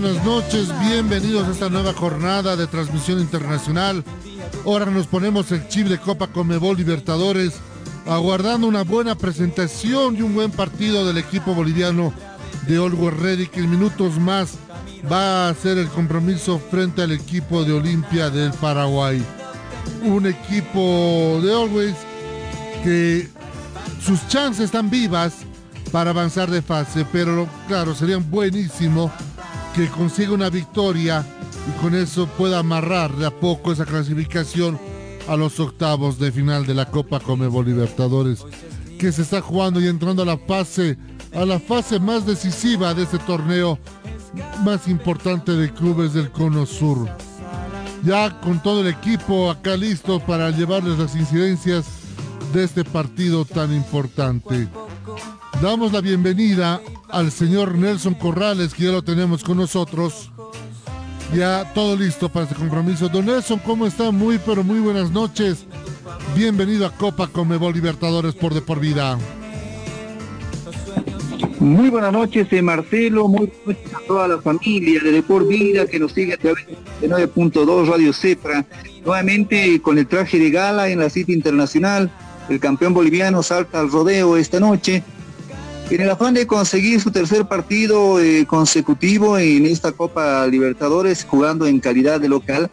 Buenas noches. Bienvenidos a esta nueva jornada de transmisión internacional. Ahora nos ponemos el chip de Copa Comebol Libertadores, aguardando una buena presentación y un buen partido del equipo boliviano de Always Ready, que en minutos más va a hacer el compromiso frente al equipo de Olimpia del Paraguay. Un equipo de Always que sus chances están vivas para avanzar de fase, pero claro, sería buenísimo que consiga una victoria y con eso pueda amarrar de a poco esa clasificación a los octavos de final de la Copa Comebol Libertadores, que se está jugando y entrando a la fase, a la fase más decisiva de este torneo más importante de clubes del Cono Sur. Ya con todo el equipo acá listo para llevarles las incidencias de este partido tan importante. Damos la bienvenida al señor Nelson Corrales, que ya lo tenemos con nosotros. Ya todo listo para este compromiso. Don Nelson, ¿cómo está? Muy, pero muy buenas noches. Bienvenido a Copa Comebol Libertadores por De Por Vida. Muy buenas noches, eh, Marcelo. Muy buenas noches a toda la familia de Depor Vida que nos sigue a través de 9.2 Radio Cepra. Nuevamente con el traje de gala en la cita internacional. El campeón boliviano salta al rodeo esta noche. En el afán de conseguir su tercer partido eh, consecutivo en esta Copa Libertadores, jugando en calidad de local,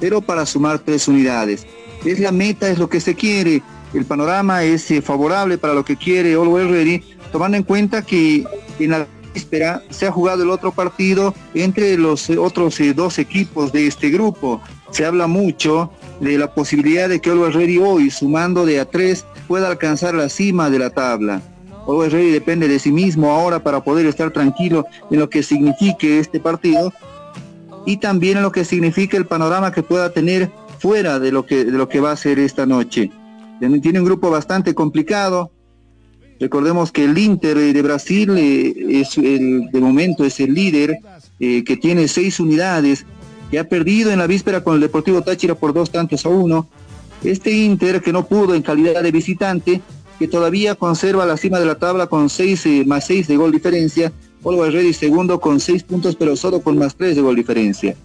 pero para sumar tres unidades. Es la meta, es lo que se quiere. El panorama es eh, favorable para lo que quiere Always Ready, tomando en cuenta que en la víspera se ha jugado el otro partido entre los eh, otros dos equipos de este grupo. Se habla mucho de la posibilidad de que Always Ready hoy, sumando de a tres, pueda alcanzar la cima de la tabla. Always Ready depende de sí mismo ahora para poder estar tranquilo en lo que signifique este partido y también en lo que significa el panorama que pueda tener fuera de lo que, de lo que va a ser esta noche. Tiene un grupo bastante complicado. Recordemos que el Inter de Brasil eh, es el, de momento es el líder eh, que tiene seis unidades, que ha perdido en la víspera con el Deportivo Táchira por dos tantos a uno. Este Inter que no pudo en calidad de visitante, que todavía conserva la cima de la tabla con seis eh, más seis de gol diferencia. Always Ready segundo con seis puntos, pero solo con más tres de gol diferencia.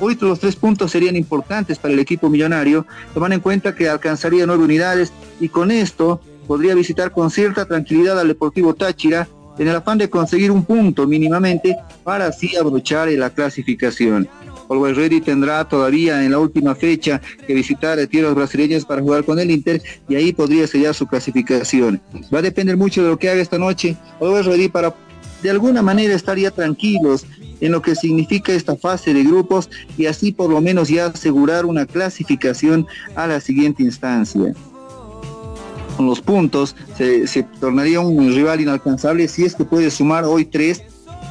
Hoy los tres puntos serían importantes para el equipo millonario, tomando en cuenta que alcanzaría nueve unidades y con esto podría visitar con cierta tranquilidad al Deportivo Táchira en el afán de conseguir un punto mínimamente para así abrochar la clasificación. Always Ready tendrá todavía en la última fecha que visitar a tierras brasileñas para jugar con el Inter y ahí podría sellar su clasificación. Va a depender mucho de lo que haga esta noche Always Ready para de alguna manera estaría tranquilos en lo que significa esta fase de grupos y así por lo menos ya asegurar una clasificación a la siguiente instancia. Con los puntos se, se tornaría un rival inalcanzable si es que puede sumar hoy tres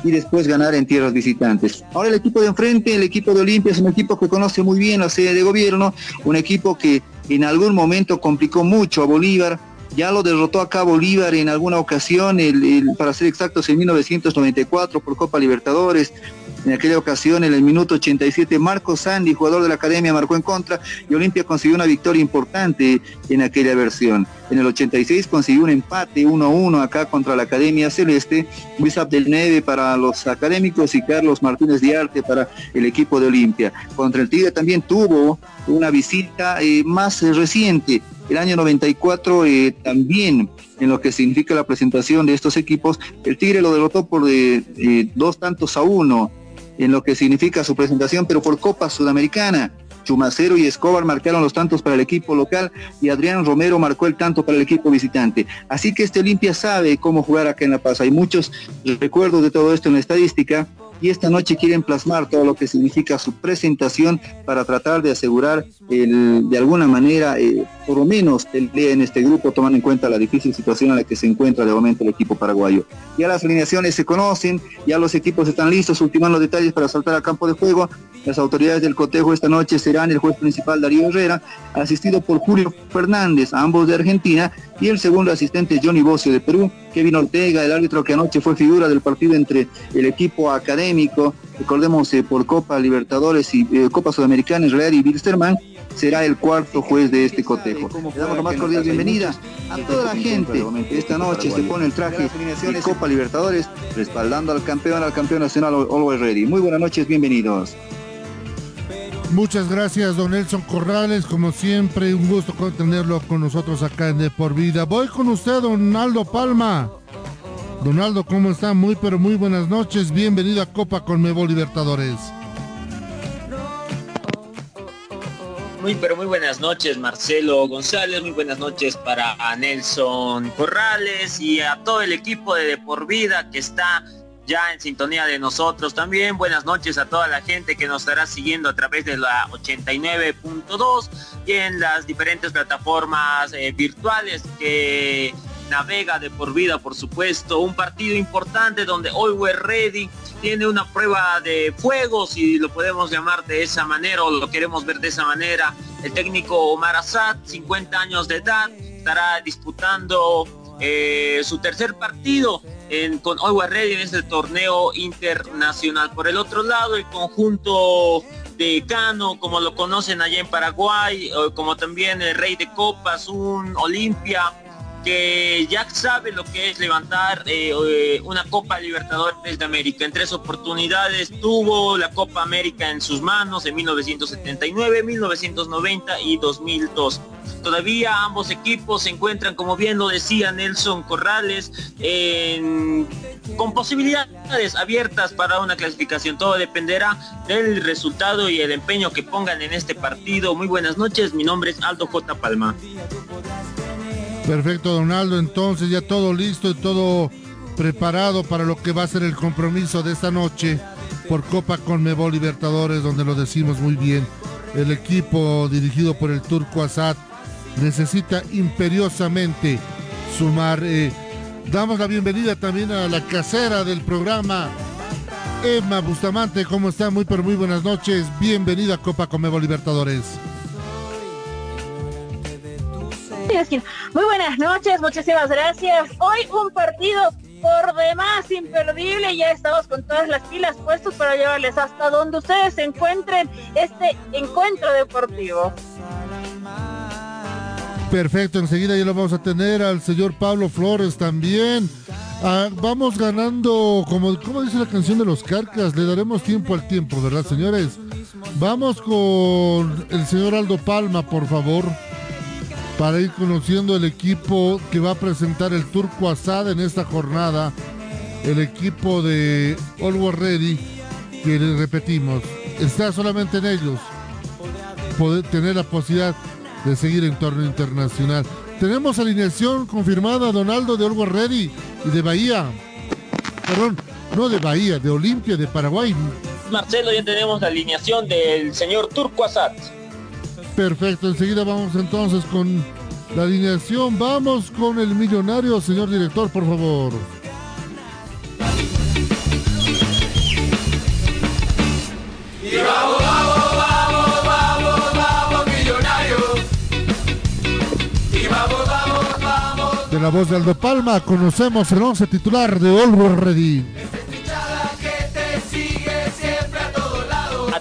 y después ganar en tierras visitantes. Ahora el equipo de enfrente, el equipo de Olimpia, es un equipo que conoce muy bien la sede de gobierno, un equipo que en algún momento complicó mucho a Bolívar, ya lo derrotó acá Bolívar en alguna ocasión, para ser exactos, en 1994 por Copa Libertadores. En aquella ocasión, en el minuto 87, Marco Sandy, jugador de la academia, marcó en contra y Olimpia consiguió una victoria importante en aquella versión. En el 86 consiguió un empate 1-1 acá contra la Academia Celeste, Luis Abdelneve para los académicos y Carlos Martínez Diarte para el equipo de Olimpia. Contra el Tigre también tuvo una visita eh, más reciente, el año 94 eh, también en lo que significa la presentación de estos equipos, el Tigre lo derrotó por eh, dos tantos a uno en lo que significa su presentación, pero por Copa Sudamericana. Chumacero y Escobar marcaron los tantos para el equipo local y Adrián Romero marcó el tanto para el equipo visitante. Así que este Olimpia sabe cómo jugar acá en La Paz. Hay muchos recuerdos de todo esto en la estadística y esta noche quieren plasmar todo lo que significa su presentación para tratar de asegurar el, de alguna manera, eh, por lo menos el en este grupo, tomando en cuenta la difícil situación en la que se encuentra de momento el equipo paraguayo. Ya las alineaciones se conocen, ya los equipos están listos, ultiman los detalles para saltar al campo de juego. Las autoridades del cotejo esta noche serán el juez principal Darío Herrera, asistido por Julio Fernández, ambos de Argentina, y el segundo asistente Johnny Bocio de Perú, Kevin Ortega, el árbitro que anoche fue figura del partido entre el equipo académico, recordemos eh, por Copa Libertadores y eh, Copa Sudamericana, Israel y Wilstermann, será el cuarto juez de este cotejo. Le damos la más cordial bienvenida a toda la gente. Esta noche se pone el traje de Copa Libertadores, respaldando al campeón, al campeón nacional Always Ready. Muy buenas noches, bienvenidos. Muchas gracias, don Nelson Corrales. Como siempre, un gusto tenerlo con nosotros acá en De Por Vida. Voy con usted, don Aldo Palma. Donaldo, ¿cómo está? Muy, pero muy buenas noches. Bienvenido a Copa Conmebol Libertadores. Muy, pero muy buenas noches, Marcelo González. Muy buenas noches para Nelson Corrales y a todo el equipo de De Por Vida que está ya en sintonía de nosotros también. Buenas noches a toda la gente que nos estará siguiendo a través de la 89.2 y en las diferentes plataformas eh, virtuales que navega de por vida, por supuesto. Un partido importante donde hoy we're ready tiene una prueba de fuego, si lo podemos llamar de esa manera o lo queremos ver de esa manera. El técnico Omar Assad, 50 años de edad, estará disputando eh, su tercer partido en, con Always Ready en este torneo internacional. Por el otro lado, el conjunto de Cano, como lo conocen allá en Paraguay, como también el Rey de Copas, un Olimpia, que ya sabe lo que es levantar eh, eh, una Copa Libertadores de América. En tres oportunidades tuvo la Copa América en sus manos en 1979, 1990 y 2002. Todavía ambos equipos se encuentran, como bien lo decía Nelson Corrales, con posibilidades abiertas para una clasificación. Todo dependerá del resultado y el empeño que pongan en este partido. Muy buenas noches, mi nombre es Aldo J. Palma. Perfecto, Donaldo. Entonces ya todo listo y todo preparado para lo que va a ser el compromiso de esta noche por Copa Conmebol Libertadores, donde lo decimos muy bien. El equipo dirigido por el turco Assad necesita imperiosamente sumar. Eh, damos la bienvenida también a la casera del programa, Emma Bustamante. ¿Cómo está? Muy, pero muy buenas noches. Bienvenida a Copa Conmebol Libertadores. Muy buenas noches, muchísimas gracias. Hoy un partido por demás imperdible. Ya estamos con todas las pilas puestas para llevarles hasta donde ustedes se encuentren este encuentro deportivo. Perfecto, enseguida ya lo vamos a tener al señor Pablo Flores también. Ah, vamos ganando, como, como dice la canción de los Carcas, le daremos tiempo al tiempo, ¿verdad, señores? Vamos con el señor Aldo Palma, por favor para ir conociendo el equipo que va a presentar el Turco Asad en esta jornada. El equipo de Always Ready, que les repetimos, está solamente en ellos poder tener la posibilidad de seguir en torneo internacional. Tenemos alineación confirmada, Donaldo, de Always Ready y de Bahía. Perdón, no de Bahía, de Olimpia, de Paraguay. Marcelo, ya tenemos la alineación del señor Turco Asad. Perfecto, enseguida vamos entonces con la alineación. Vamos con el millonario, señor director, por favor. Y vamos, vamos, vamos, vamos, vamos, millonario. Y vamos, vamos, vamos. De la voz de Aldo Palma conocemos el once titular de Olvo Ready.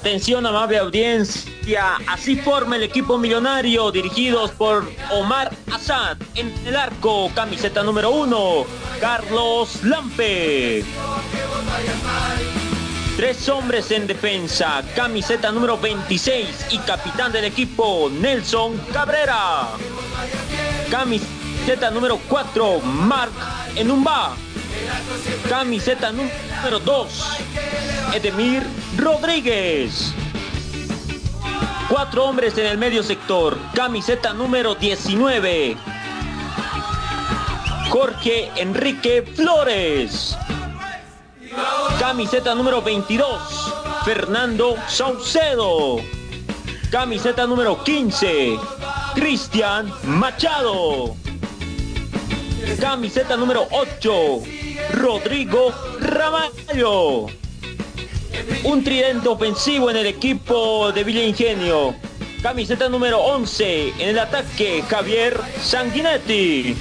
Atención amable audiencia, así forma el equipo millonario dirigidos por Omar Azad en el arco, camiseta número uno, Carlos Lampe. Tres hombres en defensa, camiseta número 26 y capitán del equipo, Nelson Cabrera. Camiseta número 4, Marc Enumba. Camiseta número 2, Edemir Rodríguez. Cuatro hombres en el medio sector. Camiseta número 19. Jorge Enrique Flores. Camiseta número 22. Fernando Saucedo. Camiseta número 15. Cristian Machado. Camiseta número 8. Rodrigo Ramallo. Un tridente ofensivo en el equipo de Villa Ingenio. Camiseta número 11 en el ataque, Javier Sanguinetti.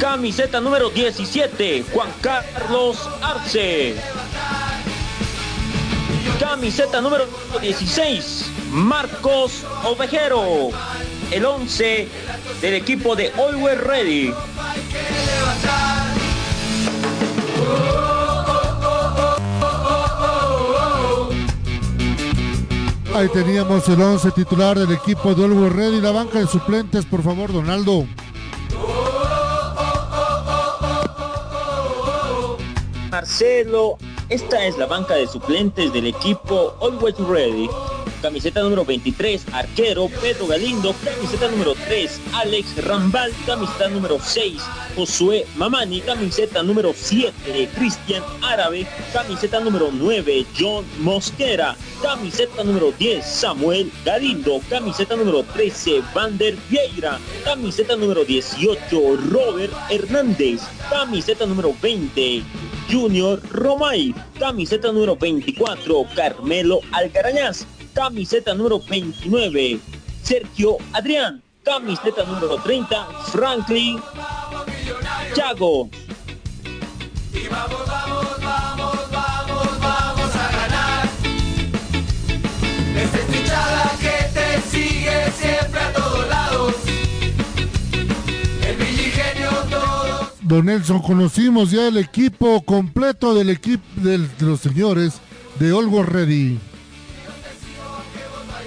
Camiseta número 17, Juan Carlos Arce. Camiseta número 16, Marcos Ovejero. El 11 del equipo de Always Ready. Ahí teníamos el 11 titular del equipo de Always Ready. La banca de suplentes, por favor, Donaldo. Marcelo, esta es la banca de suplentes del equipo Always Ready. Camiseta número 23, arquero Pedro Galindo. Camiseta número 3, Alex Rambal. Camiseta número 6, Josué Mamani. Camiseta número 7, Cristian Árabe. Camiseta número 9, John Mosquera. Camiseta número 10, Samuel Galindo. Camiseta número 13, Vander Vieira. Camiseta número 18, Robert Hernández. Camiseta número 20, Junior Romay. Camiseta número 24, Carmelo Alcarañaz. Camiseta número 29, Sergio Adrián. Camiseta número 30, Franklin Chago. Y vamos, vamos, vamos, vamos, vamos a ganar. Esta hinchada que te sigue siempre a todos lados. El villigenio todo. Don Nelson, conocimos ya el equipo completo del equipo de los señores de Always Ready.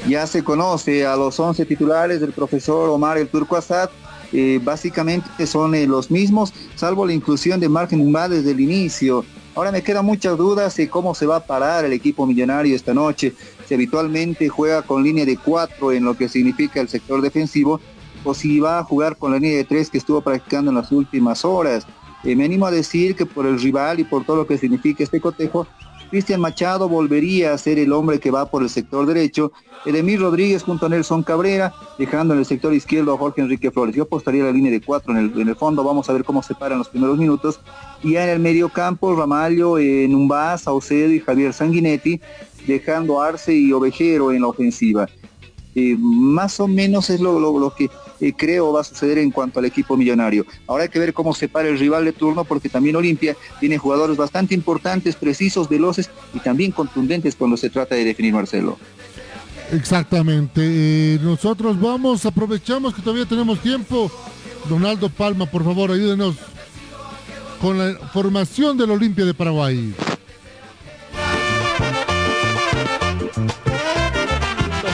Ya se conoce a los 11 titulares del profesor Omar el Turco Assad. eh, básicamente son eh, los mismos, salvo la inclusión de Margen Umba desde el inicio. Ahora me quedan muchas dudas de cómo se va a parar el equipo millonario esta noche. Si habitualmente juega con línea de 4 en lo que significa el sector defensivo, o si va a jugar con la línea de 3 que estuvo practicando en las últimas horas. Eh, me animo a decir que por el rival y por todo lo que significa este cotejo, Cristian Machado volvería a ser el hombre que va por el sector derecho, Edemir Rodríguez junto a Nelson Cabrera, dejando en el sector izquierdo a Jorge Enrique Flores. Yo apostaría la línea de cuatro en el, fondo, vamos a ver cómo se paran los primeros minutos. Y ya en el medio campo, Ramallo, eh, Numbá, Saucedo y Javier Sanguinetti, dejando Arce y Ovejero en la ofensiva. Eh, más o menos es lo que eh, creo va a suceder en cuanto al equipo millonario. Ahora hay que ver cómo se para el rival de turno porque también Olimpia tiene jugadores bastante importantes, precisos, veloces y también contundentes cuando se trata de definir Marcelo. Exactamente. Eh, nosotros vamos, aprovechamos que todavía tenemos tiempo. Donaldo Palma, por favor, ayúdenos con la formación del Olimpia de Paraguay.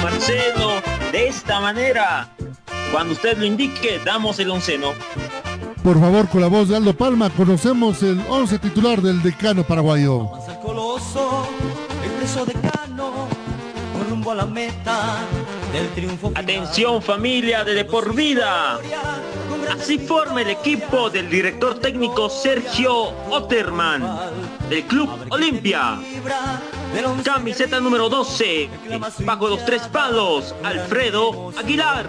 Marcelo, de esta manera, cuando usted lo indique, damos el onceno. Por favor, con la voz de Aldo Palma, conocemos el 11 titular del decano paraguayo. Al coloso, el preso decano, con rumbo a la meta Atención familia de, de por vida. Así forma el equipo del director técnico Sergio Otterman del Club Olimpia. Camiseta número 12, bajo los tres palos, Alfredo Aguilar.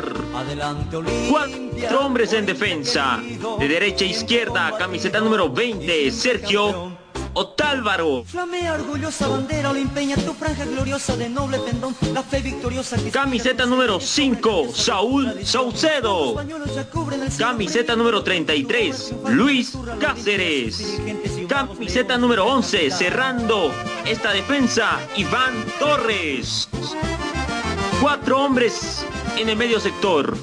Cuatro hombres en defensa. De derecha a izquierda, camiseta número 20, Sergio Otálvaro. Flamea orgullosa bandera olimpeña, tu franja gloriosa de noble pendón, la fe victoriosa que Camiseta número 5, Saúl Saucedo. Camiseta número 33, Luis Cáceres. Camiseta número 11, cerrando esta defensa, Iván Torres. Cuatro hombres en el medio sector.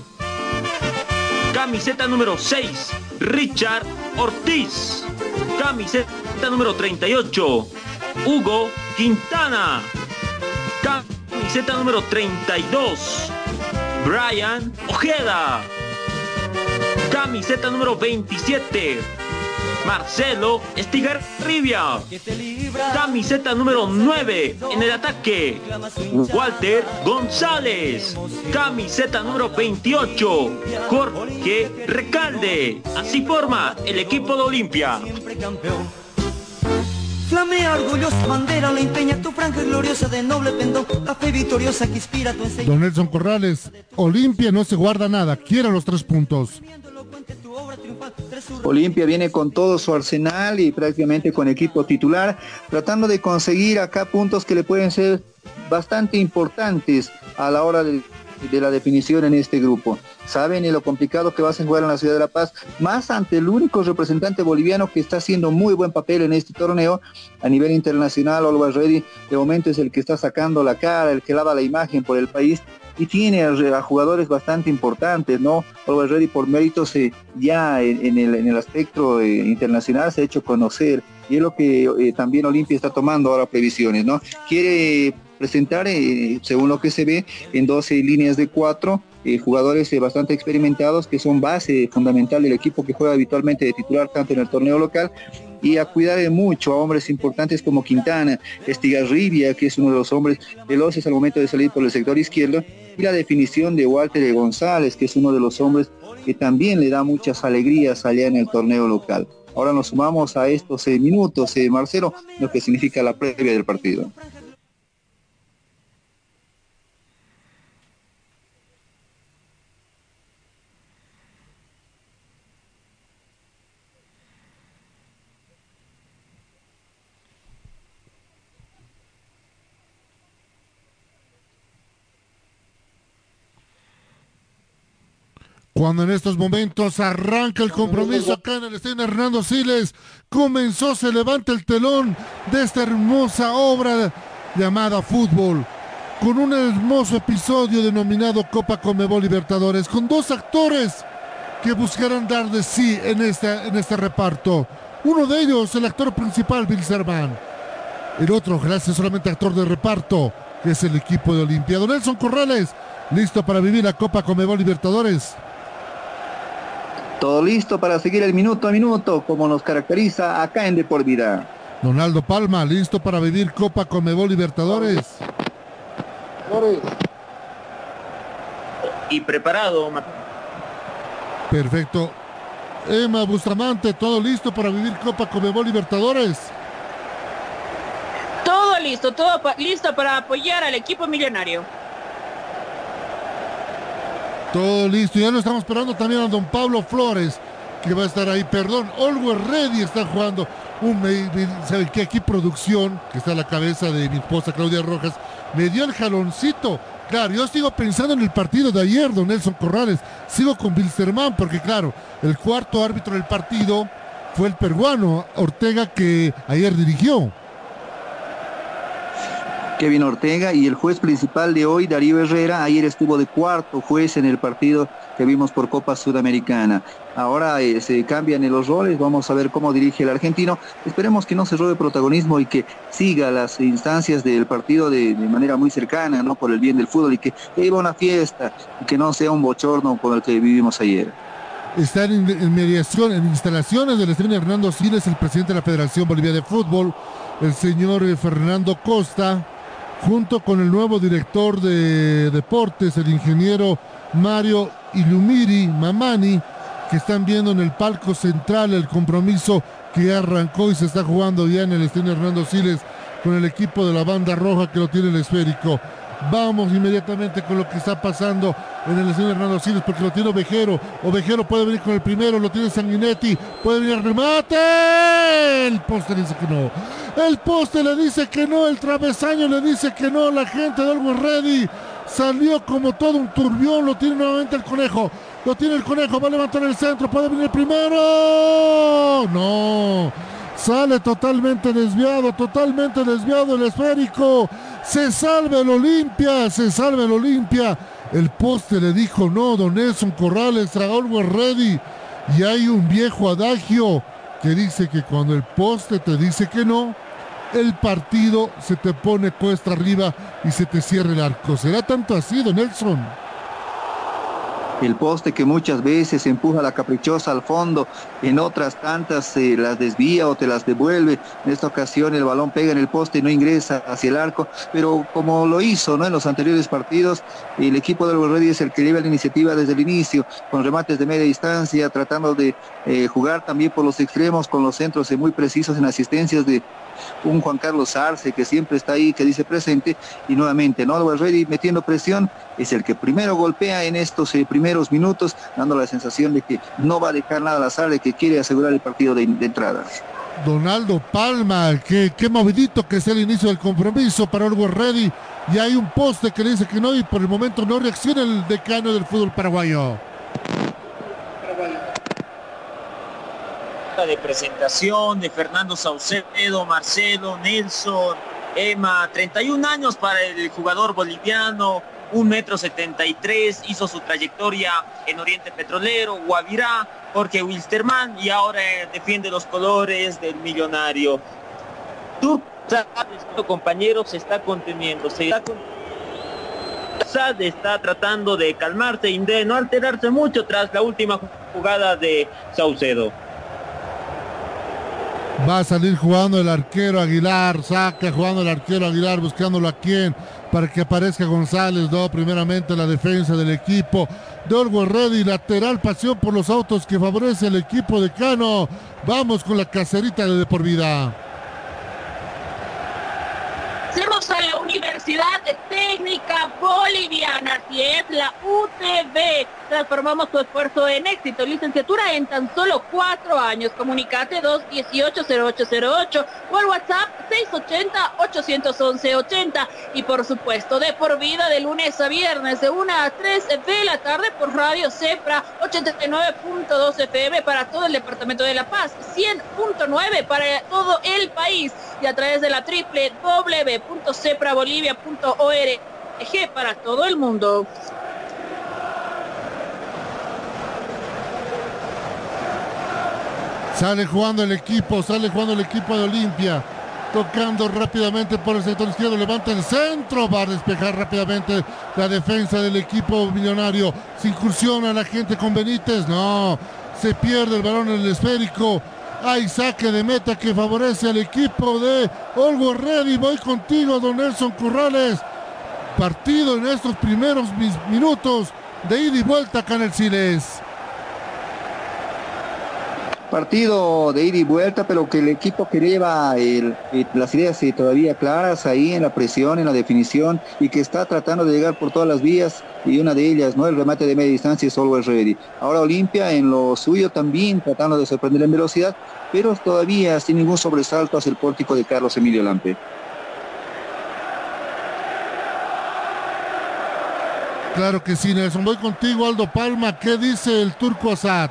Camiseta número 6, Richard Ortiz. Camiseta número 38, Hugo Quintana. Camiseta número 32, Brian Ojeda. Camiseta número 27, Marcelo Estigarribia. Camiseta número 9 en el ataque. Walter González. Camiseta número 28. Jorge Recalde. Así forma el equipo de Olimpia. Flamea orgullosa bandera olimpeña, tu franja gloriosa de noble pendón, la fe victoriosa que inspira tu enseñanza. Don Nelson Corrales, Olimpia no se guarda nada, quiere los tres puntos. Olimpia viene con todo su arsenal y prácticamente con equipo titular, tratando de conseguir acá puntos que le pueden ser bastante importantes a la hora de, de la definición en este grupo. Saben lo complicado que va a ser jugar en la ciudad de La Paz, más ante el único representante boliviano que está haciendo muy buen papel en este torneo a nivel internacional. Always Ready de momento es el que está sacando la cara, el que lava la imagen por el país y tiene a, jugadores bastante importantes, ¿no? Always Ready por méritos eh, ya en, en, el, en, el, aspecto eh, internacional se ha hecho conocer y es lo que eh, también Olimpia está tomando ahora previsiones, ¿no? Quiere presentar, eh, según lo que se ve, en 12 líneas de cuatro, eh, jugadores eh, bastante experimentados que son base fundamental del equipo que juega habitualmente de titular tanto en el torneo local y a cuidar de mucho a hombres importantes como Quintana, Estigarribia, que es uno de los hombres veloces al momento de salir por el sector izquierdo, y la definición de Walter González, que es uno de los hombres que también le da muchas alegrías allá en el torneo local. Ahora nos sumamos a estos eh, minutos, eh, Marcelo, lo que significa la previa del partido. Cuando en estos momentos arranca el compromiso acá en el estadio Hernando Siles, comenzó, se levanta el telón de esta hermosa obra llamada fútbol, con un hermoso episodio denominado Copa Comebol Libertadores, con dos actores que buscarán dar de sí en este, en este reparto. Uno de ellos, el actor principal, Bill Servan. El otro, gracias solamente actor de reparto, que es el equipo de Olimpia. Don Nelson Corrales, listo para vivir la Copa Comebol Libertadores. Todo listo para seguir el minuto a minuto, como nos caracteriza acá en De Por Vida. Donaldo Palma, listo para vivir Copa Conmebol Libertadores. Y preparado. Perfecto. Emma Bustamante, todo listo para vivir Copa Conmebol Libertadores. Todo listo, todo pa listo para apoyar al equipo millonario. Todo listo, ya lo estamos esperando también a don Pablo Flores, que va a estar ahí. Perdón, Always Ready está jugando. Un, ¿Sabe qué? Aquí producción, que está a la cabeza de mi esposa Claudia Rojas, me dio el jaloncito. Claro, yo sigo pensando en el partido de ayer, don Nelson Corrales. Sigo con Bilsterman, porque claro, el cuarto árbitro del partido fue el peruano Ortega que ayer dirigió. Kevin Ortega y el juez principal de hoy, Darío Herrera, ayer estuvo de cuarto juez en el partido que vimos por Copa Sudamericana. Ahora eh, se cambian los roles, vamos a ver cómo dirige el argentino. Esperemos que no se robe protagonismo y que siga las instancias del partido de, manera muy cercana, ¿no? Por el bien del fútbol y que, viva una fiesta y que no sea un bochorno como el que vivimos ayer. Están en, mediación, en instalaciones del estreno Hernando Siles, el presidente de la Federación Boliviana de Fútbol, el señor eh, Fernando Costa, junto con el nuevo director de deportes, el ingeniero Mario Ilumiri Mamani, que están viendo en el palco central el compromiso que arrancó y se está jugando ya en el Estadio Hernando Siles con el equipo de la banda roja que lo tiene el esférico. Vamos inmediatamente con lo que está pasando en el señor Hernando Siles porque lo tiene Ovejero. Ovejero puede venir con el primero, lo tiene Sanguinetti, puede venir remate. El poste le dice que no. El poste le dice que no, el travesaño le dice que no. La gente de Always Ready salió como todo un turbión, lo tiene nuevamente el conejo. Lo tiene el conejo, va a levantar el centro, puede venir el primero. No. Sale totalmente desviado, totalmente desviado el esférico. Se salve el Olimpia, se salve el Olimpia. El poste le dijo no, don Nelson Corrales, Always Ready. Y hay un viejo adagio que dice que cuando el poste te dice que no, el partido se te pone cuesta arriba y se te cierra el arco. ¿Será tanto así, don Nelson? El poste que muchas veces empuja la caprichosa al fondo, en otras tantas se las desvía o te las devuelve. En esta ocasión el balón pega en el poste y no ingresa hacia el arco, pero como lo hizo ¿no? en los anteriores partidos, el equipo del Ready es el que lleva la iniciativa desde el inicio, con remates de media distancia, tratando de eh, jugar también por los extremos, con los centros muy precisos en asistencias de un Juan Carlos Arce que siempre está ahí, que dice presente, y nuevamente, ¿no? Ready metiendo presión, es el que primero golpea en estos eh, primeros minutos, dando la sensación de que no va a dejar nada al azar, de que quiere asegurar el partido de, entrada. Donaldo Palma, qué, qué movidito que es el inicio del compromiso para Orwell Ready. Y hay un poste que le dice que no y por el momento no reacciona el decano del fútbol paraguayo. De presentación de Fernando Saucedo, Marcelo, Nelson, Emma, 31 años para el jugador boliviano, un metro 73, hizo su trayectoria en Oriente Petrolero, Guavirá, Jorge Wilstermann y ahora defiende los colores del millonario. Tú sabes, compañero, se está conteniendo, se está está tratando de calmarse y de no alterarse mucho tras la última jugada de Saucedo. Va a salir jugando el arquero Aguilar, saca jugando el arquero Aguilar, buscándolo a quién para que aparezca González, no, primeramente la defensa del equipo de Orwell Ready, lateral pasión por los autos que favorece el equipo de Cano. Vamos con la cacerita de, de por vida. Hacemos a la Universidad Técnica Boliviana, si es la UTB. Transformamos tu esfuerzo en éxito. Licenciatura en tan solo cuatro años. Comunicate 218-0808 o al WhatsApp 680-811-80. Y por supuesto, de por vida de lunes a viernes de 1 a 3 de la tarde por Radio Cepra 89.2 FM para todo el departamento de La Paz, 100.9 para todo el país y a través de la www.ceprabolivia.org para todo el mundo. Sale jugando el equipo, sale jugando el equipo de Olimpia. Tocando rápidamente por el sector izquierdo, levanta el centro, va a despejar rápidamente la defensa del equipo millonario. Se incursiona la gente con Benítez, no, se pierde el balón en el esférico. Hay saque de meta que favorece al equipo de Olgo Ready. Voy contigo, don Nelson Currales. Partido en estos primeros minutos de ida y vuelta acá en el Siles partido de ida y vuelta, pero que el equipo que lleva las ideas todavía claras ahí en la presión, en la definición y que está tratando de llegar por todas las vías y una de ellas, ¿no? El remate de media distancia es always ready. Ahora Olimpia en lo suyo también tratando de sorprender en velocidad, pero todavía sin ningún sobresalto hacia el pórtico de Carlos Emilio Lampe. Claro que sí, Nelson. Voy contigo, Aldo Palma. ¿Qué dice el turco Asad?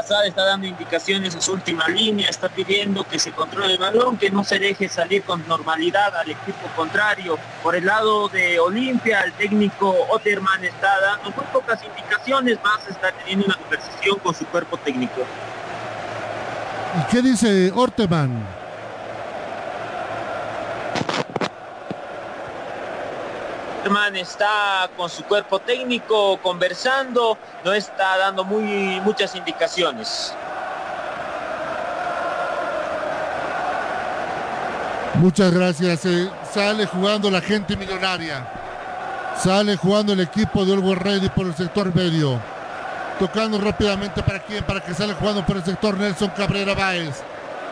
Está dando indicaciones en su última línea, está pidiendo que se controle el balón, que no se deje salir con normalidad al equipo contrario. Por el lado de Olimpia, el técnico Otterman está dando muy pocas indicaciones, más está teniendo una conversación con su cuerpo técnico. ¿Y qué dice Otterman? está con su cuerpo técnico conversando, no está dando muy, muchas indicaciones. Muchas gracias. Eh, sale jugando la gente millonaria. Sale jugando el equipo de Olgo Ready por el sector medio. Tocando rápidamente para quién, para que sale jugando por el sector Nelson Cabrera Báez.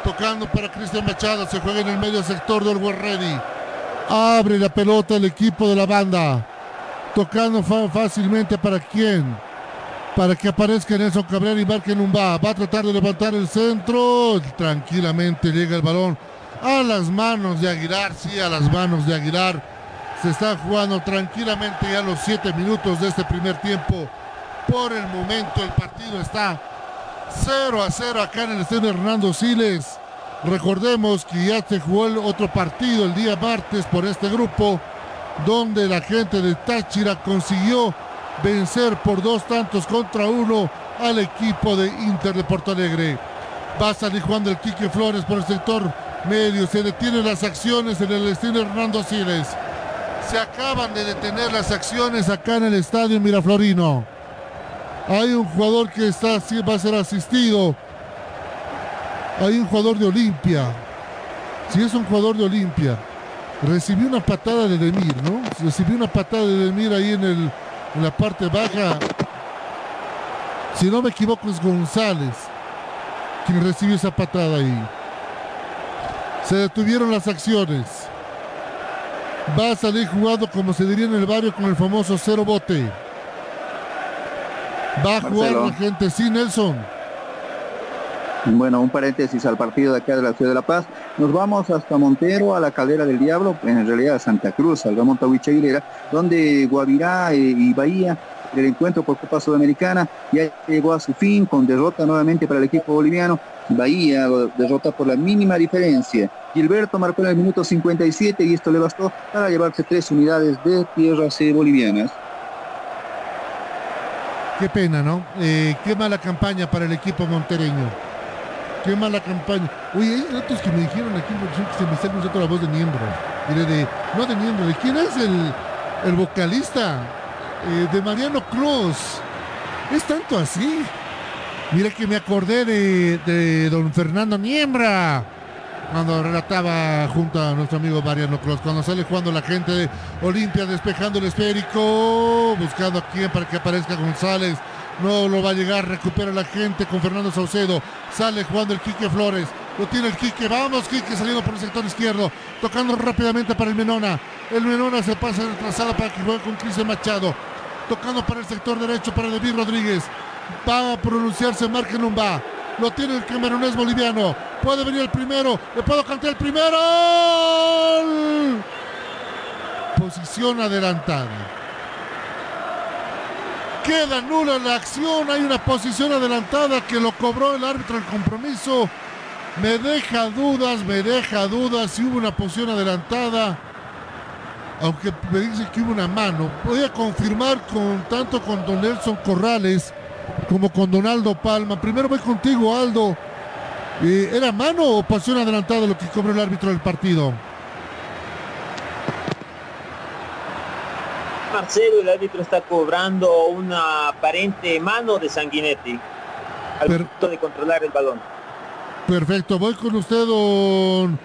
Tocando para Cristian Machado. Se juega en el medio sector del Ready. Abre la pelota el equipo de la banda. Tocando fácilmente para quién. Para que aparezca Nelson Cabrera y marque un va. Va a tratar de levantar el centro. Tranquilamente llega el balón a las manos de Aguilar. Sí, a las manos de Aguilar. Se está jugando tranquilamente ya los siete minutos de este primer tiempo. Por el momento el partido está 0 a 0 acá en el estadio Hernando Siles. Recordemos que ya se jugó el otro partido el día martes por este grupo, donde la gente de Táchira consiguió vencer por dos tantos contra uno al equipo de Inter de Porto Alegre. Va a salir jugando el Quique Flores por el sector medio. Se detienen las acciones en el estadio Hernando Siles. Se acaban de detener las acciones acá en el estadio Miraflorino. Hay un jugador que está, va a ser asistido. Hay un jugador de Olimpia. Si es un jugador de Olimpia, recibió una patada de Demir, ¿no? Recibió una patada de Demir ahí en, el, en la parte baja. Si no me equivoco, es González quien recibió esa patada ahí. Se detuvieron las acciones. Va a salir jugando como se diría en el barrio con el famoso cero bote. Va a jugar la gente, sí, Nelson. Bueno, un paréntesis al partido de acá de la Ciudad de La Paz. Nos vamos hasta Montero, a la Caldera del Diablo, en realidad a Santa Cruz, al Ramón Tahuicha Aguilera, donde Guavirá eh, y Bahía, del encuentro por Copa Sudamericana, ya llegó a su fin con derrota nuevamente para el equipo boliviano. Bahía derrota por la mínima diferencia. Gilberto marcó en el minuto 57 y esto le bastó para llevarse tres unidades de tierras bolivianas. Qué pena, ¿no? Eh, qué mala campaña para el equipo montereño. Qué mala campaña. Oye, hay datos que me dijeron aquí que se me está escuchando la voz de miembro. De, no de miembro, ¿de quién es el, vocalista? Eh, de Mariano Cruz. Es tanto así. Mira que me acordé de, de don Fernando Niembra cuando relataba junto a nuestro amigo Mariano Cruz, cuando sale jugando la gente de Olimpia despejando el esférico, buscando a quién para que aparezca González. No lo va a llegar, recupera la gente con Fernando Saucedo. Sale jugando el Quique Flores. Lo tiene el Quique. Vamos, Quique saliendo por el sector izquierdo. Tocando rápidamente para el Menona. El Menona se pasa retrasado para que juegue con Cristian Machado. Tocando para el sector derecho para David Rodríguez. Va a pronunciarse, un va. Lo tiene el camerunés boliviano. Puede venir el primero. Le puedo cantar el primero. Posición adelantada. Queda nula la acción. Hay una posición adelantada que lo cobró el árbitro el compromiso. Me deja dudas, me deja dudas si hubo una posición adelantada. Aunque me dice que hubo una mano. Voy confirmar con tanto con Don Nelson Corrales como con Donaldo Palma. Primero voy contigo, Aldo. Eh, ¿Era mano o pasión adelantada lo que cobró el árbitro del partido? Marcelo, el árbitro está cobrando una aparente mano de Sanguinetti al punto de controlar el balón. Perfecto, voy con usted, don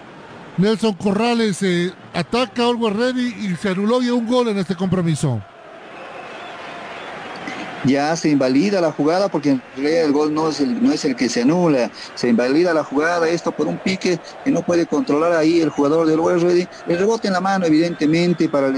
Nelson Corrales. Eh, ataca Always Ready y se anuló ya un gol en este compromiso ya se invalida la jugada porque en realidad el gol no es el, no es el que se anula, se invalida la jugada, esto por un pique que no puede controlar ahí el jugador del Ready, el rebote en la mano evidentemente para el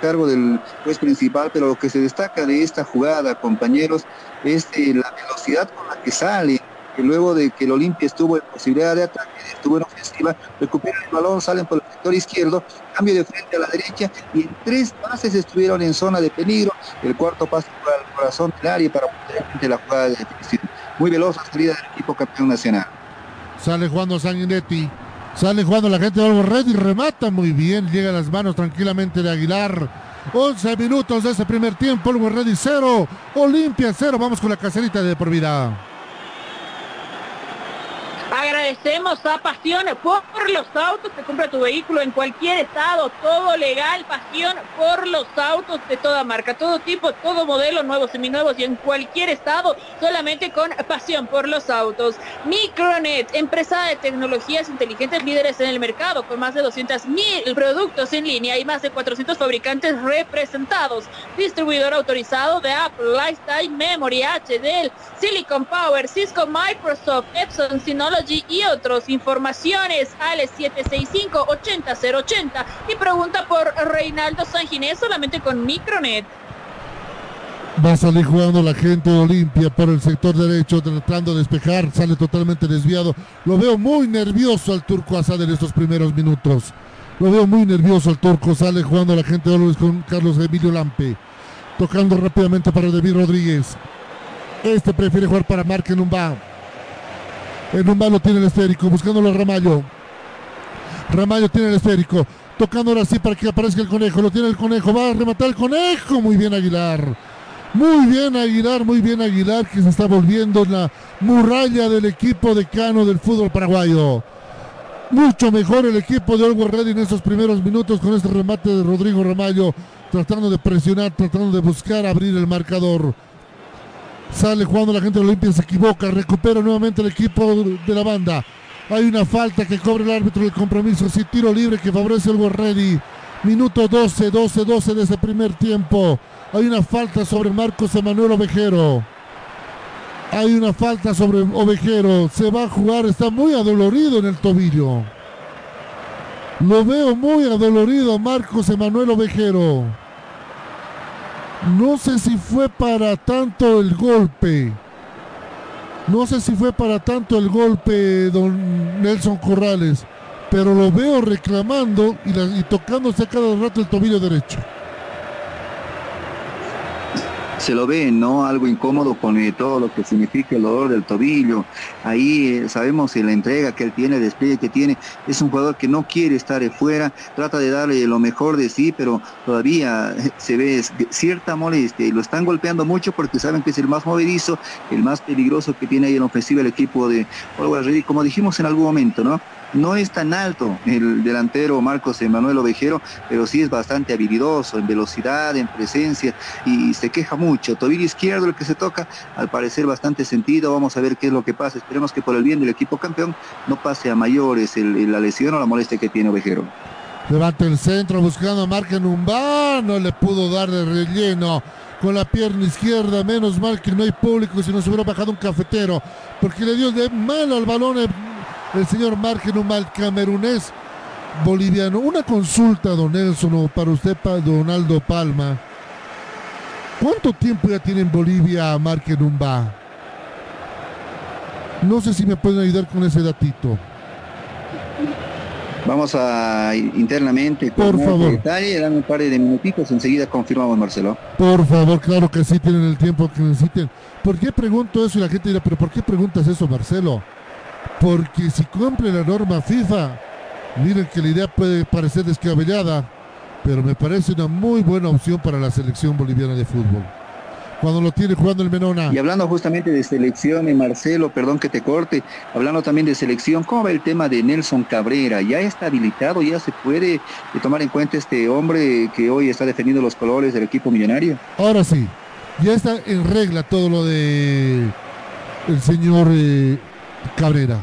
cargo del juez principal, pero lo que se destaca de esta jugada, compañeros, es eh, la velocidad con la que sale luego de que el Olimpia estuvo en posibilidad de ataque, estuvo en ofensiva, recuperan el balón, salen por el sector izquierdo, cambio de frente a la derecha y en tres pases estuvieron en zona de peligro. El cuarto pase para el corazón del área para poder la jugada de definición. Muy veloz la salida del equipo campeón nacional. Sale jugando Sanguinetti. Sale jugando la gente de Red y remata muy bien. Llega las manos tranquilamente de Aguilar. 11 minutos de ese primer tiempo. Algo Ready 0. Olimpia 0. Vamos con la caserita de por vida. Agradecemos a Pasión por los autos que compra tu vehículo en cualquier estado, todo legal, Pasión por los autos de toda marca, todo tipo, todo modelo, nuevos, seminuevos y en cualquier estado, solamente con Pasión por los autos. Micronet, empresa de tecnologías inteligentes líderes en el mercado, con más de 200 mil productos en línea y más de 400 fabricantes representados. Distribuidor autorizado de Apple, Lifestyle Memory, HDL, Silicon Power, Cisco, Microsoft, Epson, Synology y otros. Informaciones al 765-80080 y pregunta por Reinaldo Sanginés solamente con Micronet. Va a salir jugando la gente de Olimpia por el sector derecho, tratando de despejar, sale totalmente desviado. Lo veo muy nervioso al turco Asad en estos primeros minutos. Lo veo muy nervioso al turco, sale jugando la gente de con Carlos Emilio Lampe. Tocando rápidamente para David Rodríguez. Este prefiere jugar para Mark un En un lo tiene el esférico, buscándolo a Ramallo. Ramallo tiene el esférico. Tocando ahora sí para que aparezca el conejo. Lo tiene el conejo. Va a rematar el conejo. Muy bien Aguilar. Muy bien Aguilar, muy bien Aguilar que se está volviendo la muralla del equipo de Cano del fútbol paraguayo. Mucho mejor el equipo de Olgo Ready en estos primeros minutos con este remate de Rodrigo Ramallo, tratando de presionar, tratando de buscar abrir el marcador. Sale jugando la gente de Olimpia, se equivoca, recupera nuevamente el equipo de la banda. Hay una falta que cobra el árbitro del compromiso, sí, tiro libre que favorece el Ready. Minuto 12, 12, 12 de ese primer tiempo. Hay una falta sobre Marcos Emanuel Ovejero. Hay una falta sobre Ovejero. Se va a jugar. Está muy adolorido en el tobillo. Lo veo muy adolorido Marcos Emanuel Ovejero. No sé si fue para tanto el golpe. No sé si fue para tanto el golpe, don Nelson Corrales. Pero lo veo reclamando y, y tocándose cada rato el tobillo derecho se lo ve, ¿no? Algo incómodo con eh, todo lo que significa el dolor del tobillo. Ahí eh, sabemos la entrega que él tiene, el despliegue que tiene. Es un jugador que no quiere estar fuera, trata de darle lo mejor de sí, pero todavía eh, se ve cierta molestia y lo están golpeando mucho porque saben que es el más movedizo, el más peligroso que tiene ahí en ofensiva el equipo de como dijimos en algún momento, ¿no? No es tan alto el delantero Marcos Emanuel Ovejero, pero sí es bastante habilidoso en velocidad, en presencia y se queja mucho. Tobillo izquierdo el que se toca, al parecer bastante sentido. Vamos a ver qué es lo que pasa. Esperemos que por el bien del equipo campeón no pase a mayores la lesión o la molestia que tiene Ovejero. Levanta el centro buscando a Marca Numba, no le pudo dar de relleno con la pierna izquierda. Menos mal que no hay público, si no se hubiera bajado un cafetero, porque le dio de mal al balón el señor Margenumal camerunés boliviano. Una consulta, don Nelson, para usted, para Donaldo Palma. ¿Cuánto tiempo ya tiene en Bolivia Margenumba? No sé si me pueden ayudar con ese datito. Vamos a internamente con por favor. detalle, dame un par de minutitos, enseguida confirmamos Marcelo. Por favor, claro que sí tienen el tiempo que necesiten. ¿Por qué pregunto eso? Y la gente dirá, pero ¿por qué preguntas eso, Marcelo? Porque si cumple la norma FIFA, miren que la idea puede parecer descabellada, pero me parece una muy buena opción para la selección boliviana de fútbol. Cuando lo tiene jugando el Menona. Y hablando justamente de selección, y Marcelo, perdón que te corte, hablando también de selección, ¿cómo va el tema de Nelson Cabrera? ¿Ya está habilitado? ¿Ya se puede eh, tomar en cuenta este hombre que hoy está defendiendo los colores del equipo millonario? Ahora sí, ya está en regla todo lo de el señor eh, Cabrera.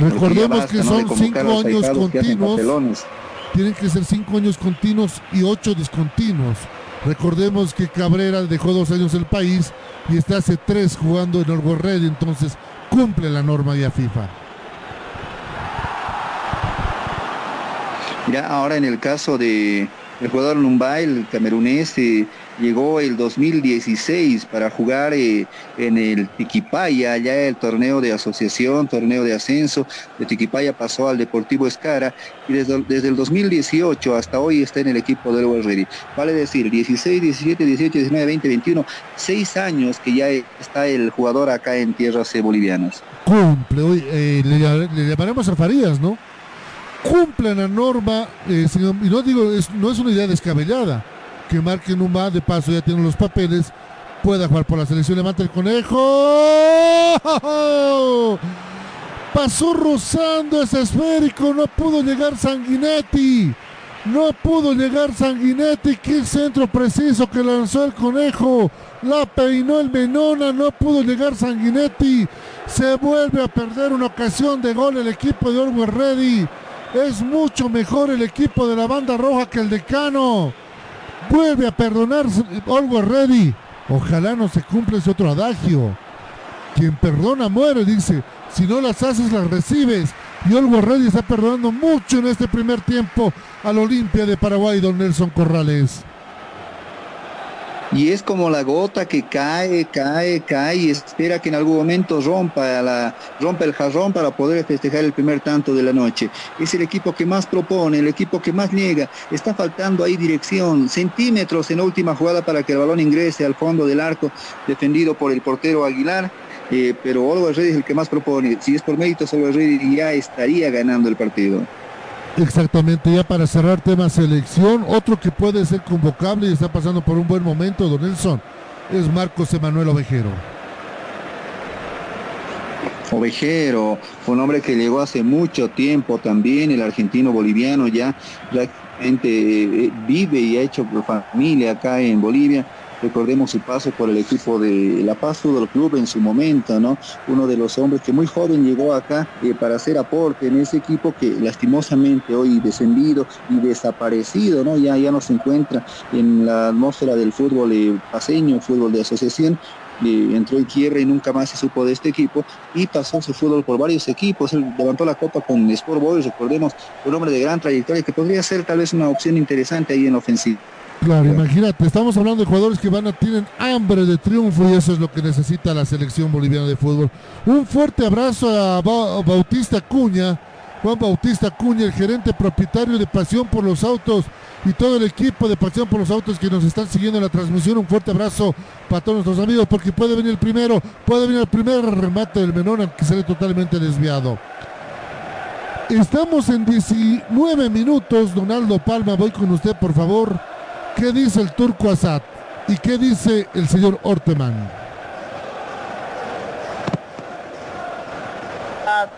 Recordemos que son cinco años continuos. Tienen que ser cinco años continuos y ocho discontinuos. Recordemos que Cabrera dejó dos años el país y está hace tres jugando en el Red, entonces cumple la norma ya FIFA. Ya ahora en el caso de el jugador Numbay, el camerunés, eh, llegó el 2016 para jugar eh, en el Tiquipaya, ya el torneo de asociación, torneo de ascenso. De Tiquipaya pasó al Deportivo Escara y desde, el 2018 hasta hoy está en el equipo del Ready. Vale decir, 16, 17, 18, 19, 20, 21, seis años que ya está el jugador acá en tierras eh, bolivianas. Cumple, hoy le, le llamaremos a Farías, ¿no? Cumplan la norma, eh, y no digo, no es una idea descabellada, que marquen un más, de paso ya tienen los papeles, pueda jugar por la selección, levanta el conejo, pasó rozando ese esférico, no pudo llegar Sanguinetti, no pudo llegar Sanguinetti, qué centro preciso que lanzó el conejo, la peinó el Menona, no pudo llegar Sanguinetti, se vuelve a perder una ocasión de gol el equipo de Orwell Ready. Es mucho mejor el equipo de la banda roja que el decano. Vuelve a perdonar Olgo Ready. Ojalá no se cumpla ese otro adagio. quien perdona muere, dice. Si no las haces, las recibes. Y Olgo Ready está perdonando mucho en este primer tiempo al Olimpia de Paraguay, don Nelson Corrales y es como la gota que cae, cae, cae y espera que en algún momento rompa, la, rompa el jarrón para poder festejar el primer tanto de la noche. Es el equipo que más propone, el equipo que más niega. Está faltando ahí dirección, centímetros en última jugada para que el balón ingrese al fondo del arco defendido por el portero Aguilar. Eh, pero Oliver Ready es el que más propone. Si es por méritos, Oliver Ready ya estaría ganando el partido. Exactamente, ya para cerrar tema selección, otro que puede ser convocable y está pasando por un buen momento, don Nelson, es Marcos Emanuel Ovejero. Ovejero, fue un hombre que llegó hace mucho tiempo también, el argentino boliviano ya prácticamente eh, vive y ha hecho familia acá en Bolivia Recordemos su paso por el equipo de La Paz Fútbol Club en su momento, ¿no? Uno de los hombres que muy joven llegó acá eh, para hacer aporte en ese equipo que lastimosamente hoy descendido y desaparecido, ¿no? Ya, ya no se encuentra en la atmósfera del fútbol eh, paseño, fútbol de asociación, eh, entró en quiebra y nunca más se supo de este equipo y pasó su fútbol por varios equipos, él levantó la copa con Sport Boys, recordemos, un hombre de gran trayectoria que podría ser tal vez una opción interesante ahí en ofensiva. Claro, imagínate, estamos hablando de jugadores que van a tienen hambre de triunfo y eso es lo que necesita la selección boliviana de fútbol. Un fuerte abrazo a Bautista Cuña, Juan Bautista Cuña, el gerente propietario de Pasión por los Autos y todo el equipo de Pasión por los Autos que nos están siguiendo en la transmisión. Un fuerte abrazo para todos nuestros amigos porque puede venir el primero, puede venir el primer remate del Menón que sale totalmente desviado. Estamos en 19 minutos, Donaldo Palma, voy con usted por favor. ¿Qué dice el turco Assad? ¿Y qué dice el señor Orteman?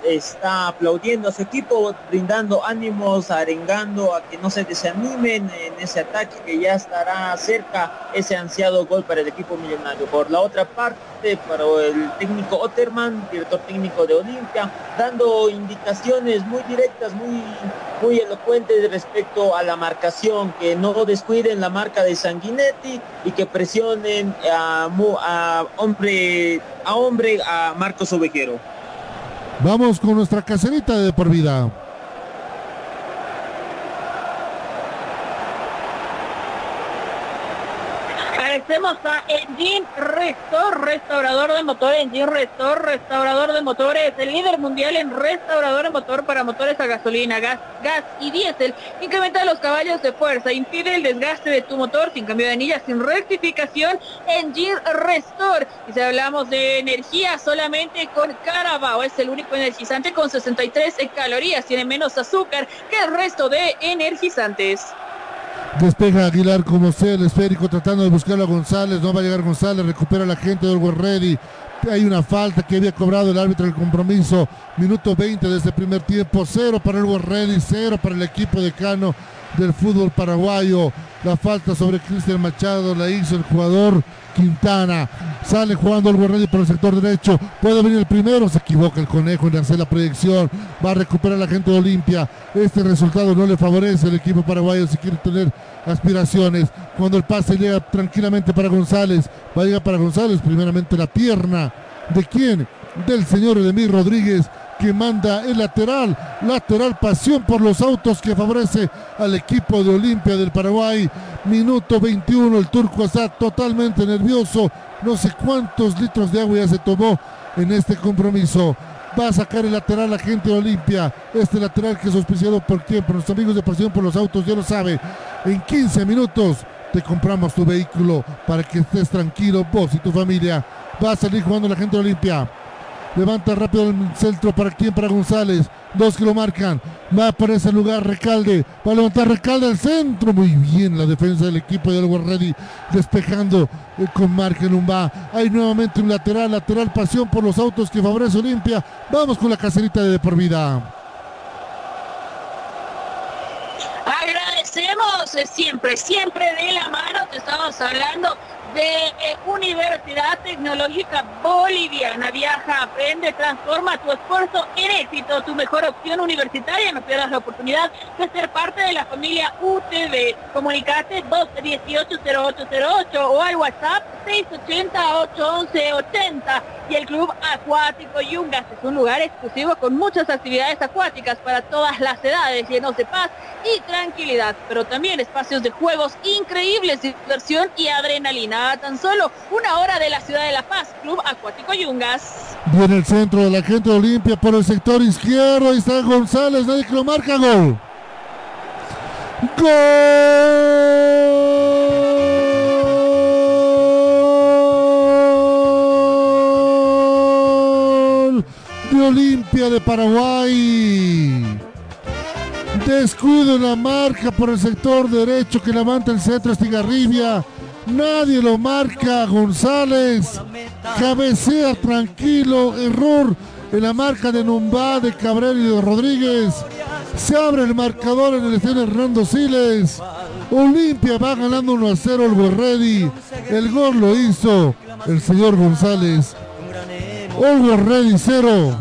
Está aplaudiendo a su equipo, brindando ánimos, arengando a que no se desanimen en ese ataque que ya estará cerca ese ansiado gol para el equipo millonario. Por la otra parte, para el técnico Otterman, director técnico de Olimpia, dando indicaciones muy directas, muy, muy elocuentes respecto a la marcación, que no descuiden la marca de Sanguinetti y que presionen a, hombre a hombre a Marcos Ovejero. Vamos con nuestra caserita de por vida. Agradecemos a Engine Restor, restaurador de motores, Engine Restor, restaurador de motores, el líder mundial en restaurador de motor para motores a gasolina, gas, gas y diésel. Incrementa los caballos de fuerza, impide el desgaste de tu motor sin cambio de anillas, sin rectificación, Engine Restor. Y si hablamos de energía, solamente con Carabao, es el único energizante con 63 calorías, tiene menos azúcar que el resto de energizantes. Despeja Aguilar como sea el esférico tratando de buscar a González. No va a llegar González. Recupera la gente de Orwell Ready. Hay una falta que había cobrado el árbitro del compromiso. Minuto 20 de este primer tiempo. Cero para el Ready. Cero para el equipo de Cano del fútbol paraguayo. La falta sobre Cristian Machado la hizo el jugador Quintana. Sale jugando el Ready por el sector derecho. Puede venir el primero. Se equivoca el conejo en hacer la proyección. Va a recuperar la gente de Olimpia. Este resultado no le favorece al equipo paraguayo si quiere tener aspiraciones. Cuando el pase llega tranquilamente para González. Va a llegar para González. Primeramente la pierna. ¿De quién? Del señor Edemir Rodríguez que manda el lateral, lateral pasión por los autos que favorece al equipo de Olimpia del Paraguay. Minuto 21, el turco está totalmente nervioso, no sé cuántos litros de agua ya se tomó en este compromiso. Va a sacar el lateral la gente de Olimpia. Este lateral que es auspiciado por tiempo. Nuestros amigos de Pasión por los Autos ya lo sabe. En 15 minutos te compramos tu vehículo para que estés tranquilo vos y tu familia. Va a salir jugando la gente de Olimpia. Levanta rápido el centro para quien, para González. Dos que lo marcan. Va por ese lugar Recalde. Va a levantar Recalde al centro. Muy bien la defensa del equipo de Ready. Despejando eh, con margen va. Hay nuevamente un lateral. Lateral pasión por los autos que favorece Olimpia. Vamos con la caserita de por vida. Agradecemos eh, siempre, siempre de la mano. Te estamos hablando de Universidad Tecnológica Boliviana. Viaja, aprende, transforma tu esfuerzo en éxito. Tu mejor opción universitaria. No pierdas la oportunidad de ser parte de la familia UTV. Comunicate 218-0808 o al WhatsApp 680-811-80. Y el Club Acuático Yungas es un lugar exclusivo con muchas actividades acuáticas para todas las edades, llenos de paz y tranquilidad, pero también espacios de juegos increíbles, diversión y adrenalina. Tan solo una hora de la ciudad de La Paz, Club Acuático Yungas. Viene el centro de la gente Olimpia por el sector izquierdo. Ahí está González, nadie que lo marca, gol. ¡Gol! De Olimpia de Paraguay. Descuido en la marca por el sector derecho que levanta el centro Estigarribia. Nadie lo marca. González cabecea tranquilo. Error en la marca de Numbá, de Cabrera y de Rodríguez. Se abre el marcador en el estadio Hernando Siles. Olimpia va ganando 1 a 0 el Borredi. El gol lo hizo el señor González. Olgo Ready 0.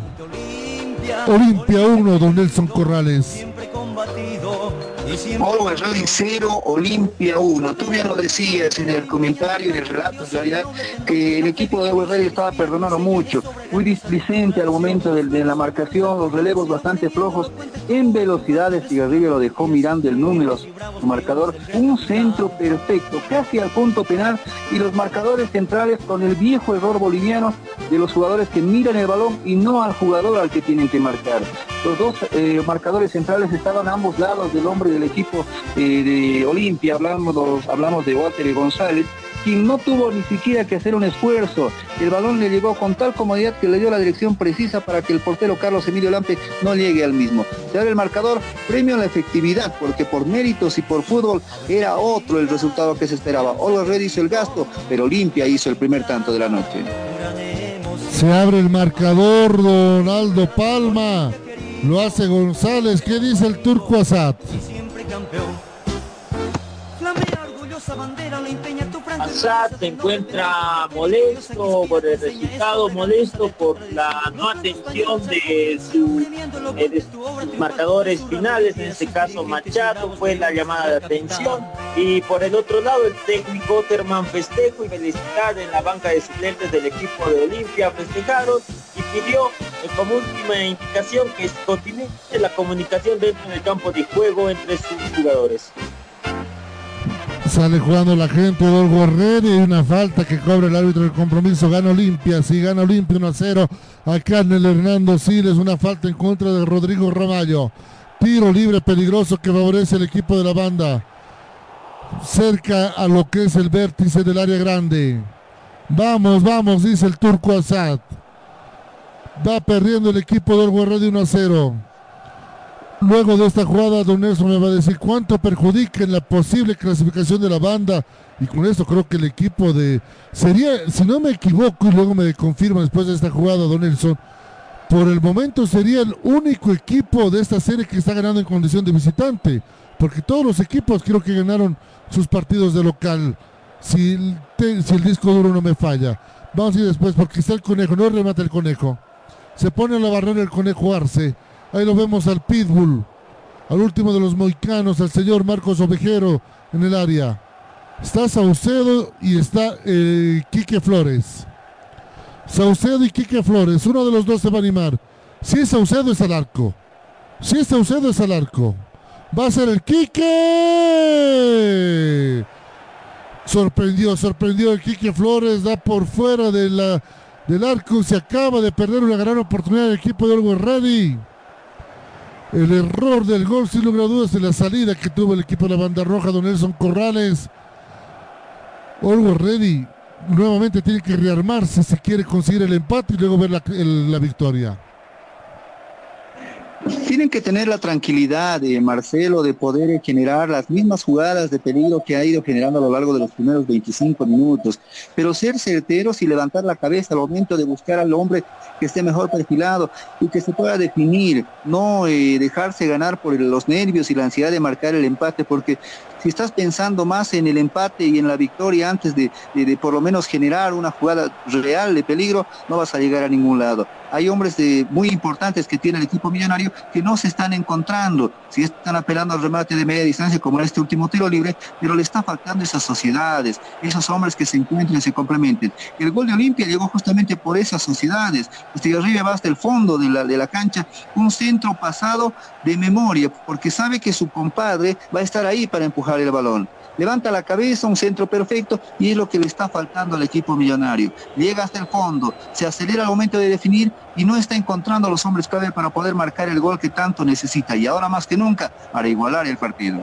Olimpia 1, don Nelson Corrales. Always Ready 0, Olimpia 1. Tú bien lo decías en el comentario, en el relato, en realidad, que el equipo de Ready estaba perdonando mucho. Muy displicente al momento de, de la marcación, los relevos bastante flojos. En velocidades, Cigarrillo lo dejó mirando el número, su marcador. Un centro perfecto, casi al punto penal. Y los marcadores centrales con el viejo error boliviano de los jugadores que miran el balón y no al jugador al que tienen que marcar. Los dos eh, marcadores centrales estaban a ambos lados del hombre del equipo eh, de Olimpia, hablamos, hablamos de Walter González, quien no tuvo ni siquiera que hacer un esfuerzo. El balón le llegó con tal comodidad que le dio la dirección precisa para que el portero Carlos Emilio Lampe no llegue al mismo. Se abre el marcador, premio a la efectividad, porque por méritos y por fútbol era otro el resultado que se esperaba. Olo Red hizo el gasto, pero Olimpia hizo el primer tanto de la noche. Se abre el marcador, Donaldo Palma. Lo hace González. ¿Qué dice el turco Asad? Assad se encuentra molesto por el resultado, molesto por la no atención de, su, de sus marcadores finales, en este caso Machado fue la llamada de atención. Y por el otro lado el técnico Terman festejo y felicidad en la banca de suplentes del equipo de Olimpia festejaron pidió eh, como última indicación que continúe la comunicación dentro del campo de juego entre sus jugadores. Sale jugando la gente de Olgo Herrera y una falta que cobra el árbitro del compromiso. Gana Olimpia, sí, gana Olimpia 1 a 0. Acá en el Hernando Siles, una falta en contra de Rodrigo Ramallo. Tiro libre peligroso que favorece el equipo de la banda. Cerca a lo que es el vértice del área grande. Vamos, vamos, dice el turco Assad. Va perdiendo el equipo de Olgo Herrera 1 a 0. Luego de esta jugada, Don Nelson me va a decir cuánto perjudica en la posible clasificación de la banda. Y con esto creo que el equipo de... Sería, si no me equivoco, y luego me confirma después de esta jugada, Don Nelson, por el momento sería el único equipo de esta serie que está ganando en condición de visitante. Porque todos los equipos creo que ganaron sus partidos de local. Si el, te- si el disco duro no me falla. Vamos a ir después porque está el conejo, no remata el conejo. Se pone a la barrera el conejo Arce. Ahí lo vemos al Pitbull. Al último de los moicanos, al señor Marcos Ovejero en el área. Está Saucedo y está eh, Quique Flores. Saucedo y Quique Flores. Uno de los dos se va a animar. Si es Saucedo es al arco. Si es Saucedo es al arco. Va a ser el Quique. Sorprendió, sorprendió el Quique Flores. Da por fuera de la, del arco. Se acaba de perder una gran oportunidad del equipo de Olgo Ready. El error del gol, sin lugar a dudas, en la salida que tuvo el equipo de la banda roja, don Nelson Corrales. Olgo Ready nuevamente tiene que rearmarse si quiere conseguir el empate y luego ver la victoria. Tienen que tener la tranquilidad de Marcelo de poder generar las mismas jugadas de peligro que ha ido generando a lo largo de los primeros 25 minutos, pero ser certeros y levantar la cabeza al momento de buscar al hombre que esté mejor perfilado y que se pueda definir, no eh, dejarse ganar por los nervios y la ansiedad de marcar el empate, porque si estás pensando más en el empate y en la victoria antes de, por lo menos generar una jugada real de peligro, no vas a llegar a ningún lado. Hay hombres de, muy importantes que tiene el equipo millonario que no se están encontrando. Si están apelando al remate de media distancia, como en este último tiro libre, pero le está faltando esas sociedades, esos hombres que se encuentren y se complementen. El gol de Olimpia llegó justamente por esas sociedades. Este arriba va hasta el fondo de la, de la cancha, un centro pasado de memoria, porque sabe que su compadre va a estar ahí para empujar el balón. Levanta la cabeza, un centro perfecto y es lo que le está faltando al equipo millonario. Llega hasta el fondo, se acelera al momento de definir y no está encontrando los hombres clave para poder marcar el gol que tanto necesita y ahora más que nunca para igualar el partido.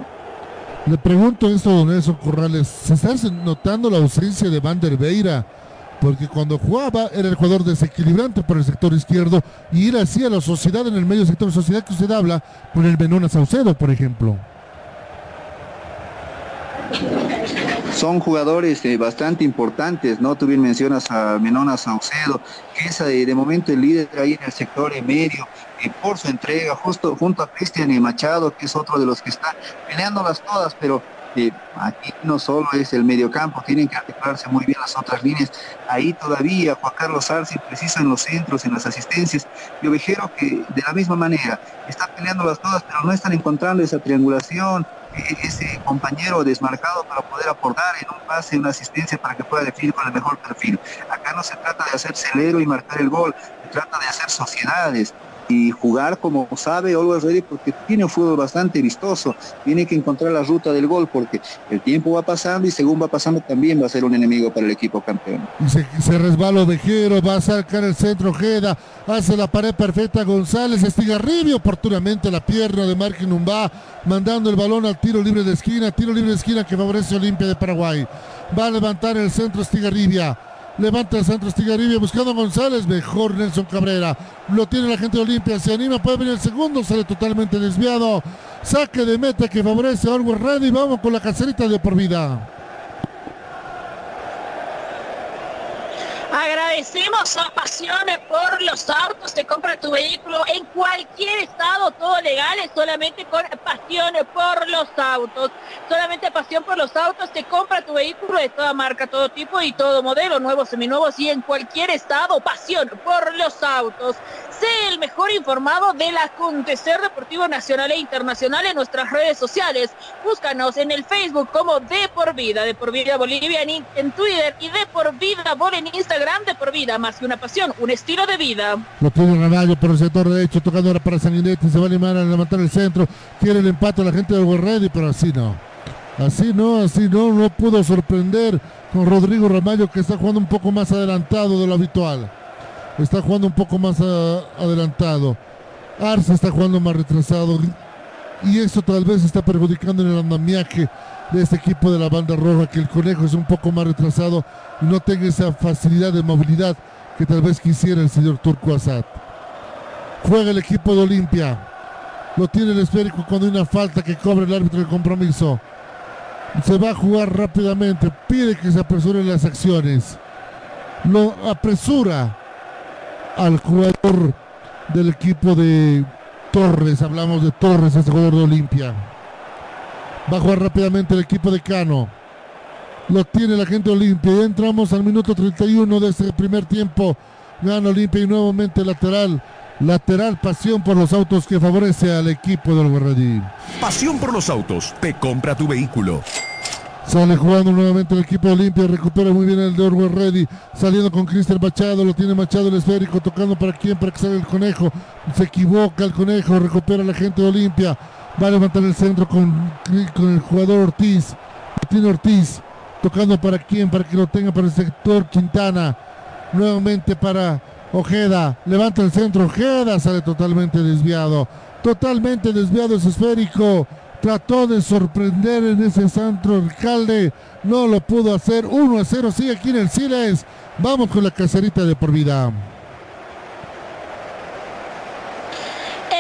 Le pregunto esto, don Nelson Corrales, ¿se está notando la ausencia de Van der Beira? Porque cuando jugaba era el jugador desequilibrante por el sector izquierdo y era así a la sociedad en el medio sector sociedad que usted habla con el Benona Saucedo, por ejemplo son jugadores eh, bastante importantes, ¿no? Tú bien mencionas a Menona Saucedo, que es eh, de momento el líder ahí en el sector medio, eh, por su entrega, justo junto a Cristian y Machado, que es otro de los que está peleándolas todas, pero aquí no solo es el mediocampo, tienen que articularse muy bien las otras líneas. Ahí todavía Juan Carlos Arce precisa en los centros, en las asistencias. Y Ovejero que de la misma manera está peleándolas todas, pero no están encontrando esa triangulación, ese compañero desmarcado para poder aportar en un pase, una asistencia para que pueda definir con el mejor perfil. Acá no se trata de hacer celero y marcar el gol, se trata de hacer sociedades, y jugar como sabe Always Ready porque tiene un fútbol bastante vistoso. Tiene que encontrar la ruta del gol porque el tiempo va pasando y según va pasando también va a ser un enemigo para el equipo campeón. Se, se resbala Ovejero, va a sacar el centro Jeda, hace la pared perfecta González, Estigarribia oportunamente la pierna de Marquín mandando el balón al tiro libre de esquina, tiro libre de esquina que favorece Olimpia de Paraguay. Va a levantar el centro Estigarribia Levanta el centro Estigaribia buscando a González. Mejor Nelson Cabrera. Lo tiene la gente de Olimpia. Se anima. Puede venir el segundo. Sale totalmente desviado. Saque de meta que favorece a Always Ready. Vamos con la cacerita de por vida. Agradecemos a Pasiones por los autos. Te compra tu vehículo en cualquier estado, todo legal, solamente con Pasiones por los autos. Solamente pasión por los autos. Te compra tu vehículo de toda marca, todo tipo y todo modelo, nuevos, seminuevos y en cualquier estado. Pasión por los autos. Sé el mejor informado del acontecer deportivo nacional e internacional en nuestras redes sociales. Búscanos en el Facebook como De Por Vida, De Por Vida Bolivia en, Twitter y De Por Vida Bol en Instagram, De Por Vida, más que una pasión, un estilo de vida. Lo tiene Ramallo por el sector derecho, tocando ahora para Sanguinetti, se va a animar a levantar el centro, quiere el empate la gente de Ready, pero así no. Así no, así no, no pudo sorprender con Rodrigo Ramallo que está jugando un poco más adelantado de lo habitual está jugando un poco más adelantado. Arce está jugando más retrasado. Y eso tal vez está perjudicando en el andamiaje de este equipo de la banda roja, que el conejo es un poco más retrasado y no tenga esa facilidad de movilidad que tal vez quisiera el señor Turco Asad. Juega el equipo de Olimpia. Lo tiene el esférico cuando hay una falta que cobra el árbitro de compromiso. Se va a jugar rápidamente. Pide que se apresuren las acciones. Lo apresura al jugador del equipo de Torres. Hablamos de Torres, este jugador de Olimpia. Va a jugar rápidamente el equipo de Cano. Lo tiene la gente de Olimpia. Ya entramos al minuto 31 de este primer tiempo. Gana Olimpia y nuevamente lateral. Lateral pasión por los autos que favorece al equipo del Guerradín. Pasión por los autos. Te compra tu vehículo. Sale jugando nuevamente el equipo Olimpia, recupera muy bien el de Orwell Ready, saliendo con Cristian Machado, lo tiene Machado el esférico, tocando para quién, para que salga el conejo, se equivoca el conejo, recupera la gente de Olimpia, va a levantar el centro con, con el jugador Ortiz, tiene Ortiz, tocando para quién, para que lo tenga para el sector Quintana, nuevamente para Ojeda, levanta el centro, Ojeda sale totalmente desviado, totalmente desviado ese esférico, trató de sorprender en ese centro alcalde, no lo pudo hacer, 1 a 0, sigue aquí en el Siles, vamos con la cacerita de por vida.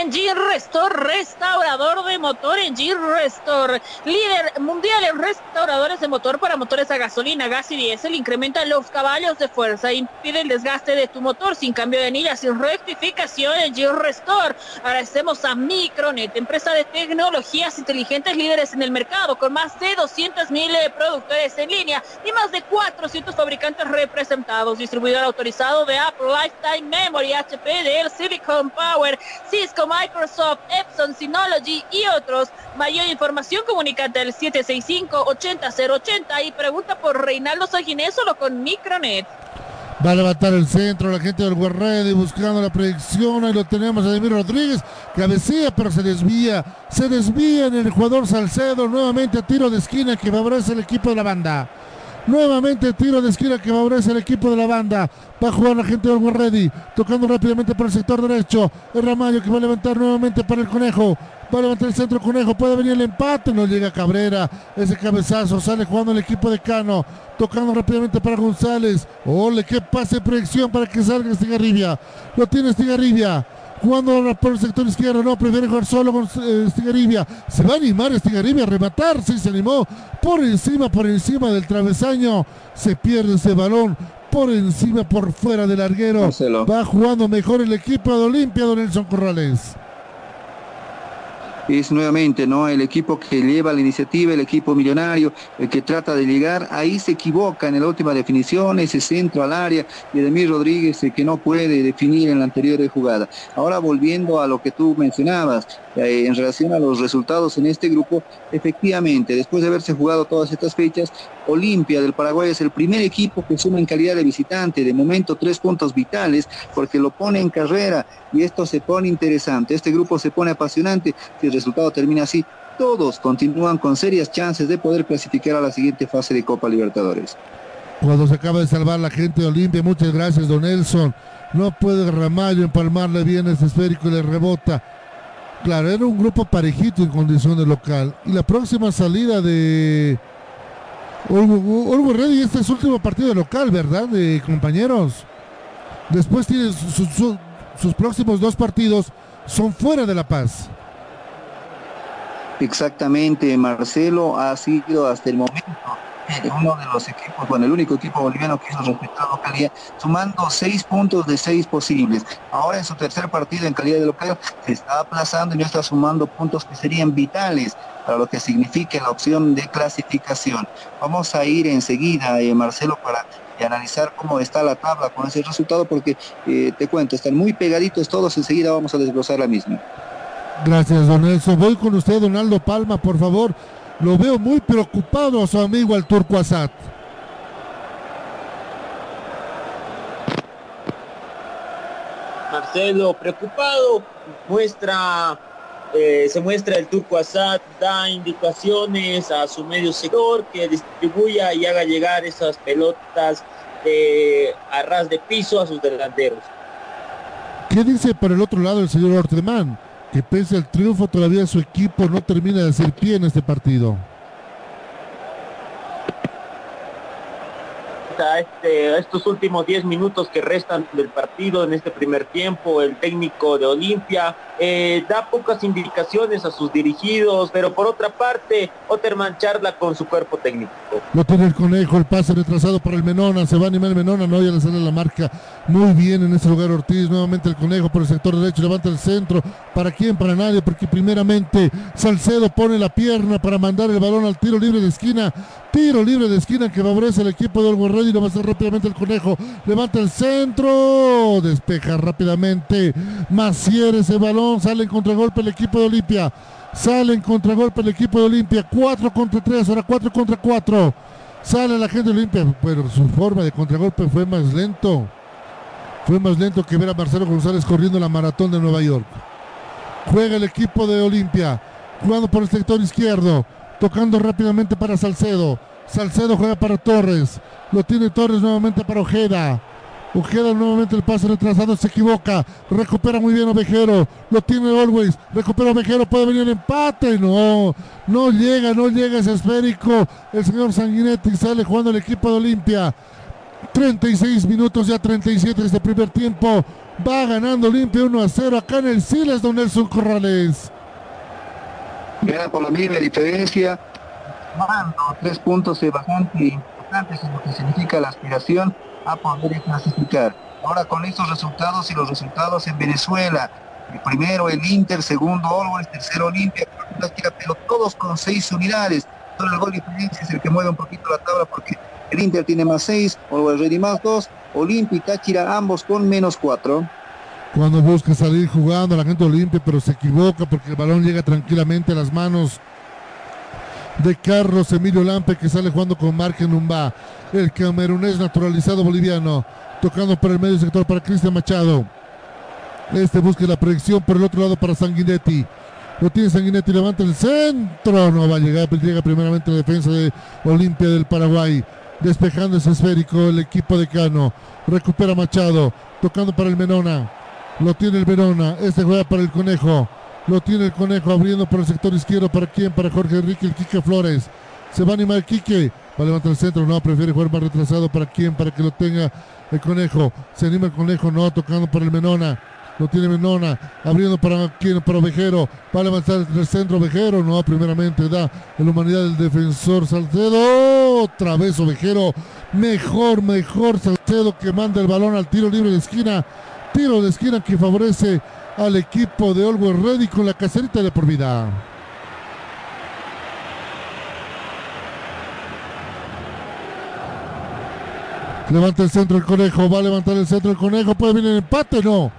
En G-Restore, restaurador de motor en G-Restore, líder mundial en restauradores de motor para motores a gasolina, gas y diésel, incrementa los caballos de fuerza, impide el desgaste de tu motor sin cambio de anillas, sin rectificación en G-Restore. Agradecemos a Micronet, empresa de tecnologías inteligentes líderes en el mercado, con más de 200 mil eh, productores en línea y más de 400 fabricantes representados, distribuidor autorizado de Apple Lifetime Memory, HP, Dell, Silicon Power, Cisco, Microsoft, Epson, Synology y otros. Mayor información, comunícate al 765-80080 y pregunta por Reinaldo Saginés solo con Micronet. Va a levantar el centro la gente del Guerrero buscando la predicción. Ahí lo tenemos a Ademir Rodríguez. Cabecilla, pero se desvía. Se desvía en el jugador Salcedo. Nuevamente tiro de esquina que favorece el equipo de la banda. Nuevamente tiro de esquina que favorece el equipo de la banda. Va a jugar la gente del Ready. Tocando rápidamente por el sector derecho. El Ramallo que va a levantar nuevamente para el conejo. Va a levantar el centro conejo. Puede venir el empate. No llega Cabrera. Ese cabezazo. Sale jugando el equipo de Cano. Tocando rápidamente para González. Ole, qué pase de proyección para que salga Estigarribia. Lo tiene Estigarribia jugando por el sector izquierdo, no, prefiere jugar solo con eh, Se va a animar Estigarribia a rematar, sí se animó por encima, por encima del travesaño. Se pierde ese balón por encima, por fuera del larguero. Va jugando mejor el equipo de Olimpia, don Nelson Corrales es nuevamente ¿no? el equipo que lleva la iniciativa, el equipo millonario, el que trata de llegar, ahí se equivoca en la última definición, ese centro al área y Edemir Rodríguez que no puede definir en la anterior jugada. Ahora volviendo a lo que tú mencionabas, eh, en relación a los resultados en este grupo, efectivamente, después de haberse jugado todas estas fechas, Olimpia del Paraguay es el primer equipo que suma en calidad de visitante, de momento tres puntos vitales, porque lo pone en carrera y esto se pone interesante, este grupo se pone apasionante, si el resultado termina así, todos continúan con serias chances de poder clasificar a la siguiente fase de Copa Libertadores. Cuando se acaba de salvar la gente de Olimpia, muchas gracias, don Nelson. No puede Ramallo empalmarle bien ese esférico y le rebota. Claro, era un grupo parejito en condición de local. Y la próxima salida de Orgo Ready, este es su último partido de local, ¿verdad, de compañeros? Después tiene sus próximos dos partidos, son fuera de La Paz. Exactamente, Marcelo ha sido hasta el momento uno de los equipos, bueno, el único equipo boliviano que hizo respetar localidad, sumando seis puntos de seis posibles. Ahora en su tercer partido en calidad de local se está aplazando y no está sumando puntos que serían vitales para lo que significa la opción de clasificación. Vamos a ir enseguida, eh, Marcelo, para analizar cómo está la tabla con ese resultado, porque eh, te cuento, están muy pegaditos todos, enseguida vamos a desglosar la misma. Gracias, don Nelson. Voy con usted, Donaldo Palma, por favor. Lo veo muy preocupado a su amigo el Turco Asad. Marcelo, preocupado, muestra, eh, se muestra el Turco Asad, da indicaciones a su medio sector que distribuya y haga llegar esas pelotas a ras de piso a sus delanteros. ¿Qué dice por el otro lado el señor Orteman? que pese al triunfo todavía su equipo no termina de hacer pie en este partido. Este, estos últimos 10 minutos que restan del partido en este primer tiempo, el técnico de Olimpia eh, da pocas indicaciones a sus dirigidos, pero por otra parte, Otterman charla con su cuerpo técnico. Lo tiene el conejo, el pase retrasado por el Menona, se va a animar el Menona, no, ya le sale la marca muy bien en ese lugar Ortiz, nuevamente el conejo por el sector derecho, levanta el centro, ¿para quién? Para nadie, porque primeramente Salcedo pone la pierna para mandar el balón al tiro libre de esquina, tiro libre de esquina que favorece el equipo de Olgo y lo va a hacer rápidamente el conejo, levanta el centro, despeja rápidamente, Macier ese balón, sale en contragolpe el equipo de Olimpia. Sale en contragolpe el equipo de Olimpia. 4 contra 3, ahora 4 contra 4. Sale la gente de Olimpia, pero su forma de contragolpe fue más lento. Fue más lento que ver a Marcelo González corriendo la maratón de Nueva York. Juega el equipo de Olimpia, jugando por el sector izquierdo, tocando rápidamente para Salcedo. Salcedo juega para Torres. Lo tiene Torres nuevamente para Ojeda. Ojeda nuevamente el pase retrasado, se equivoca. Recupera muy bien Ovejero. Lo tiene Always. Recupera Ovejero, puede venir el empate. No, no llega, no llega ese esférico. El señor Sanguinetti sale jugando el equipo de Olimpia. 36 minutos, ya 37 de este primer tiempo. Va ganando Olimpia 1 a 0 acá en el Siles, don Nelson Corrales. Gana por la misma diferencia. Mando tres puntos bastante importantes en lo que significa la aspiración a poder clasificar. Ahora con estos resultados y los resultados en Venezuela, el primero el Inter, segundo Always, tercero Olimpia, pero todos con seis unidades. Solo el gol diferencia es el que mueve un poquito la tabla porque el Inter tiene más seis, Always Ready más dos, Olimpia y Táchira ambos con menos cuatro. Cuando busca salir jugando la gente Olimpia, pero se equivoca porque el balón llega tranquilamente a las manos de Carlos Emilio Lampe que sale jugando con Marque Numba, el camerunés naturalizado boliviano, tocando por el medio sector para Cristian Machado. Este busca la proyección por el otro lado para Sanguinetti. Lo tiene Sanguinetti, levanta el centro. No va a llegar, llega primeramente la defensa de Olimpia del Paraguay. Despejando ese esférico el equipo de Cano. Recupera Machado, tocando para el Menona. Lo tiene el Menona. Este juega para el Conejo. Lo tiene el Conejo abriendo por el sector izquierdo. ¿Para quién? Para Jorge Enrique, el Quique Flores. Se va a animar el Quique. Va a levantar el centro. No, prefiere jugar más retrasado. ¿Para quién? Para que lo tenga el Conejo. Se anima el Conejo. No, tocando para el Menona. Lo tiene Menona. Abriendo para quién? Para Ovejero. Va a levantar el centro Ovejero. No, primeramente da la humanidad del defensor Salcedo. Otra vez Ovejero. Mejor, mejor Salcedo que manda el balón al tiro libre de esquina. Tiro de esquina que favorece al equipo de Always Ready con la caserita de por vida. Levanta el centro el conejo, va a levantar el centro el conejo, puede venir el empate, no.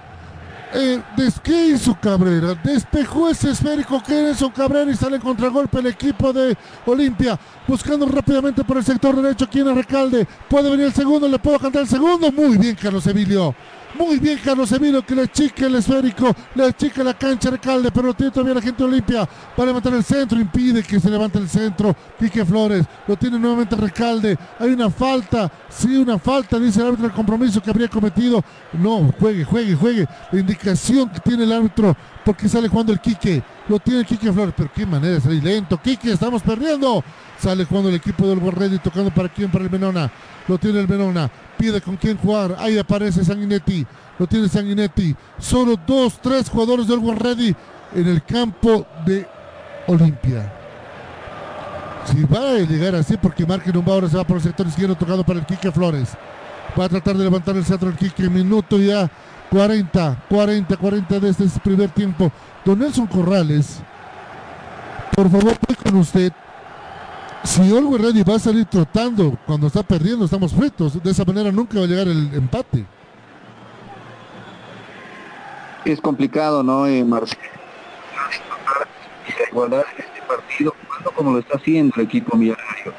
Eh, ¿Qué Cabrera? Despejó ese esférico que es Cabrera y sale en contragolpe el equipo de Olimpia. Buscando rápidamente por el sector derecho aquí en Recalde. Puede venir el segundo, le puedo cantar el segundo. Muy bien, Carlos Emilio. Muy bien Carlos Emilio que le chique el esférico, le chique la cancha de Calde, pero tiene todavía la gente Olimpia para levantar el centro, impide que se levante el centro. Quique Flores lo tiene nuevamente Recalde. Hay una falta, sí, una falta, dice el árbitro del compromiso que habría cometido. No, juegue, juegue, juegue. La indicación que tiene el árbitro porque sale jugando el Quique. Lo tiene Quique Flores, pero qué manera de salir lento. Quique, estamos perdiendo. Sale jugando el equipo del Borrelli tocando para quién, para el Menona. Lo tiene el Menona pide con quién jugar. Ahí aparece Sanguinetti. Lo tiene Sanguinetti. Solo dos, tres jugadores del Ready en el campo de Olimpia. Si va a llegar así, porque Marque un ahora se va por el sector izquierdo tocado para el Quique Flores. Va a tratar de levantar el centro el Quique. Minuto ya 40, 40, 40 de este primer tiempo. Don Nelson Corrales, por favor, voy con usted si Olwe Ready va a salir trotando cuando está perdiendo, estamos fritos. De esa manera nunca va a llegar el empate. Es complicado, ¿no, eh, Marcelo? igualdad en este partido, jugando como lo está haciendo el equipo millonario.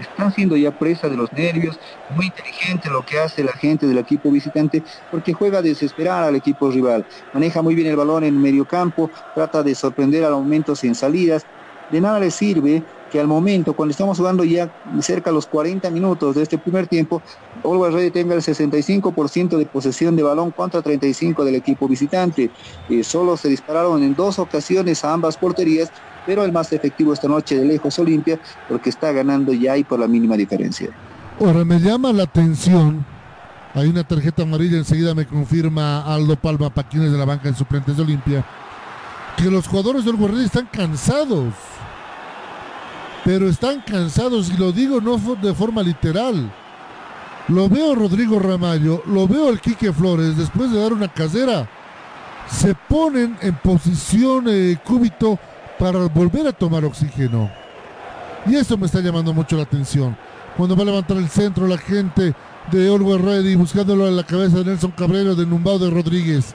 Están siendo ya presa de los nervios, muy inteligente lo que hace la gente del equipo visitante, porque juega a desesperar al equipo rival, maneja muy bien el balón en medio campo, trata de sorprender al momento sin salidas, de nada le sirve que al momento, cuando estamos jugando ya cerca de los 40 minutos de este primer tiempo, Always Ready tenga el 65% de posesión de balón contra 35 del equipo visitante. Eh, solo se dispararon en dos ocasiones a ambas porterías, pero el más efectivo esta noche de lejos Olimpia, porque está ganando ya y por la mínima diferencia. Ahora me llama la atención, hay una tarjeta amarilla, enseguida me confirma Aldo Palma Paquines de la banca en suplentes de Olimpia, que los jugadores del Ready están cansados pero están cansados y lo digo no de forma literal. Lo veo Rodrigo Ramallo, lo veo al Quique Flores después de dar una casera. Se ponen en posición eh, cúbito para volver a tomar oxígeno. Y eso me está llamando mucho la atención. Cuando va a levantar el centro la gente de Always Ready buscándolo en la cabeza de Nelson Cabrero de Numbao de Rodríguez.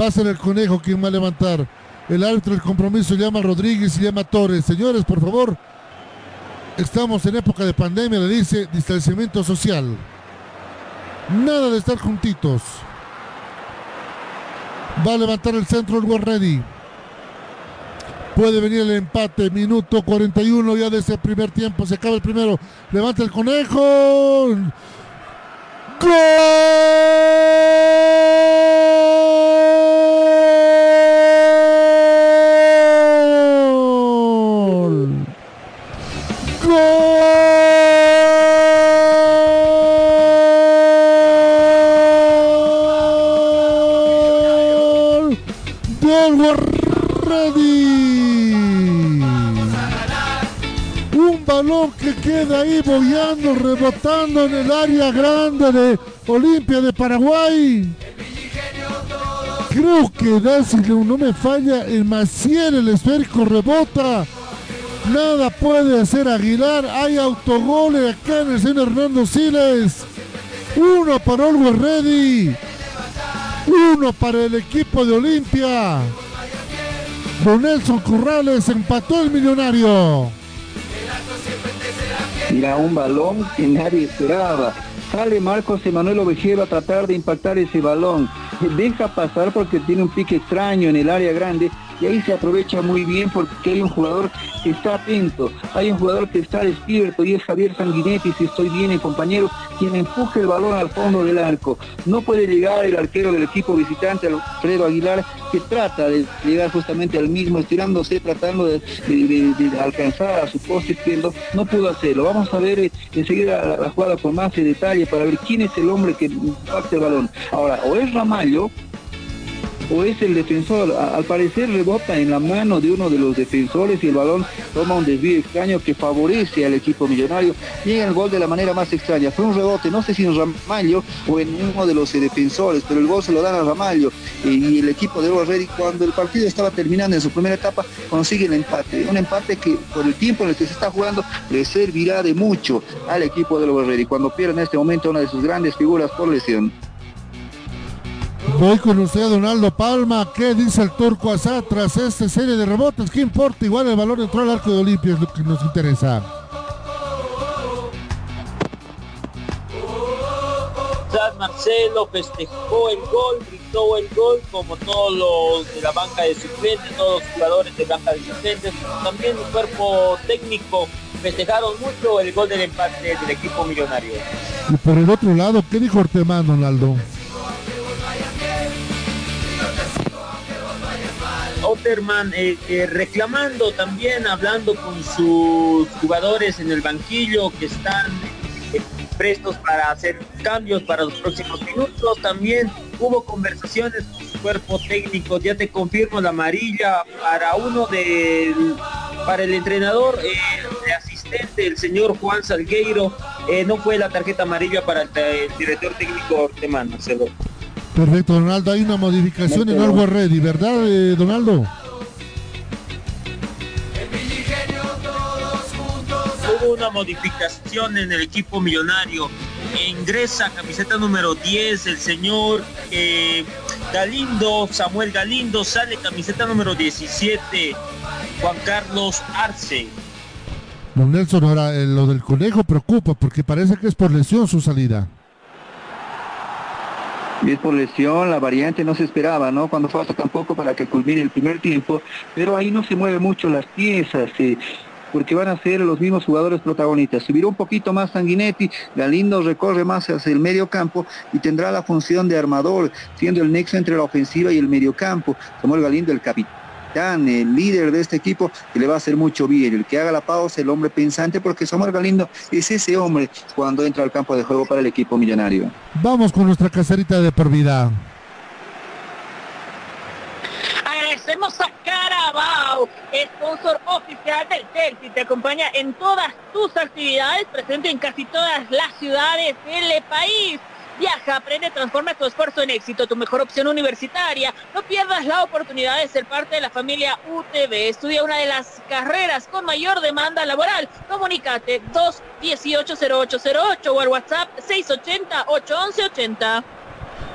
Va a ser el conejo quien va a levantar. El árbitro del compromiso llama a Rodríguez y llama a Torres. Señores, por favor, Estamos en época de pandemia, le dice distanciamiento social. Nada de estar juntitos. Va a levantar el centro el Ready. Puede venir el empate, minuto 41 ya de ese primer tiempo. Se acaba el primero. Levanta el conejo. ¡Gol! Boyando, rebotando en el área grande de Olimpia de Paraguay. Creo que si no me falla, el Maciel, el esférico rebota. Nada puede hacer Aguilar. Hay autogoles acá en el señor Hernando Siles. Uno para Always Ready. Uno para el equipo de Olimpia. Con Nelson Corrales empató el millonario. Mira, un balón que nadie esperaba. Sale Marcos Emanuel Ovejero a tratar de impactar ese balón. Deja pasar porque tiene un pique extraño en el área grande y ahí se aprovecha muy bien porque hay un jugador que está atento, hay un jugador que está despierto y es Javier Sanguinetti, si estoy bien, el compañero, quien empuja el balón al fondo del arco. No puede llegar el arquero del equipo visitante, Alfredo Aguilar, que trata de llegar justamente al mismo, estirándose, tratando de, alcanzar a su poste izquierdo, no pudo hacerlo. Vamos a ver eh, enseguida la, la, jugada con más detalle para ver quién es el hombre que impacta el balón. Ahora, o es Ramallo, o es el defensor. Al parecer rebota en la mano de uno de los defensores y el balón toma un desvío extraño que favorece al equipo millonario. Llega el gol de la manera más extraña. Fue un rebote, no sé si en Ramallo o en uno de los eh, defensores, pero el gol se lo dan a Ramallo y el equipo de Evo Ready cuando el partido estaba terminando en su primera etapa consigue el empate. Un empate que por el tiempo en el que se está jugando le servirá de mucho al equipo de Evo Ready cuando pierde en este momento una de sus grandes figuras por lesión. Voy con usted, Donaldo Palma. ¿Qué dice el turco Asá tras esta serie de rebotes? ¿Qué importa? Igual el valor entró al arco de Olimpia, es lo que nos interesa. Marcelo festejó el gol, gritó el gol como todos los de la banca de suplentes, todos los jugadores de banca de suplentes, también el cuerpo técnico festejaron mucho el gol del empate del equipo millonario. Y por el otro lado, ¿qué dijo Ortemán, Donaldo? Otterman eh, eh, reclamando también, hablando con sus jugadores en el banquillo que están eh, prestos para hacer cambios para los próximos minutos. También hubo conversaciones con su cuerpo técnico. Ya te confirmo la amarilla para uno del para el entrenador el asistente, el señor Juan Salgueiro. no fue la tarjeta amarilla para el, director técnico Ortemán, Marcelo. Perfecto, Donaldo. Hay una modificación en Algo Ready, ¿verdad, eh, Donaldo? Hubo una modificación en el equipo millonario. Ingresa camiseta número 10 el señor eh, Galindo, Samuel Galindo, sale camiseta número 17, Juan Carlos Arce. Don Nelson, ahora eh, lo del conejo preocupa porque parece que es por lesión su salida. Es por lesión, la variante no se esperaba, ¿no? Cuando falta tampoco para que culmine el primer tiempo, pero ahí no se mueven mucho las piezas. Eh, porque van a ser los mismos jugadores protagonistas. Subirá un poquito más Sanguinetti, Galindo recorre más hacia el medio campo y tendrá la función de armador, siendo el nexo entre la ofensiva y el medio campo. Samuel Galindo, el capitán el líder de este equipo, que le va a hacer mucho bien. El que haga la pausa, el hombre pensante, porque Samuel Galindo es ese hombre cuando entra al campo de juego para el equipo millonario. Vamos con nuestra caserita de por vida. Agradecemos a Carabao, sponsor oficial del Chelsea. Te acompaña en todas tus actividades, presente en casi todas las ciudades del país. Viaja, aprende, transforma tu esfuerzo en éxito, tu mejor opción universitaria. No pierdas la oportunidad de ser parte de la familia UTV. Estudia una de las carreras con mayor demanda laboral. Comunícate 218-0808 o al WhatsApp 680-811-80.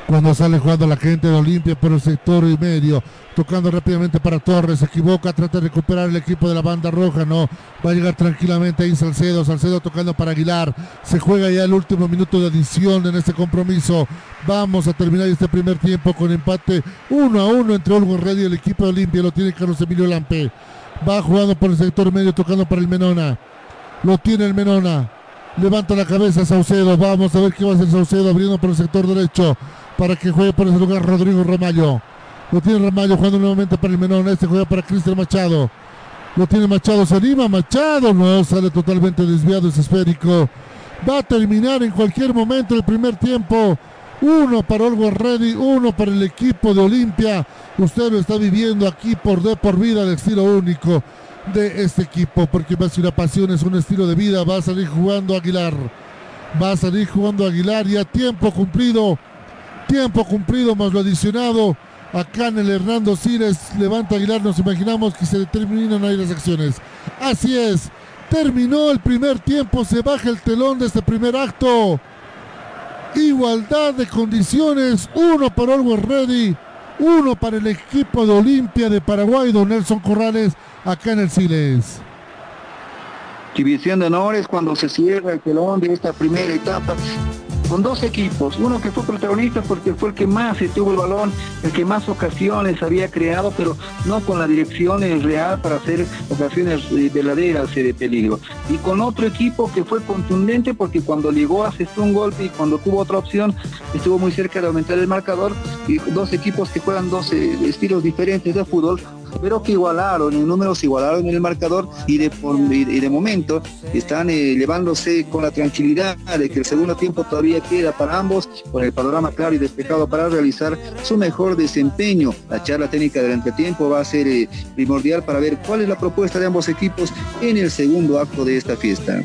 Cuando sale jugando la gente de Olimpia por el sector y medio, tocando rápidamente para Torres, se equivoca, trata de recuperar el equipo de la banda roja, no, va a llegar tranquilamente ahí Salcedo, Salcedo tocando para Aguilar, se juega ya el último minuto de adición en este compromiso, vamos a terminar este primer tiempo con empate 1 a 1 entre Olgo Red y el equipo de Olimpia, lo tiene Carlos Emilio Lampe, va jugando por el sector medio, tocando para el Menona, lo tiene el Menona, levanta la cabeza Saucedo, vamos a ver qué va a hacer Saucedo abriendo por el sector derecho, para que juegue por ese lugar Rodrigo Ramallo. Lo tiene Ramallo jugando nuevamente para el menor. Este juega para Cristian Machado. Lo tiene Machado, se Machado. No, sale totalmente desviado ese esférico. Va a terminar en cualquier momento el primer tiempo. Uno para Olgo Ready, uno para el equipo de Olimpia. Usted lo está viviendo aquí por de por vida de estilo único. de este equipo, porque va a ser una pasión, es un estilo de vida, va a salir jugando Aguilar, va a salir jugando Aguilar y a tiempo cumplido, tiempo cumplido más lo adicionado, acá en el Hernando Cires, levanta Aguilar, nos imaginamos que se determinan ahí las acciones, así es, terminó el primer tiempo, se baja el telón de este primer acto, igualdad de condiciones, uno para Always Ready, uno para el equipo de Olimpia de Paraguay, don Nelson Corrales, acá en el Siles. División de honores cuando se cierra el telón de esta primera etapa con dos equipos, uno que fue protagonista porque fue el que más tuvo el balón, el que más ocasiones había creado, pero no con la dirección real para hacer ocasiones verdaderas de peligro. Y con otro equipo que fue contundente porque cuando llegó asestó un golpe y cuando tuvo otra opción estuvo muy cerca de aumentar el marcador y dos equipos que juegan dos eh, estilos diferentes de fútbol pero que igualaron, en números igualaron en el marcador y de, y de momento están eh, llevándose con la tranquilidad de que el segundo tiempo todavía queda para ambos, con el panorama claro y despejado para realizar su mejor desempeño. La charla técnica del entretiempo va a ser eh, primordial para ver cuál es la propuesta de ambos equipos en el segundo acto de esta fiesta.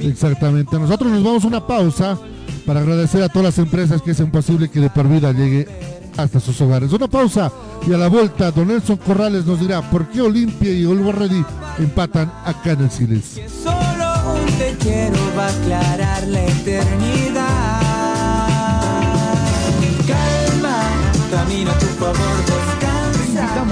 Exactamente, nosotros nos vamos a una pausa para agradecer a todas las empresas que hacen posible que de por vida llegue hasta sus hogares. Una pausa y a la vuelta Don Nelson Corrales nos dirá por qué Olimpia y Ready empatan acá en el Siles. Solo un te quiero va a aclarar la eternidad. Calma, camino a tu favor,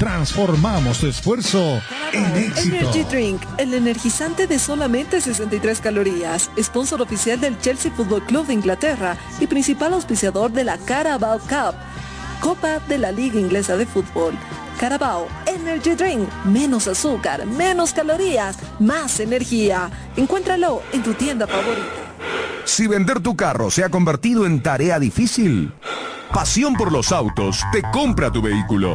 Transformamos tu esfuerzo en éxito. Energy Drink, el energizante de solamente 63 calorías. Sponsor oficial del Chelsea Football Club de Inglaterra y principal auspiciador de la Carabao Cup, Copa de la Liga Inglesa de Fútbol. Carabao Energy Drink, menos azúcar, menos calorías, más energía. Encuéntralo en tu tienda favorita. Si vender tu carro se ha convertido en tarea difícil, Pasión por los autos te compra tu vehículo.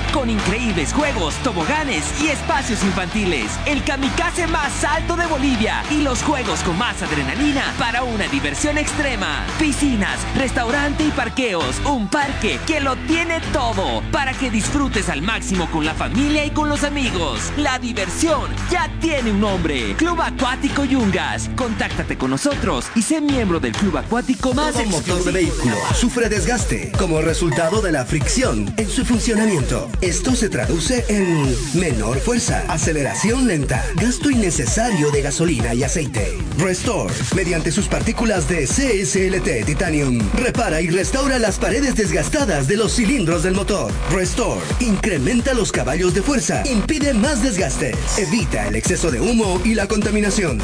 con increíbles juegos, toboganes y espacios infantiles. El kamikaze más alto de Bolivia y los juegos con más adrenalina para una diversión extrema. Piscinas, restaurante y parqueos, un parque que lo tiene todo para que disfrutes al máximo con la familia y con los amigos. La diversión ya tiene un nombre. Club Acuático Yungas. Contáctate con nosotros y sé miembro del Club Acuático más El motor de vehículo sufre desgaste como resultado de la fricción en su funcionamiento. Esto se traduce en menor fuerza, aceleración lenta, gasto innecesario de gasolina y aceite. Restore, mediante sus partículas de CSLT Titanium, repara y restaura las paredes desgastadas de los cilindros del motor. Restore, incrementa los caballos de fuerza, impide más desgastes, evita el exceso de humo y la contaminación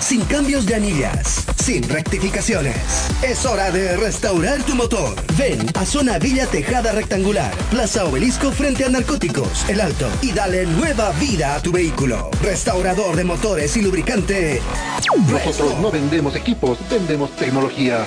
sin cambios de anillas, sin rectificaciones. Es hora de restaurar tu motor. Ven a Zona Villa Tejada Rectangular, Plaza Obelisco frente Narcóticos, El Alto, y dale nueva vida a tu vehículo. Restaurador de motores y lubricante. Nosotros no vendemos equipos, vendemos tecnología.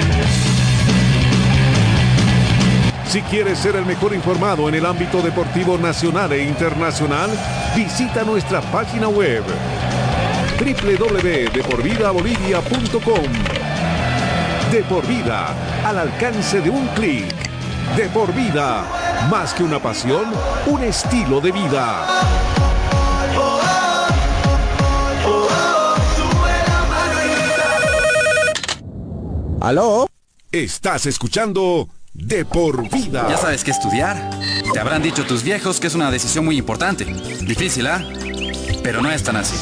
Si quieres ser el mejor informado en el ámbito deportivo nacional e internacional, Visita nuestra página web www.deporvidabolivia.com De por vida, al alcance de un clic. De por vida, más que una pasión, un estilo de vida. ¿Aló? Estás escuchando De por vida. Ya sabes qué estudiar. Te habrán dicho tus viejos que es una decisión muy importante. Difícil, ¿ah? Pero no es tan así.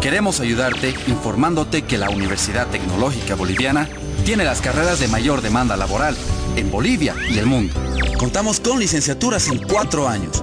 Queremos ayudarte informándote que la Universidad Tecnológica Boliviana tiene las carreras de mayor demanda laboral en Bolivia y el mundo. Contamos con licenciaturas en cuatro años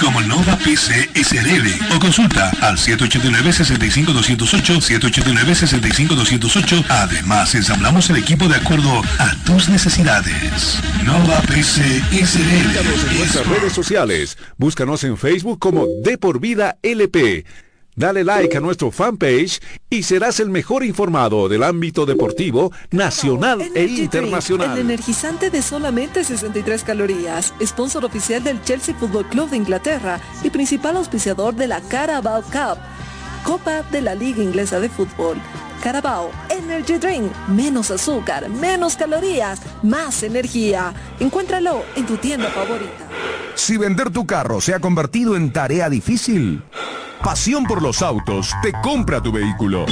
como Nova PC SRL o consulta al 789-65208, 789-65208. Además, ensamblamos el equipo de acuerdo a tus necesidades. Nova PC SRL. En nuestras redes sociales. Búscanos en Facebook como De por Vida LP. Dale like a nuestro fanpage y serás el mejor informado del ámbito deportivo nacional e Energy internacional. Drink, el energizante de solamente 63 calorías, sponsor oficial del Chelsea Football Club de Inglaterra y principal auspiciador de la Carabao Cup, Copa de la Liga Inglesa de Fútbol. Carabao Energy Drink, menos azúcar, menos calorías, más energía. Encuéntralo en tu tienda favorita. Si vender tu carro se ha convertido en tarea difícil, Pasión por los autos te compra tu vehículo.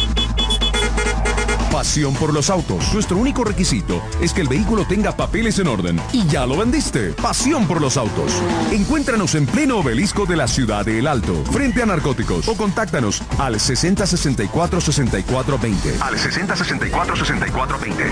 Pasión por los autos. Nuestro único requisito es que el vehículo tenga papeles en orden. Y ya lo vendiste. Pasión por los autos. Encuéntranos en pleno obelisco de la ciudad de El Alto, frente a narcóticos. O contáctanos al 6064-6420. Al 6064-6420.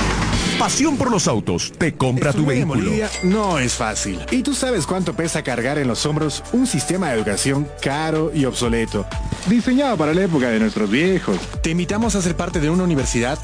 Pasión por los autos te compra tu en vehículo. Bolivia no es fácil. ¿Y tú sabes cuánto pesa cargar en los hombros un sistema de educación caro y obsoleto? Diseñado para la época de nuestros viejos. Te invitamos a ser parte de una universidad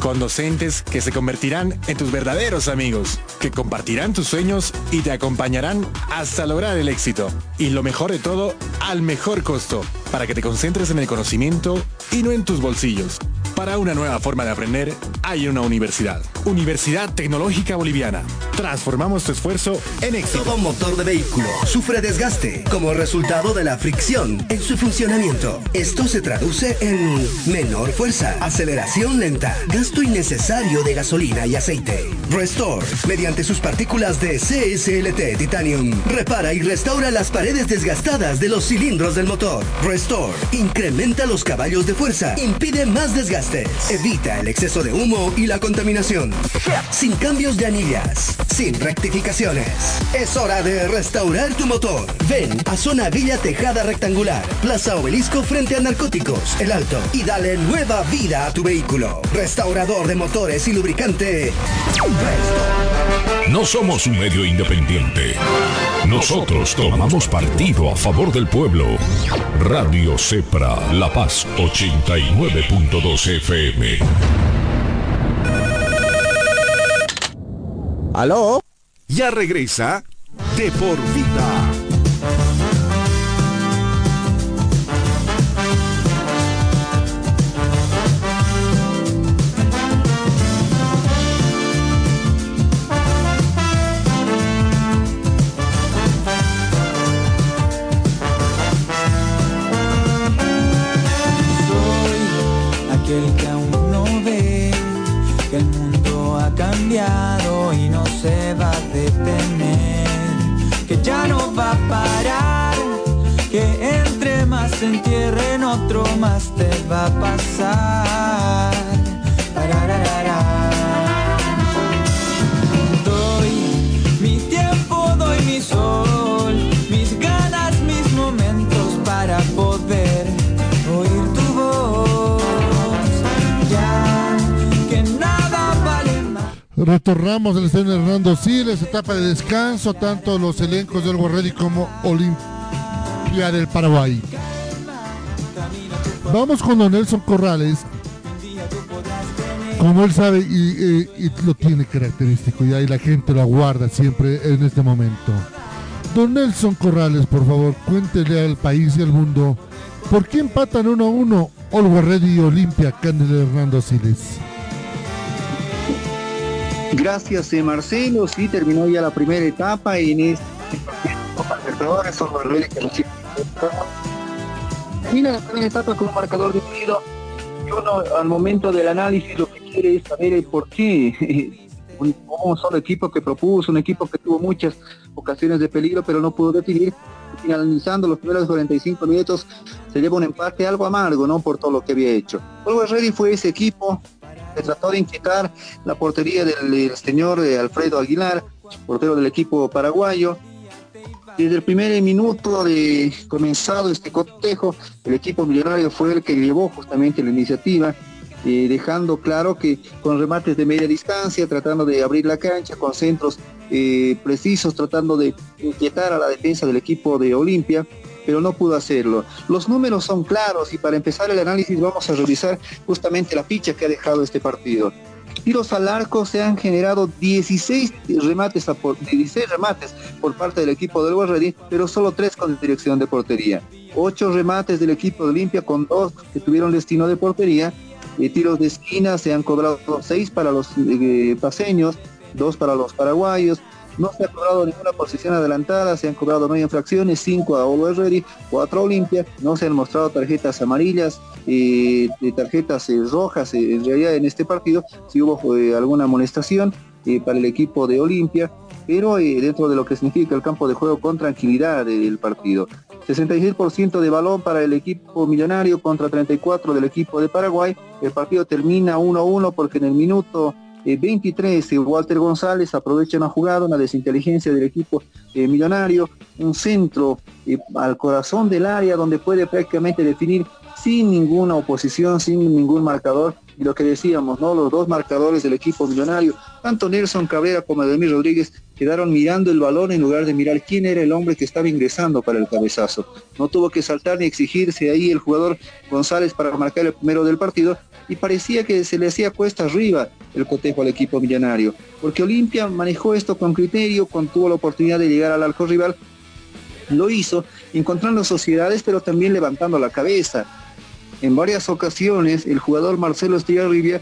Con docentes que se convertirán en tus verdaderos amigos, que compartirán tus sueños y te acompañarán hasta lograr el éxito. Y lo mejor de todo, al mejor costo, para que te concentres en el conocimiento y no en tus bolsillos. Para una nueva forma de aprender, hay una universidad. Universidad Tecnológica Boliviana. Transformamos tu esfuerzo en éxito. Todo motor de vehículo sufre desgaste como resultado de la fricción en su funcionamiento. Esto se traduce en menor fuerza, aceleración lenta, gasto innecesario de gasolina y aceite. Restore, mediante sus partículas de CSLT Titanium, repara y restaura las paredes desgastadas de los cilindros del motor. Restore, incrementa los caballos de fuerza, impide más evita el exceso de humo y la contaminación. Sin cambios de anillas, sin rectificaciones. Es hora de restaurar tu motor. Ven a Zona Villa Tejada Rectangular, Plaza Obelisco frente a Narcóticos, El Alto, y dale nueva vida a tu vehículo. Restaurador de motores y lubricante. No somos un medio independiente. Nosotros tomamos partido a favor del pueblo. Radio Cepra, La Paz 89.2 FM. ¿Aló? Ya regresa De por Vida. Se entierren otro más te va a pasar. Doy mi tiempo, doy mi sol, mis ganas, mis momentos para poder oír tu voz. Ya que nada vale más. Retornamos al estadio Hernando Siles, etapa de descanso, tanto los elencos del Ready como Olimpia del Paraguay. Vamos con don Nelson Corrales. Como él sabe y, y- y lo tiene característico y ahí la gente lo aguarda siempre en este momento. Don Nelson Corrales, por favor, cuéntele al país y al mundo por qué empatan 1 a 1 Olwa Ready y Olimpia el Hernando Siles. Gracias, eh, Marcelo. Sí, terminó ya la primera etapa y en este Libertadores que. Termina la primera etapa con un marcador dividido y uno al momento del análisis lo que quiere es saber el por qué. Un, solo equipo que propuso, un equipo que tuvo muchas ocasiones de peligro pero no pudo definir. Finalizando los primeros 45 minutos se lleva un empate algo amargo, ¿no? Por todo lo que había hecho. Always Ready fue ese equipo que trató de inquietar la portería del, del señor eh, Alfredo Aguilar, portero del equipo paraguayo. Desde el primer minuto de comenzado este cotejo, el equipo millonario fue el que llevó justamente la iniciativa, eh, dejando claro que con remates de media distancia, tratando de abrir la cancha, con centros eh, precisos, tratando de inquietar a la defensa del equipo de Olimpia, pero no pudo hacerlo. Los números son claros y para empezar el análisis vamos a revisar justamente la ficha que ha dejado este partido. Tiros al arco se han generado 16 remates, por, 16 remates por parte del equipo del Ready, pero solo 3 con dirección de portería. 8 remates del equipo de Olimpia con 2 que tuvieron destino de portería. Eh, tiros de esquina se han cobrado 6 para los eh, paseños, 2 para los paraguayos. No se ha cobrado ninguna posición adelantada, se han cobrado 9 infracciones, 5 a Always Ready, 4 a Olimpia, no se han mostrado tarjetas amarillas, eh, tarjetas eh, rojas eh, en realidad en este partido, si hubo eh, alguna amonestación para el equipo de Olimpia, pero dentro de lo que significa el campo de juego con tranquilidad del partido. 66% de balón para el equipo millonario contra 34 del equipo de Paraguay. El partido termina 1-1 porque en el minuto eh, 23 eh, Walter González aprovecha una jugada, una desinteligencia del equipo eh, millonario, un centro eh, al corazón del área donde puede prácticamente definir sin ninguna oposición, sin ningún marcador. Y lo que decíamos, ¿no? Los dos marcadores del equipo millonario, tanto Nelson Cabrera como Ademir Rodríguez, quedaron mirando el balón en lugar de mirar quién era el hombre que estaba ingresando para el cabezazo. No tuvo que saltar ni exigirse ahí el jugador González para marcar el primero del partido y parecía que se le hacía cuesta arriba el cotejo al equipo millonario, porque Olimpia manejó esto con criterio, cuando tuvo la oportunidad de llegar al arco rival, lo hizo encontrando sociedades pero también levantando la cabeza. En varias ocasiones el jugador Marcelo Estigarribia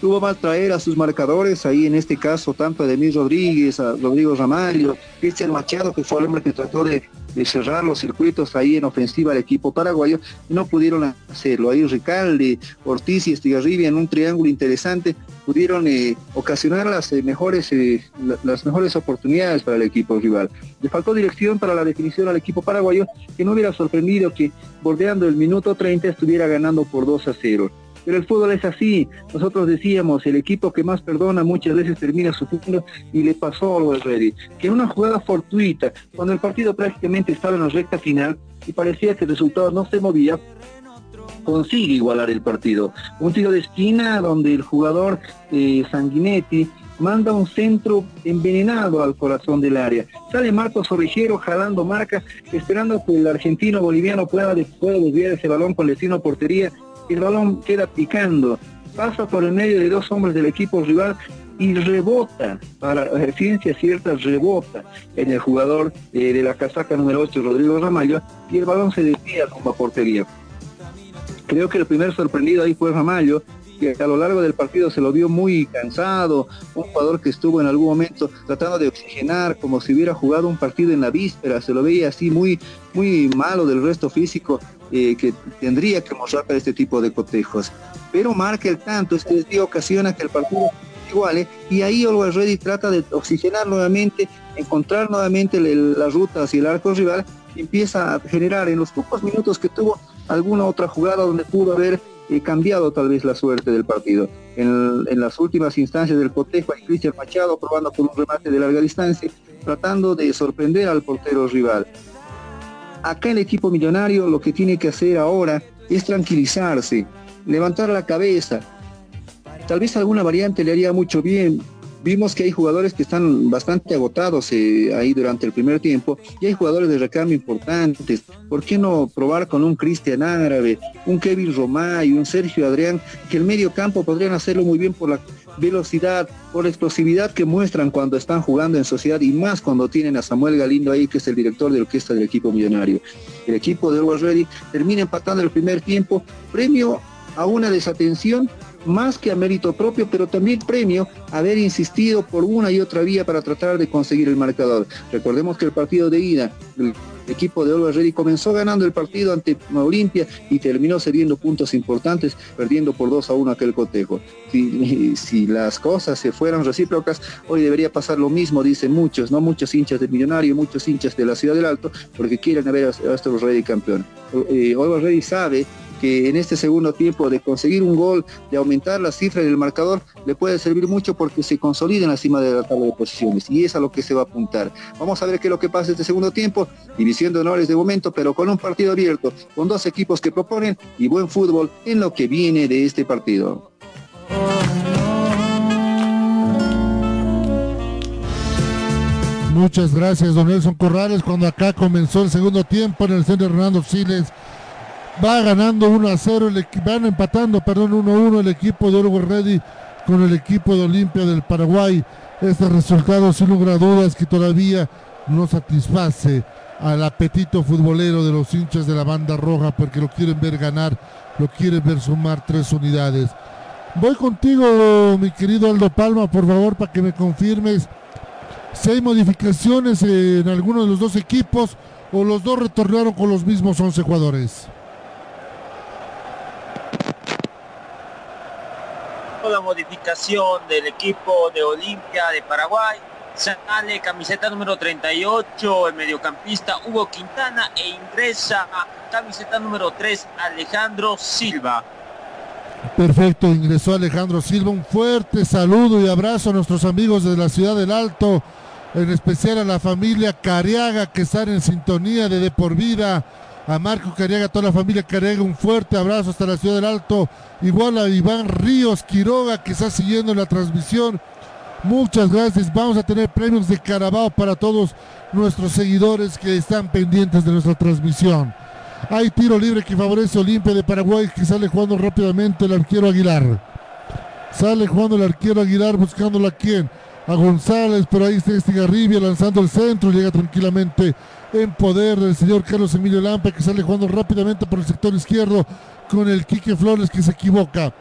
tuvo mal traer a sus marcadores, ahí en este caso tanto a Demir Rodríguez, a Rodrigo Ramallo, Cristian Machado, que fue el hombre que trató de, de cerrar los circuitos ahí en ofensiva al equipo paraguayo, no pudieron hacerlo. Ahí Ricalde, Ortiz y Estigarribia en un triángulo interesante pudieron eh, ocasionar las eh, mejores eh, la- las mejores oportunidades para el equipo rival. Le faltó dirección para la definición al equipo paraguayo, que no hubiera sorprendido que bordeando el minuto 30 estuviera ganando por 2 a 0. Pero el fútbol es así. Nosotros decíamos, el equipo que más perdona muchas veces termina sufriendo y le pasó algo al Ready. Que en una jugada fortuita, cuando el partido prácticamente estaba en la recta final y parecía que el resultado no se movía, consigue igualar el partido. Un tiro de esquina donde el jugador eh, Sanguinetti manda un centro envenenado al corazón del área. Sale Marcos Ovejero jalando marca, esperando que el argentino boliviano pueda, pueda desviar ese balón con destino portería. El balón queda picando, pasa por el medio de dos hombres del equipo rival y rebota, para ciencia cierta, rebota en el jugador eh, de la casaca número 8, Rodrigo Ramallo, y el balón se desvía rumbo a portería. Creo que el primer sorprendido ahí fue Ramallo, que a lo largo del partido se lo vio muy cansado, un jugador que estuvo en algún momento tratando de oxigenar como si hubiera jugado un partido en la víspera, se lo veía así muy, muy malo del resto físico eh, que tendría que mostrar para este tipo de cotejos. Pero marca el tanto, este desvío ocasiona que el partido iguale y ahí Always Ready trata de oxigenar nuevamente, encontrar nuevamente el- la ruta hacia el arco rival empieza a generar en los pocos minutos que tuvo alguna otra jugada donde pudo haber eh, cambiado tal vez la suerte del partido. En, las últimas instancias del cotejo hay Cristian Machado probando con un remate de larga distancia, tratando de sorprender al portero rival. Acá el equipo millonario lo que tiene que hacer ahora es tranquilizarse, levantar la cabeza. Tal vez alguna variante le haría mucho bien, Vimos que hay jugadores que están bastante agotados eh, ahí durante el primer tiempo y hay jugadores de recambio importantes. ¿Por qué no probar con un Cristian Árabe, un Kevin Romay, un Sergio Adrián, que el medio campo podrían hacerlo muy bien por la velocidad, por la explosividad que muestran cuando están jugando en sociedad y más cuando tienen a Samuel Galindo ahí, que es el director de orquesta del equipo millonario. El equipo de Always Ready termina empatando el primer tiempo, premio a una desatención más que a mérito propio, pero también premio haber insistido por una y otra vía para tratar de conseguir el marcador. Recordemos que el partido de ida, el equipo de Oliver Ready comenzó ganando el partido ante Olimpia y terminó cediendo puntos importantes, perdiendo por 2 a 1 aquel cotejo. Si, las cosas se fueran recíprocas, hoy debería pasar lo mismo, dicen muchos, no muchos hinchas de Millonario, muchos hinchas de la Ciudad del Alto, porque quieren ver a, estos Ready campeón. Eh, Ready sabe que en este segundo tiempo de conseguir un gol, de aumentar la cifra del marcador, le puede servir mucho porque se consolida en la cima de la tabla de posiciones y es a lo que se va a apuntar. Vamos a ver qué es lo que pasa este segundo tiempo, división de honores de momento, pero con un partido abierto, con dos equipos que proponen y buen fútbol en lo que viene de este partido. Muchas gracias, don Nelson Corrales. Cuando acá comenzó el segundo tiempo en el centro Hernando Siles, va ganando 1 a 0, el, van empatando, perdón, 1 a 1 el equipo de Uruguay Ready con el equipo de Olimpia del Paraguay. Este resultado, sin lugar a dudas, que todavía no satisface al apetito futbolero de los hinchas de la banda roja porque lo quieren ver ganar, lo quieren ver sumar tres unidades. Voy contigo, mi querido Aldo Palma, por favor, para que me confirmes si hay modificaciones en alguno de los dos equipos o los dos retornaron con los mismos 11 jugadores. La modificación del equipo de Olimpia de Paraguay. Sale camiseta número 38 el mediocampista Hugo Quintana e ingresa camiseta número 3 Alejandro Silva. Perfecto, ingresó Alejandro Silva. Un fuerte saludo y abrazo a nuestros amigos de la ciudad del Alto, en especial a la familia Cariaga que están en sintonía de De Por Vida a Marco Cariaga, a toda la familia Cariaga, un fuerte abrazo hasta la ciudad del Alto, igual a Iván Ríos Quiroga que está siguiendo la transmisión. Muchas gracias. Vamos a tener premios de Carabao para todos nuestros seguidores que están pendientes de nuestra transmisión. Hay tiro libre que favorece Olimpia de Paraguay que sale jugando rápidamente el arquero Aguilar. Sale jugando el arquero Aguilar buscándolo a quién. A González, pero ahí está Estigarribia lanzando el centro, llega tranquilamente en poder del señor Carlos Emilio Lampe que sale jugando rápidamente por el sector izquierdo con el Quique Flores que se equivoca.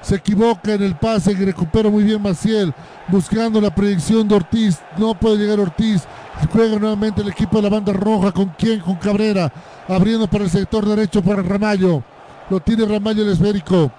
Se equivoca en el pase que recupera muy bien Maciel, buscando la predicción de Ortiz. No puede llegar Ortiz. Juega nuevamente el equipo de la banda roja. ¿Con quién? Con Cabrera. Abriendo para el sector derecho para Ramallo. Lo tiene Ramallo el esférico.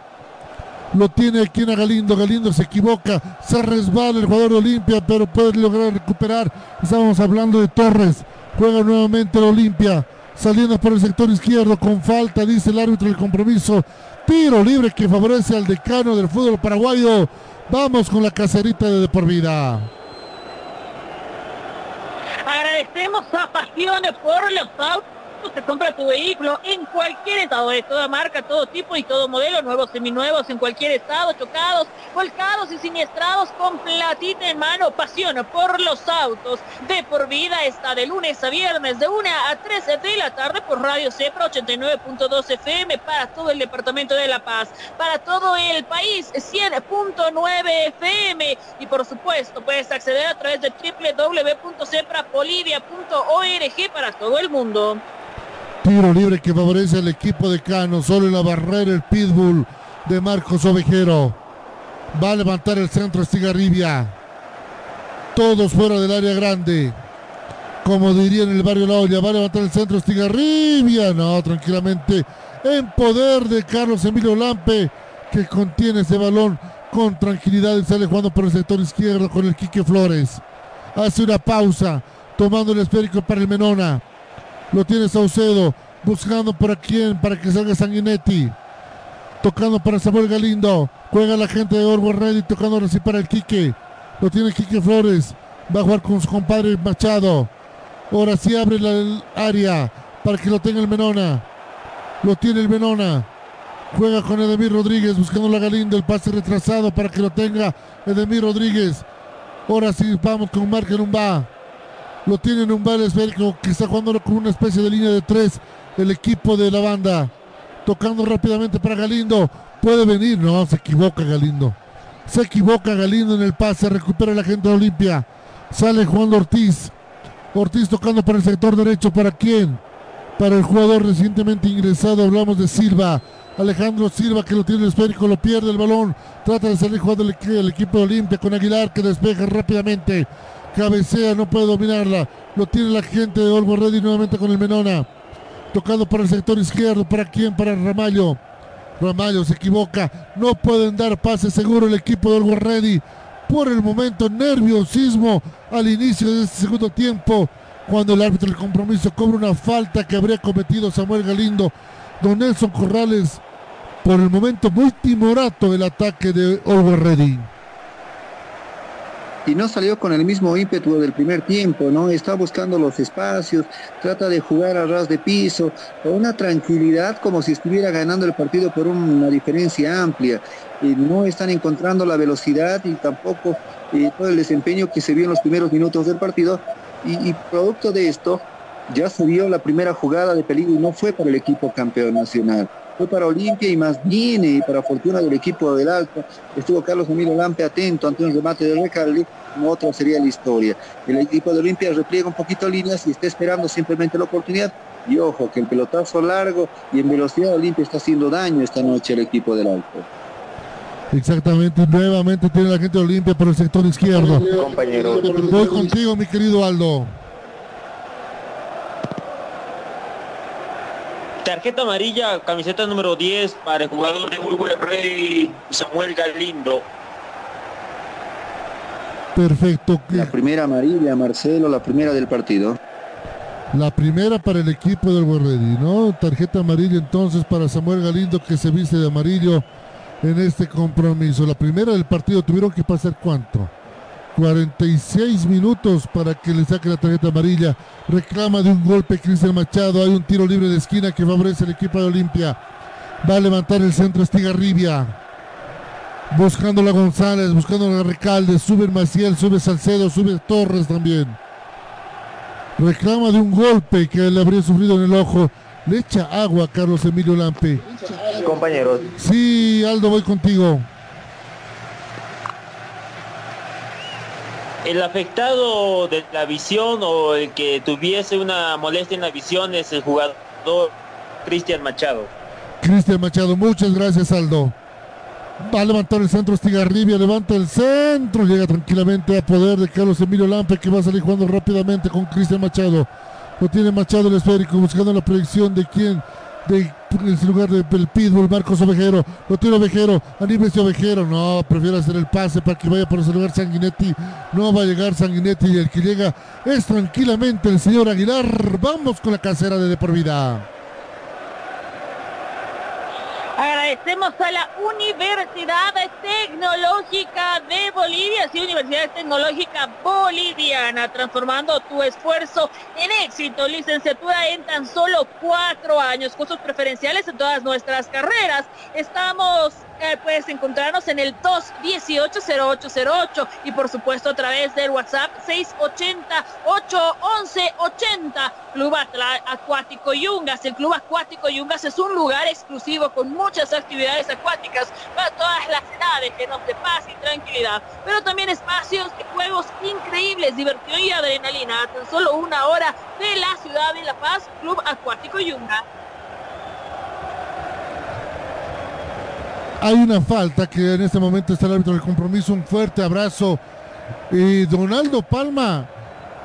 Lo tiene aquí en Galindo. Galindo se equivoca. Se resbala el jugador de Olimpia, pero puede lograr recuperar. Estábamos hablando de Torres. Juega nuevamente el Olimpia. Saliendo por el sector izquierdo con falta, dice el árbitro del compromiso. Tiro libre que favorece al decano del fútbol paraguayo. Vamos con la cacerita de, de. Agradecemos a Pasiones por autos se compra tu vehículo en cualquier estado, de toda marca, todo tipo y todo modelo, nuevos, seminuevos, en cualquier estado, chocados, volcados y siniestrados, con platita en mano, pasión por los autos. De por vida está de lunes a viernes, de 1 a 3 de la tarde por Radio Cepra 89.2 FM para todo el departamento de La Paz, para todo el país 100.9 FM y por supuesto puedes acceder a través de www.ceprapolivia.org para todo el mundo. Tiro libre que favorece al equipo de Cano. Solo en la barrera el pitbull de Marcos Ovejero. Va a levantar el centro Estigarribia. Todos fuera del área grande. Como diría en el barrio La Olla. Va a levantar el centro Estigarribia. No, tranquilamente. En poder de Carlos Emilio Lampe. Que contiene ese balón con tranquilidad y sale jugando por el sector izquierdo con el Quique Flores. Hace una pausa. Tomando el esférico para el Menona Lo tiene Saucedo. Buscando para quién, para que salga Sanguinetti. Tocando para Samuel Galindo. Juega la gente de Orbo Ready tocando así para el Quique. Lo tiene Quique Flores. Va a jugar con su compadre Machado. Ahora sí abre la área para que lo tenga el Menona. Lo tiene el Menona. Juega con Edemir Rodríguez buscando la Galindo. El pase retrasado para que lo tenga Edemir Rodríguez. Ahora sí vamos con Marque Numba. Lo tiene Numba el esférico que está jugando con una especie de línea de tres. El equipo de la banda. Tocando rápidamente para Galindo. Puede venir. No, se equivoca Galindo. Se equivoca Galindo en el pase. Recupera la gente de Olimpia. Sale Juan Ortiz. Ortiz tocando para el sector derecho. ¿Para quién? Para el jugador recientemente ingresado. Hablamos de Silva. Alejandro Silva que lo tiene el esférico, lo pierde el balón. Trata de salir jugando el, el equipo de Olimpia con Aguilar que despeja rápidamente. Cabecea, no puede dominarla. Lo tiene la gente de Olvo Ready nuevamente con el Menona. Tocando para el sector izquierdo. ¿Para quién? Para Ramallo. Ramallo se equivoca. No pueden dar pase seguro el equipo de Olvo Ready. Por el momento, nerviosismo al inicio de este segundo tiempo. Cuando el árbitro del compromiso cobra una falta que habría cometido Samuel Galindo. Don Nelson Corrales por el momento muy timorato el ataque de Always Ready. Y no salió con el mismo ímpetu del primer tiempo, ¿no? Está buscando los espacios, trata de jugar a ras de piso, con una tranquilidad como si estuviera ganando el partido por una diferencia amplia. Y no están encontrando la velocidad y tampoco eh, todo el desempeño que se vio en los primeros minutos del partido. Y, y producto de esto, ya se vio la primera jugada de peligro y no fue para el equipo campeón nacional fue para Olimpia y más bien y para fortuna del equipo del Alto. Estuvo Carlos Emilio Lampe atento ante un remate de Recalde, como otra sería la historia. El equipo de Olimpia repliega un poquito líneas y está esperando simplemente la oportunidad. Y ojo, que el pelotazo largo y en velocidad Olimpia está haciendo daño esta noche al equipo del Alto. Exactamente, nuevamente tiene la gente de Olimpia por el sector izquierdo. Compañero. Voy contigo, mi querido Aldo. Tarjeta amarilla, camiseta número 10 para el jugador de Uruguay Rey, Samuel Galindo. Perfecto. La primera amarilla, Marcelo, la primera del partido. La primera para el equipo del Ready, ¿no? Tarjeta amarilla entonces para Samuel Galindo que se viste de amarillo en este compromiso. La primera del partido tuvieron que pasar cuánto? 46 minutos para que le saque la tarjeta amarilla. Reclama de un golpe Cristian Machado. Hay un tiro libre de esquina que favorece al equipo de Olimpia. Va a levantar el centro Estigarribia. Buscando la González, buscando la Recalde. Sube Maciel, sube Salcedo, sube Torres también. Reclama de un golpe que le habría sufrido en el ojo. Le echa agua a Carlos Emilio Lampe. Compañeros. Sí, Aldo, voy contigo. El afectado de la visión o el que tuviese una molestia en la visión es el jugador Cristian Machado. Cristian Machado, muchas gracias Aldo. Va a levantar el centro Estigarribia, levanta el centro, llega tranquilamente a poder de Carlos Emilio Lampe que va a salir jugando rápidamente con Cristian Machado. Lo tiene Machado el esférico buscando la predicción de quién, de en lugar del de, Pitbull, Marcos Ovejero, lo tiene Ovejero, Aníbal Ovejero, no, prefiere hacer el pase para que vaya por ese lugar Sanguinetti, no va a llegar Sanguinetti y el que llega es tranquilamente el señor Aguilar, vamos con la casera de De vida. Agradecemos a la Universidad Tecnológica de Bolivia, sí, Universidad Tecnológica Boliviana, transformando tu esfuerzo en éxito. Licenciatura en tan solo cuatro años, cursos preferenciales en todas nuestras carreras. Estamos eh, puedes encontrarnos en el 218-0808 y por supuesto a través del WhatsApp 680-811-80. Club Acuático Yungas. El Club Acuático Yungas es un lugar exclusivo con muchas actividades acuáticas para todas las edades, que nos dé paz y tranquilidad, pero también espacios de juegos increíbles, diversión y adrenalina. Tan solo una hora de la ciudad de La Paz, Club Acuático Yungas. Hay una falta que en este momento está el árbitro del compromiso. Un fuerte abrazo. Y Donaldo Palma,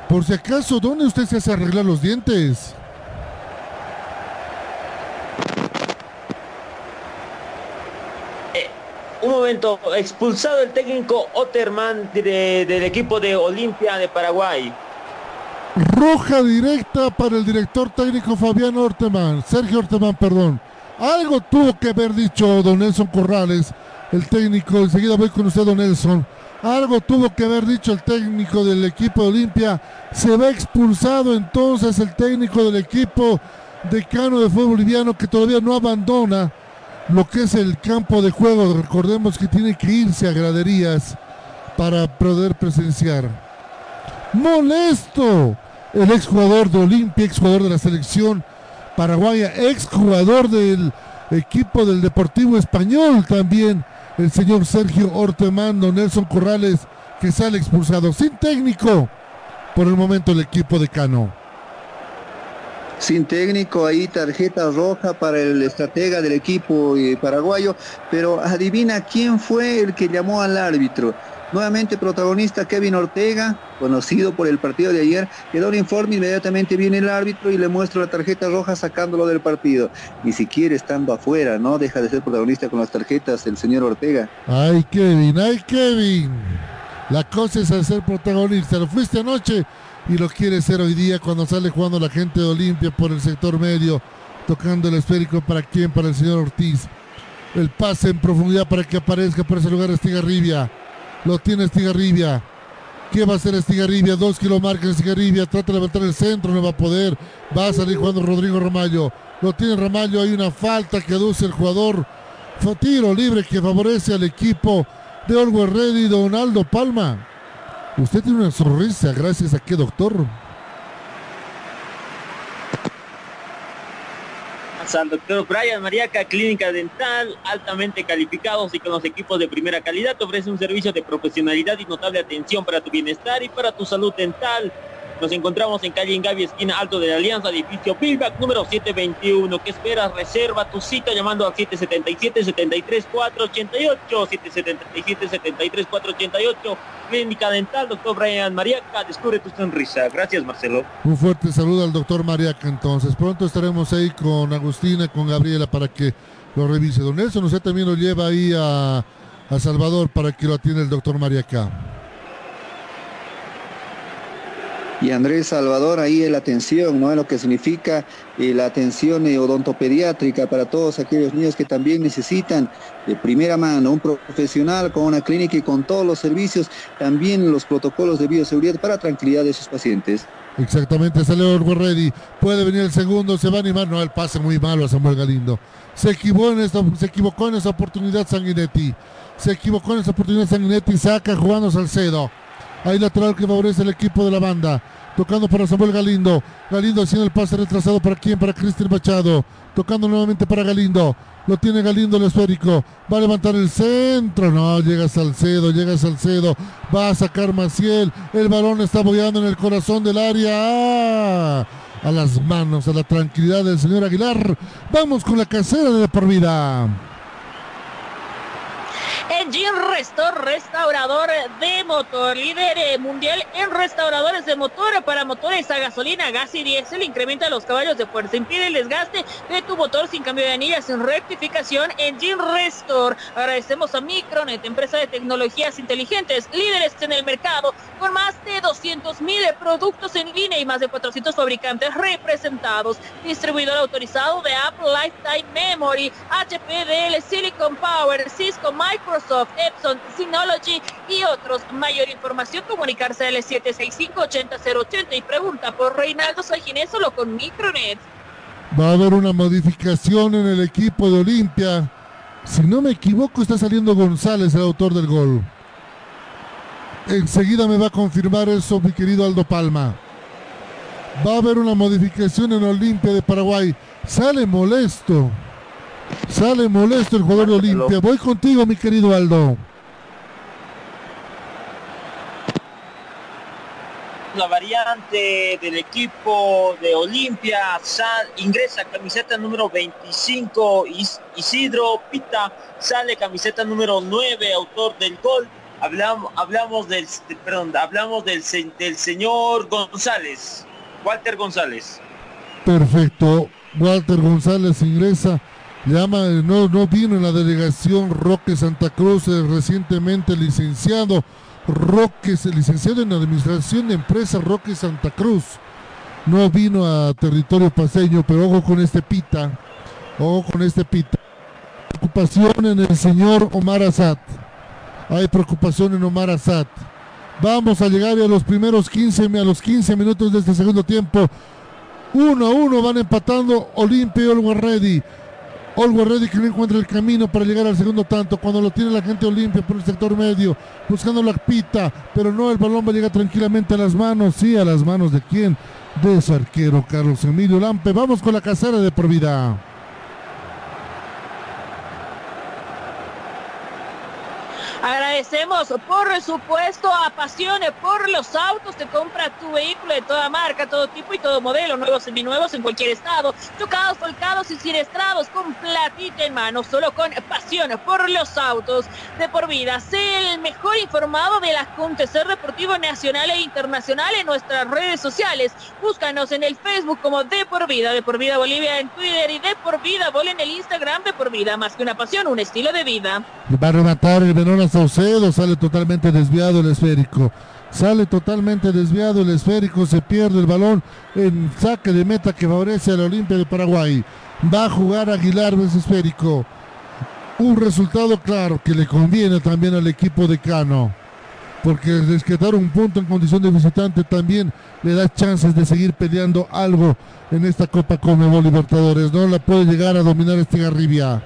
por si acaso, ¿dónde usted se hace arreglar los dientes? Eh, un momento, expulsado el técnico Otterman de, del equipo de Olimpia de Paraguay. Roja directa para el director técnico Fabián Orteman, Sergio Orteman, perdón. Algo tuvo que haber dicho don Nelson Corrales, el técnico. Enseguida voy con usted, don Nelson. Algo tuvo que haber dicho el técnico del equipo de Olimpia. Se ve expulsado entonces el técnico del equipo decano de fútbol boliviano que todavía no abandona lo que es el campo de juego. Recordemos que tiene que irse a graderías para poder presenciar. Molesto el exjugador de Olimpia, exjugador de la selección paraguaya, exjugador del equipo del Deportivo Español también, el señor Sergio Ortemando, Nelson Corrales, que sale expulsado sin técnico por el momento el equipo de Cano. Sin técnico, ahí tarjeta roja para el estratega del equipo eh, paraguayo, pero adivina quién fue el que llamó al árbitro. Nuevamente protagonista Kevin Ortega, conocido por el partido de ayer, que da un informe, inmediatamente viene el árbitro y le muestra la tarjeta roja sacándolo del partido. Ni siquiera estando afuera, ¿no? Deja de ser protagonista con las tarjetas el señor Ortega. Ay, Kevin, ay, Kevin. La cosa es hacer protagonista. Lo fuiste anoche y lo quiere ser hoy día cuando sale jugando la gente de Olimpia por el sector medio, tocando el esférico para quién, para el señor Ortiz. El pase en profundidad para que aparezca por ese lugar Estigarribia. Lo tiene Estigarribia. ¿Qué va a hacer Estigarribia? Dos kilos marca Estigarribia. Trata de levantar el centro, no va a poder. Va a salir jugando Rodrigo Ramallo. Lo tiene Ramallo. Hay una falta que aduce el jugador. Fue tiro libre que favorece al equipo de Olgo Ready, Donaldo Palma. Usted tiene una sonrisa, gracias a qué, doctor. Al doctor Brian Mariaca, clínica dental, altamente calificados y con los equipos de primera calidad, ofrece un servicio de profesionalidad y notable atención para tu bienestar y para tu salud dental. Nos encontramos en calle Ingavi, esquina alto de la Alianza, edificio Pillback número 721. ¿Qué esperas? Reserva tu cita llamando al 777-73488, 777-73488. Clínica Dental, doctor Brian Mariaca, descubre tu sonrisa. Gracias, Marcelo. Un fuerte saludo al doctor Mariaca entonces. Pronto estaremos ahí con Agustina, con Gabriela para que lo revise. Don Nelson, usted también lo lleva ahí a, a Salvador para que lo atienda el doctor Mariaca. Y Andrés Salvador ahí es la atención, ¿no? Lo que significa eh, la atención eh, odontopediátrica para todos aquellos niños que también necesitan de primera mano un profesional con una clínica y con todos los servicios, también los protocolos de bioseguridad para tranquilidad de sus pacientes. Exactamente, salió Ready. Puede venir el segundo, se va a animar. No, el pase muy malo a Samuel Galindo. Se equivocó en esta, se equivocó en esa oportunidad Sanguinetti. Se equivocó en esa oportunidad Sanguinetti. Saca jugando Salcedo. Hay lateral que favorece el equipo de la banda. Tocando para Samuel Galindo. Galindo haciendo el pase retrasado para quién? Para Cristian Machado. Tocando nuevamente para Galindo. Lo tiene Galindo el esférico. Va a levantar el centro. No, llega Salcedo, llega Salcedo. Va a sacar Maciel. El balón está boyando en el corazón del área. A las manos, a la tranquilidad del señor Aguilar. Vamos con la casera de por vida. Engine Restore, restaurador de motor, líder eh, mundial en restauradores de motor para motores a gasolina, gas y diésel, incrementa los caballos de fuerza, impide el desgaste de tu motor sin cambio de anillas, sin rectificación, Engine Restore. Agradecemos a Micronet, empresa de tecnologías inteligentes, líderes en el mercado, con más de 200 mil productos en línea y más de 400 fabricantes representados, distribuidor autorizado de Apple Lifetime Memory, HP, Silicon Power, Cisco, Micro Microsoft, Epson, Synology y otros. Mayor información, comunicarse al 765-80080 y pregunta por Reinaldo Salginés solo con Micronet. Va a haber una modificación en el equipo de Olimpia. Si no me equivoco, está saliendo González, el autor del gol. Enseguida me va a confirmar eso mi querido Aldo Palma. Va a haber una modificación en Olimpia de Paraguay. Sale molesto. Sale molesto el jugador de Olimpia. Voy contigo, mi querido Aldo. La variante del equipo de Olimpia ingresa camiseta número 25 Isidro Pita, sale camiseta número 9, autor del gol. Hablamos, hablamos del perdón, hablamos del, del señor González, Walter González. Perfecto. Walter González ingresa llama, no, no vino en la delegación Roque Santa Cruz, eh, recientemente licenciado, Roque, licenciado en Administración de Empresas Roque Santa Cruz. no vino a territorio paseño, pero ojo con este pita, ojo con este pita. Preocupación en el señor Omar Azad. Hay preocupación en Omar Azad. Vamos a llegar a los primeros 15, a los 15 minutos de este segundo tiempo. Uno a uno van empatando Olimpia y Always Ready que no encuentra el camino para llegar al segundo tanto. Cuando lo tiene la gente Olimpia por el sector medio, buscando la pita, pero no, el balón va a llegar tranquilamente a las manos. Sí, a las manos de quién? De su arquero Carlos Emilio Lampe. Vamos con la casera de por vida. Agradecemos, por supuesto, a Pasione por los autos. Te compra tu vehículo de toda marca, todo tipo y todo modelo, nuevos, seminuevos en cualquier estado, chocados, volcados y siniestrados, con platita en mano, solo con pasión por los autos de por vida. Sé el mejor informado del acontecer deportivo nacional e internacional en nuestras redes sociales. Búscanos en el Facebook como De por Vida, De por Vida Bolivia en Twitter y De por Vida Vol en el Instagram, De por Vida, más que una pasión, un estilo de vida. Va a rematar el Saucedo, sale totalmente desviado el esférico. Sale totalmente desviado el esférico, se pierde el balón en saque de meta que favorece a la Olimpia de Paraguay. Va a jugar Aguilar ese esférico. Un resultado claro que le conviene también al equipo de Cano. Porque rescatar un punto en condición de visitante también le da chances de seguir peleando algo en esta Copa Conmebol Libertadores. No la puede llegar a dominar este Garribia.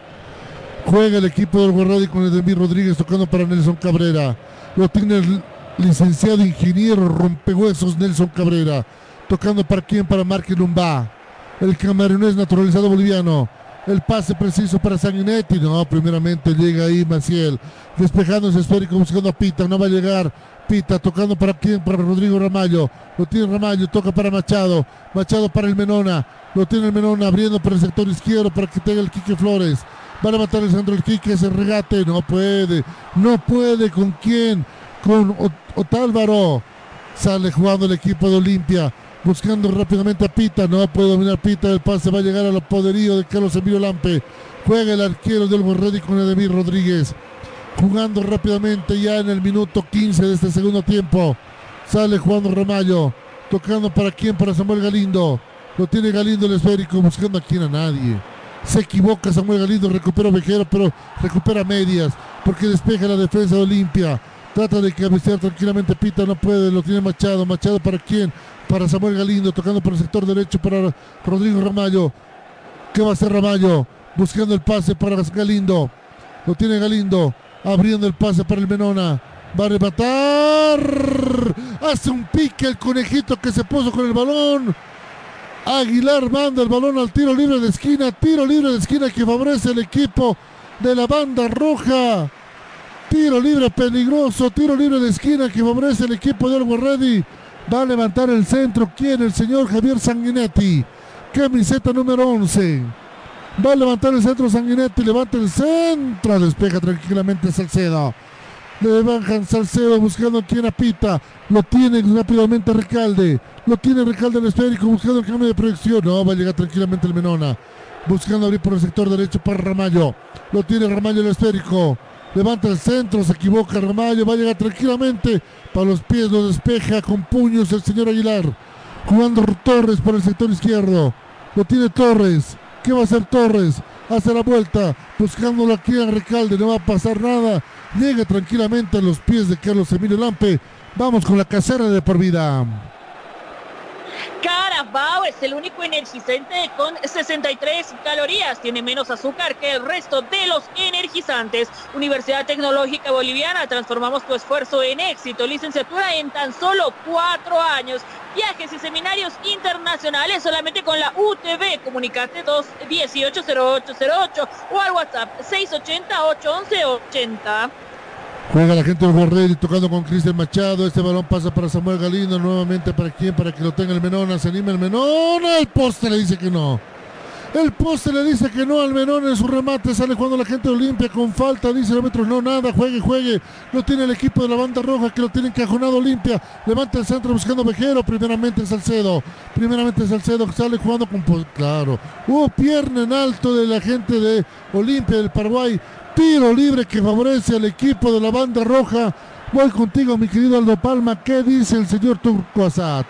Juega el equipo del Guerrero con Edemir Rodríguez tocando para Nelson Cabrera. Lo tiene el licenciado ingeniero rompehuesos Nelson Cabrera. Tocando para quién? Para Marque Lumba. El camaronés naturalizado boliviano. El pase preciso para Sanguinetti. No, primeramente llega ahí Maciel. Despejándose esférico buscando a Pita. No va a llegar. Pita tocando para quién? Para Rodrigo Ramallo. Lo tiene Ramallo. Toca para Machado. Machado para el Menona. Lo tiene el Menona abriendo para el sector izquierdo para que tenga el Quique Flores. Va a levantar el centro el Quique, ese regate, no puede, no puede, ¿con quién? Con Otálvaro. Sale jugando el equipo de Olimpia, buscando rápidamente a Pita, no puede dominar Pita, el pase va a llegar a los poderíos de Carlos Emilio Lampe. Juega el arquero del Borredi con Edemir Rodríguez. Jugando rápidamente ya en el minuto 15 de este segundo tiempo. Sale jugando Ramallo. Tocando para quién? Para Samuel Galindo. Lo tiene Galindo el esférico, buscando a quién a nadie. Se equivoca Samuel Galindo, recupera Vejero, pero recupera medias, porque despeja la defensa de Olimpia. Trata de cabecear tranquilamente Pita, no puede, lo tiene Machado. Machado para quién? Para Samuel Galindo, tocando por el sector derecho para Rodrigo Ramallo. ¿Qué va a hacer Ramallo? Buscando el pase para Galindo. Lo tiene Galindo, abriendo el pase para el Menona. Va a rematar. Hace un pique el conejito que se puso con el balón. Aguilar manda el balón al tiro libre de esquina. Tiro libre de esquina que favorece el equipo de la banda roja. Tiro libre peligroso. Tiro libre de esquina que favorece el equipo de Always Ready. Va a levantar el centro. ¿Quién? El señor Javier Sanguinetti. Camiseta número 11. Va a levantar el centro Sanguinetti. Levanta el centro. Despeja tranquilamente Salcedo. Le bajan Salcedo buscando quien apita. Lo tiene rápidamente Recalde. Lo tiene Recalde el esférico buscando el cambio de proyección. No, va a llegar tranquilamente el Menona. Buscando abrir por el sector derecho para Ramallo. Lo tiene Ramallo el esférico. Levanta el centro, se equivoca Ramallo. Va a llegar tranquilamente. Para los pies lo despeja con puños el señor Aguilar. Jugando Torres por el sector izquierdo. Lo tiene Torres. ¿Qué va a hacer Torres? Hace la vuelta. Buscándolo aquí a Recalde. No va a pasar nada. Llega tranquilamente a los pies de Carlos Emilio Lampe. Vamos con la casera de por vida. Carabao es el único energizante con 63 calorías. Tiene menos azúcar que el resto de los energizantes. Universidad Tecnológica Boliviana. Transformamos tu esfuerzo en éxito. Licenciatura en tan solo cuatro años. Viajes y seminarios internacionales solamente con la UTV. Comunicate 218-0808 o al WhatsApp 680-811-80. Juega la gente del Borrelli tocando con Cristian Machado. Este balón pasa para Samuel Galindo. Nuevamente para quién? Para que lo tenga el Menona. Se anima el Menona. El poste le dice que no. El poste le dice que no al Menona en su remate. Sale cuando la gente Olimpia con falta. Dice el metro. No, nada. Juegue, juegue. Lo tiene el equipo de la banda roja que lo tiene encajonado Olimpia. Levanta el centro buscando Vejero. Primeramente Salcedo. Primeramente Salcedo sale jugando con. Claro. Hubo pierna en alto de la gente de Olimpia del Paraguay tiro libre que favorece al equipo de la banda roja. Voy contigo, mi querido Aldo Palma. ¿Qué dice el señor Turco Asad?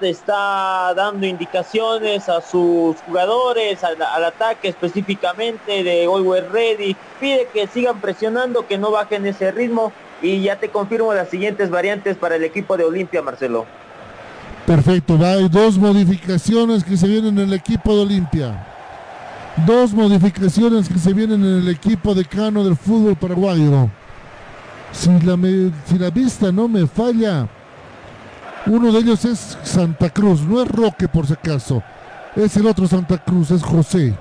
Está dando indicaciones a sus jugadores, al, ataque específicamente de Always Ready. Pide que sigan presionando, que no bajen ese ritmo. Y ya te confirmo las siguientes variantes para el equipo de Olimpia, Marcelo. Perfecto, hay dos modificaciones que se vienen en el equipo de Olimpia. Dos modificaciones que se vienen en el equipo de Cano del fútbol paraguayo. Si la, si la vista no me falla, uno de ellos es Santa Cruz, no es Roque por si acaso. Es el otro Santa Cruz, es José.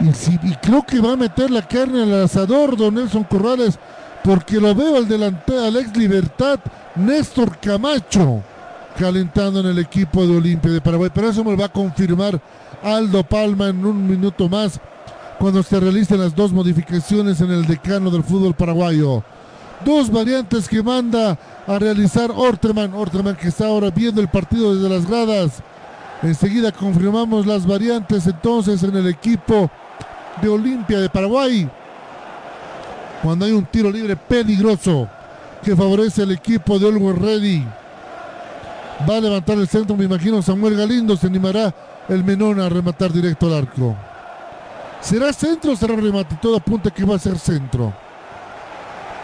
Y, creo que va a meter la carne al asador, don Nelson Corrales, porque lo veo al delantero, al ex Libertad, Néstor Camacho, calentando en el equipo de Olimpia de Paraguay. Pero eso me lo va a confirmar Aldo Palma en un minuto más, cuando se realicen las dos modificaciones en el decano del fútbol paraguayo. Dos variantes que manda a realizar Orteman. Orteman que está ahora viendo el partido desde las gradas. Enseguida confirmamos las variantes entonces en el equipo de Olimpia de Paraguay. Cuando hay un tiro libre peligroso que favorece al equipo de Olwyn Ready. Va a levantar el centro, me imagino Samuel Galindo se animará el Menón a rematar directo al arco. ¿Será centro o será remate? Todo apunta que va a ser centro.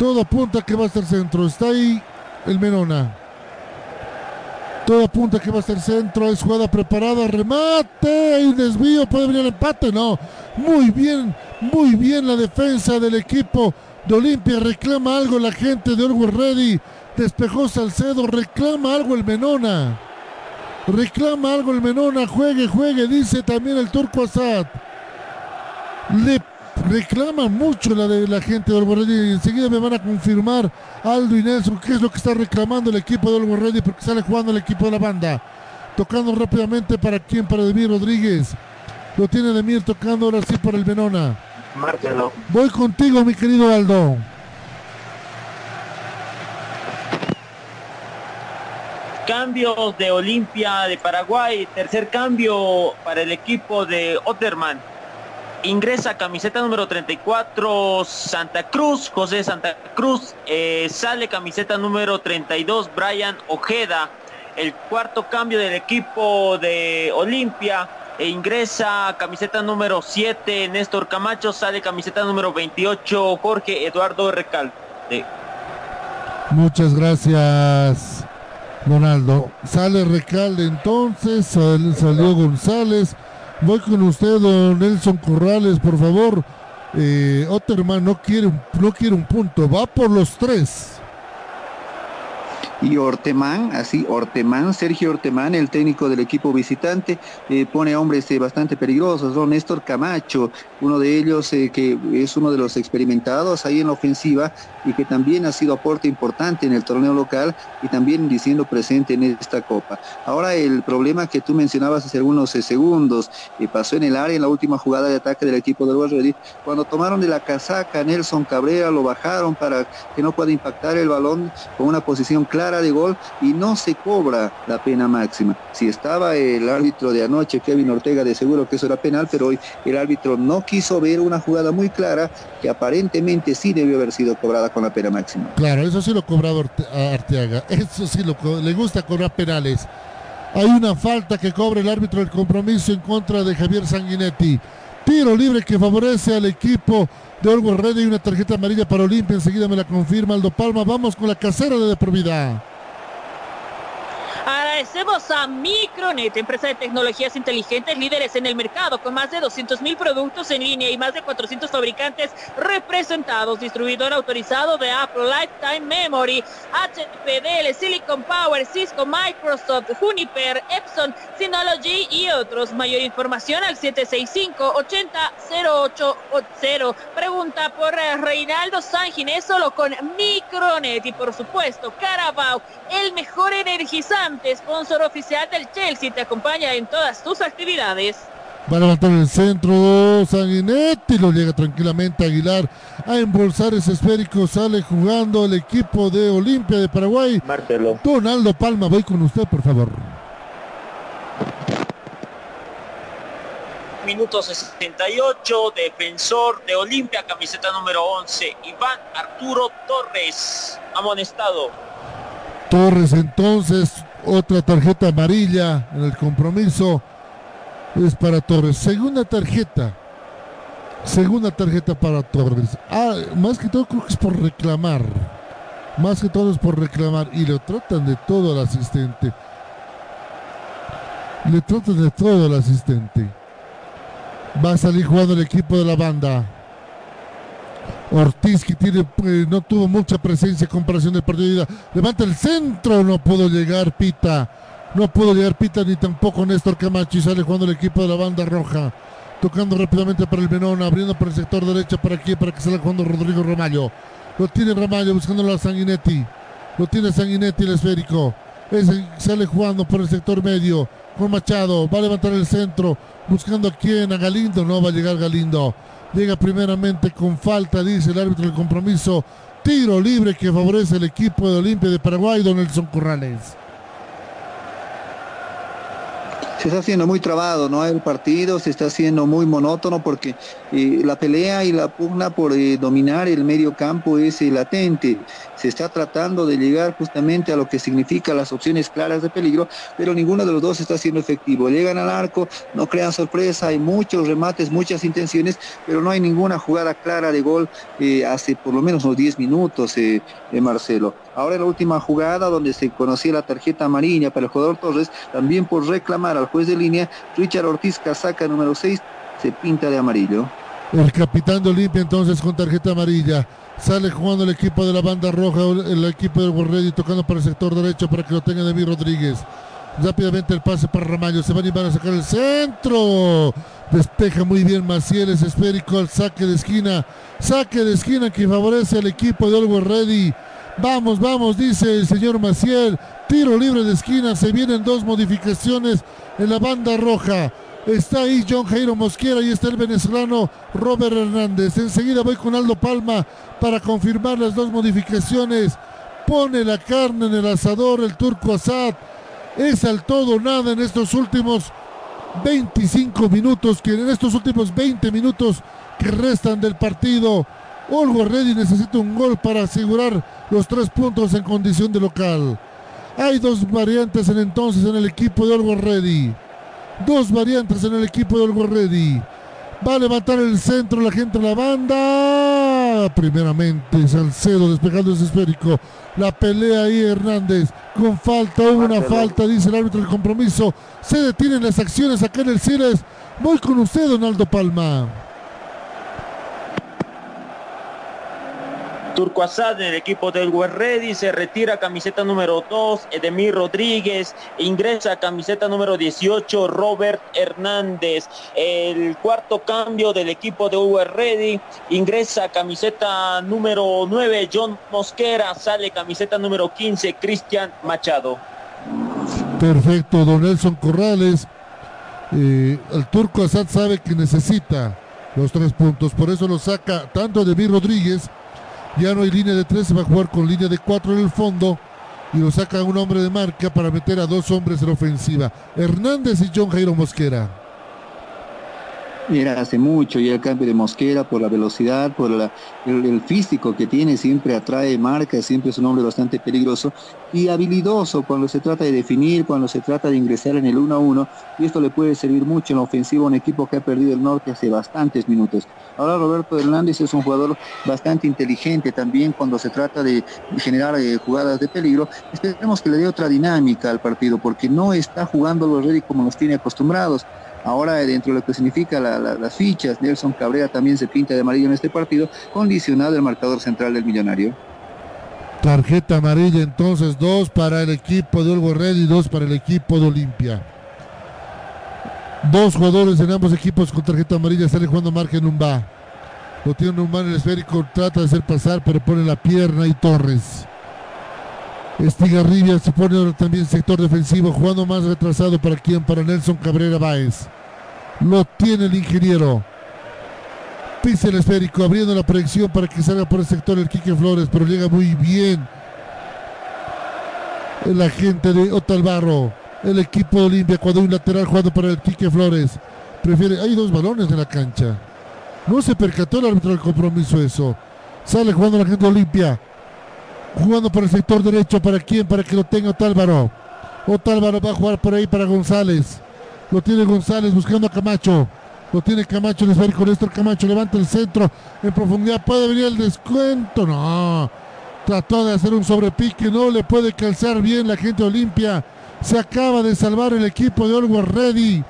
Todo apunta que va a ser centro. Está ahí el Menona. Todo apunta que va a ser centro. Es jugada preparada. Remate. Hay un desvío. Puede venir el empate. No. Muy bien. Muy bien la defensa del equipo de Olimpia. Reclama algo la gente de Orwell Ready. Despejó Salcedo. Reclama algo el Menona. Reclama algo el Menona. Juegue, juegue. Dice también el Turco Asad. Le reclama mucho la de la gente de Olmo y enseguida me van a confirmar Aldo y Nelson qué es lo que está reclamando el equipo de Olmo porque sale jugando el equipo de la banda. Tocando rápidamente para quién para Demir Rodríguez. Lo tiene Demir tocando ahora sí para el Venona. Márquelo. voy contigo mi querido Aldo. Cambios de Olimpia de Paraguay. Tercer cambio para el equipo de Otterman ingresa camiseta número 34 Santa Cruz, José Santa Cruz, eh, sale camiseta número 32 Brian Ojeda, el cuarto cambio del equipo de Olimpia, e ingresa camiseta número 7 Néstor Camacho, sale camiseta número 28 Jorge Eduardo Recalde. Muchas gracias, Donaldo. Sale Recalde entonces, salió González. Voy con usted, don Nelson Corrales, por favor. Eh, Otterman no quiere, no quiere un punto, va por los tres. Y Ortemán, así, Ortemán, Sergio Ortemán, el técnico del equipo visitante, eh, pone hombres eh, bastante peligrosos, don Néstor Camacho, uno de ellos eh, que es uno de los experimentados ahí en la ofensiva y que también ha sido aporte importante en el torneo local y también diciendo presente en esta copa. Ahora el problema que tú mencionabas hace algunos segundos, pasó en el área en la última jugada de ataque del equipo del Ready, cuando tomaron de la casaca Nelson Cabrera, lo bajaron para que no pueda impactar el balón con una posición clara de gol y no se cobra la pena máxima. Si estaba el árbitro de anoche, Kevin Ortega, de seguro que eso era penal, pero hoy el árbitro no quiso ver una jugada muy clara que aparentemente sí debió haber sido cobrada con la pena máxima. Claro, eso sí lo cobraba Arteaga, eso sí le gusta cobrar penales. Hay una falta que cobra el árbitro del compromiso en contra de Javier Sanguinetti. Tiro libre que favorece al equipo de Olgo Red y una tarjeta amarilla para Olimpia. Enseguida me la confirma Aldo Palma. Vamos con la casera de, de por vida. Agradecemos a Micronet, empresa de tecnologías inteligentes líderes en el mercado, con más de 200 mil productos en línea y más de 400 fabricantes representados. Distribuidor autorizado de Apple Lifetime Memory, HPDL, Silicon Power, Cisco, Microsoft, Juniper, Epson, Synology y otros. Mayor información al 765-800880. Pregunta por Reinaldo Sanginés solo con Micronet y por supuesto Carabao, el mejor energizante sponsor oficial del Chelsea, te acompaña en todas tus actividades. Va a levantar el centro Sanguinetti, lo llega tranquilamente Aguilar a embolsar ese esférico, sale jugando el equipo de Olimpia de Paraguay. Marcelo. Donaldo Palma, voy con usted, por favor. Minuto 68, defensor de Olimpia, camiseta número 11, Iván Arturo Torres, amonestado. Torres entonces Otra tarjeta amarilla en el compromiso es para Torres. Segunda tarjeta. Segunda tarjeta para Torres. Ah, más que todo creo que es por reclamar. Más que todo es por reclamar. Y le tratan de todo al asistente. Le tratan de todo al asistente. Va a salir jugando el equipo de la banda. Ortiz que tiene, eh, no tuvo mucha presencia en comparación del partido de ida. Levanta el centro, no pudo llegar Pita. No pudo llegar Pita ni tampoco Néstor Camacho y sale jugando el equipo de la banda roja. Tocando rápidamente para el Menón, abriendo por el sector derecho para aquí, para que salga jugando Rodrigo Ramallo. Lo tiene Ramallo buscándolo a Sanguinetti. Lo tiene Sanguinetti el esférico. Ese sale jugando por el sector medio con Machado. Va a levantar el centro. Buscando a quién, a Galindo. No va a llegar Galindo. Llega primeramente con falta, dice el árbitro del compromiso. Tiro libre que favorece el equipo de Olimpia de Paraguay, Don Nelson Corrales se está haciendo muy trabado, ¿no? El partido se está haciendo muy monótono porque eh, la pelea y la pugna por eh, dominar el medio campo es eh, latente. Se está tratando de llegar justamente a lo que significa las opciones claras de peligro, pero ninguno de los dos está siendo efectivo. Llegan al arco, no crean sorpresa, hay muchos remates, muchas intenciones, pero no hay ninguna jugada clara de gol hace por lo menos unos 10 minutos, Marcelo. Ahora en la última jugada donde se conocía la tarjeta amarilla para el jugador Torres, también por reclamar al juez de línea, Richard Ortiz Casaca número 6 se pinta de amarillo. El capitán de Olimpia entonces con tarjeta amarilla. Sale jugando el equipo de la banda roja, el equipo del Borredi tocando para el sector derecho para que lo tenga David Rodríguez. Rápidamente el pase para Ramallo. Se va a animar a sacar el centro. Despeja muy bien Maciel. Es esférico al saque de esquina. Saque de esquina que favorece al equipo de Olgo Ready. Vamos, vamos, dice el señor Maciel. Tiro libre de esquina. Se vienen dos modificaciones en la banda roja. Está ahí John Jairo Mosquera y está el venezolano Robert Hernández. Enseguida voy con Aldo Palma para confirmar las dos modificaciones. Pone la carne en el asador el turco Asad. Es al todo nada en estos últimos 25 minutos, que en estos últimos 20 minutos que restan del partido. Olgo Reddy necesita un gol para asegurar los tres puntos en condición de local. Hay dos variantes en entonces en el equipo de Olgo Reddy. Dos variantes en el equipo de Olgo Reddy. Va a levantar el centro la gente de la banda. Primeramente Salcedo despejando ese esférico. La pelea ahí Hernández. Con falta, una falta, dice el árbitro del compromiso. Se detienen las acciones acá en el Cires. Voy con usted, Donaldo Palma. Turco Asad en el equipo del Ready se retira camiseta número 2, Edemir Rodríguez, ingresa camiseta número 18, Robert Hernández. El cuarto cambio del equipo de Ready ingresa camiseta número 9, John Mosquera, sale camiseta número 15, Cristian Machado. Perfecto, don Nelson Corrales. Eh, el Turco Asad sabe que necesita los tres puntos, por eso lo saca tanto Edemir Rodríguez ya no hay línea de tres, se va a jugar con línea de cuatro en el fondo y lo saca un hombre de marca para meter a dos hombres en ofensiva. Hernández y John Jairo Mosquera. Mira, hace mucho y el cambio de Mosquera por la velocidad, por el, físico que tiene, siempre atrae marca, siempre es un hombre bastante peligroso y habilidoso cuando se trata de definir, cuando se trata de ingresar en el 1 a 1 y esto le puede servir mucho en la ofensiva a un equipo que ha perdido el norte hace bastantes minutos. Ahora Roberto Hernández es un jugador bastante inteligente también cuando se trata de generar eh, jugadas de peligro. Esperemos que le dé otra dinámica al partido porque no está jugando los ready como los tiene acostumbrados. Ahora, dentro de lo que significa las fichas, Nelson Cabrera también se pinta de amarillo en este partido, condicionado el marcador central del millonario. Tarjeta amarilla entonces, dos para el equipo de Olgo Red y dos para el equipo de Olimpia. Dos jugadores en ambos equipos con tarjeta amarilla, sale jugando Margen Numba. Lo tiene Numba en el esférico, trata de hacer pasar, pero pone la pierna y Torres. Estigarribia se pone también sector defensivo, jugando más retrasado para quien, para Nelson Cabrera Báez. Lo tiene el ingeniero. Pisa el esférico, abriendo la proyección para que salga por el sector el Quique Flores, pero llega muy bien el agente de Otalbarro. El equipo de Olimpia, cuando un lateral jugando para el Quique Flores. Prefiere, hay dos balones en la cancha. No se percató el árbitro del compromiso eso. Sale jugando la gente de Olimpia jugando por el sector derecho, ¿para quién? Para que lo tenga Otálvaro. Otálvaro va a jugar por ahí para González. Lo tiene González buscando a Camacho. Lo tiene Camacho, el esférico Néstor Camacho, levanta el centro en profundidad, puede venir el descuento, no, trató de hacer un sobrepique, no le puede calzar bien la gente Olimpia, se acaba de salvar el equipo de Always Ready,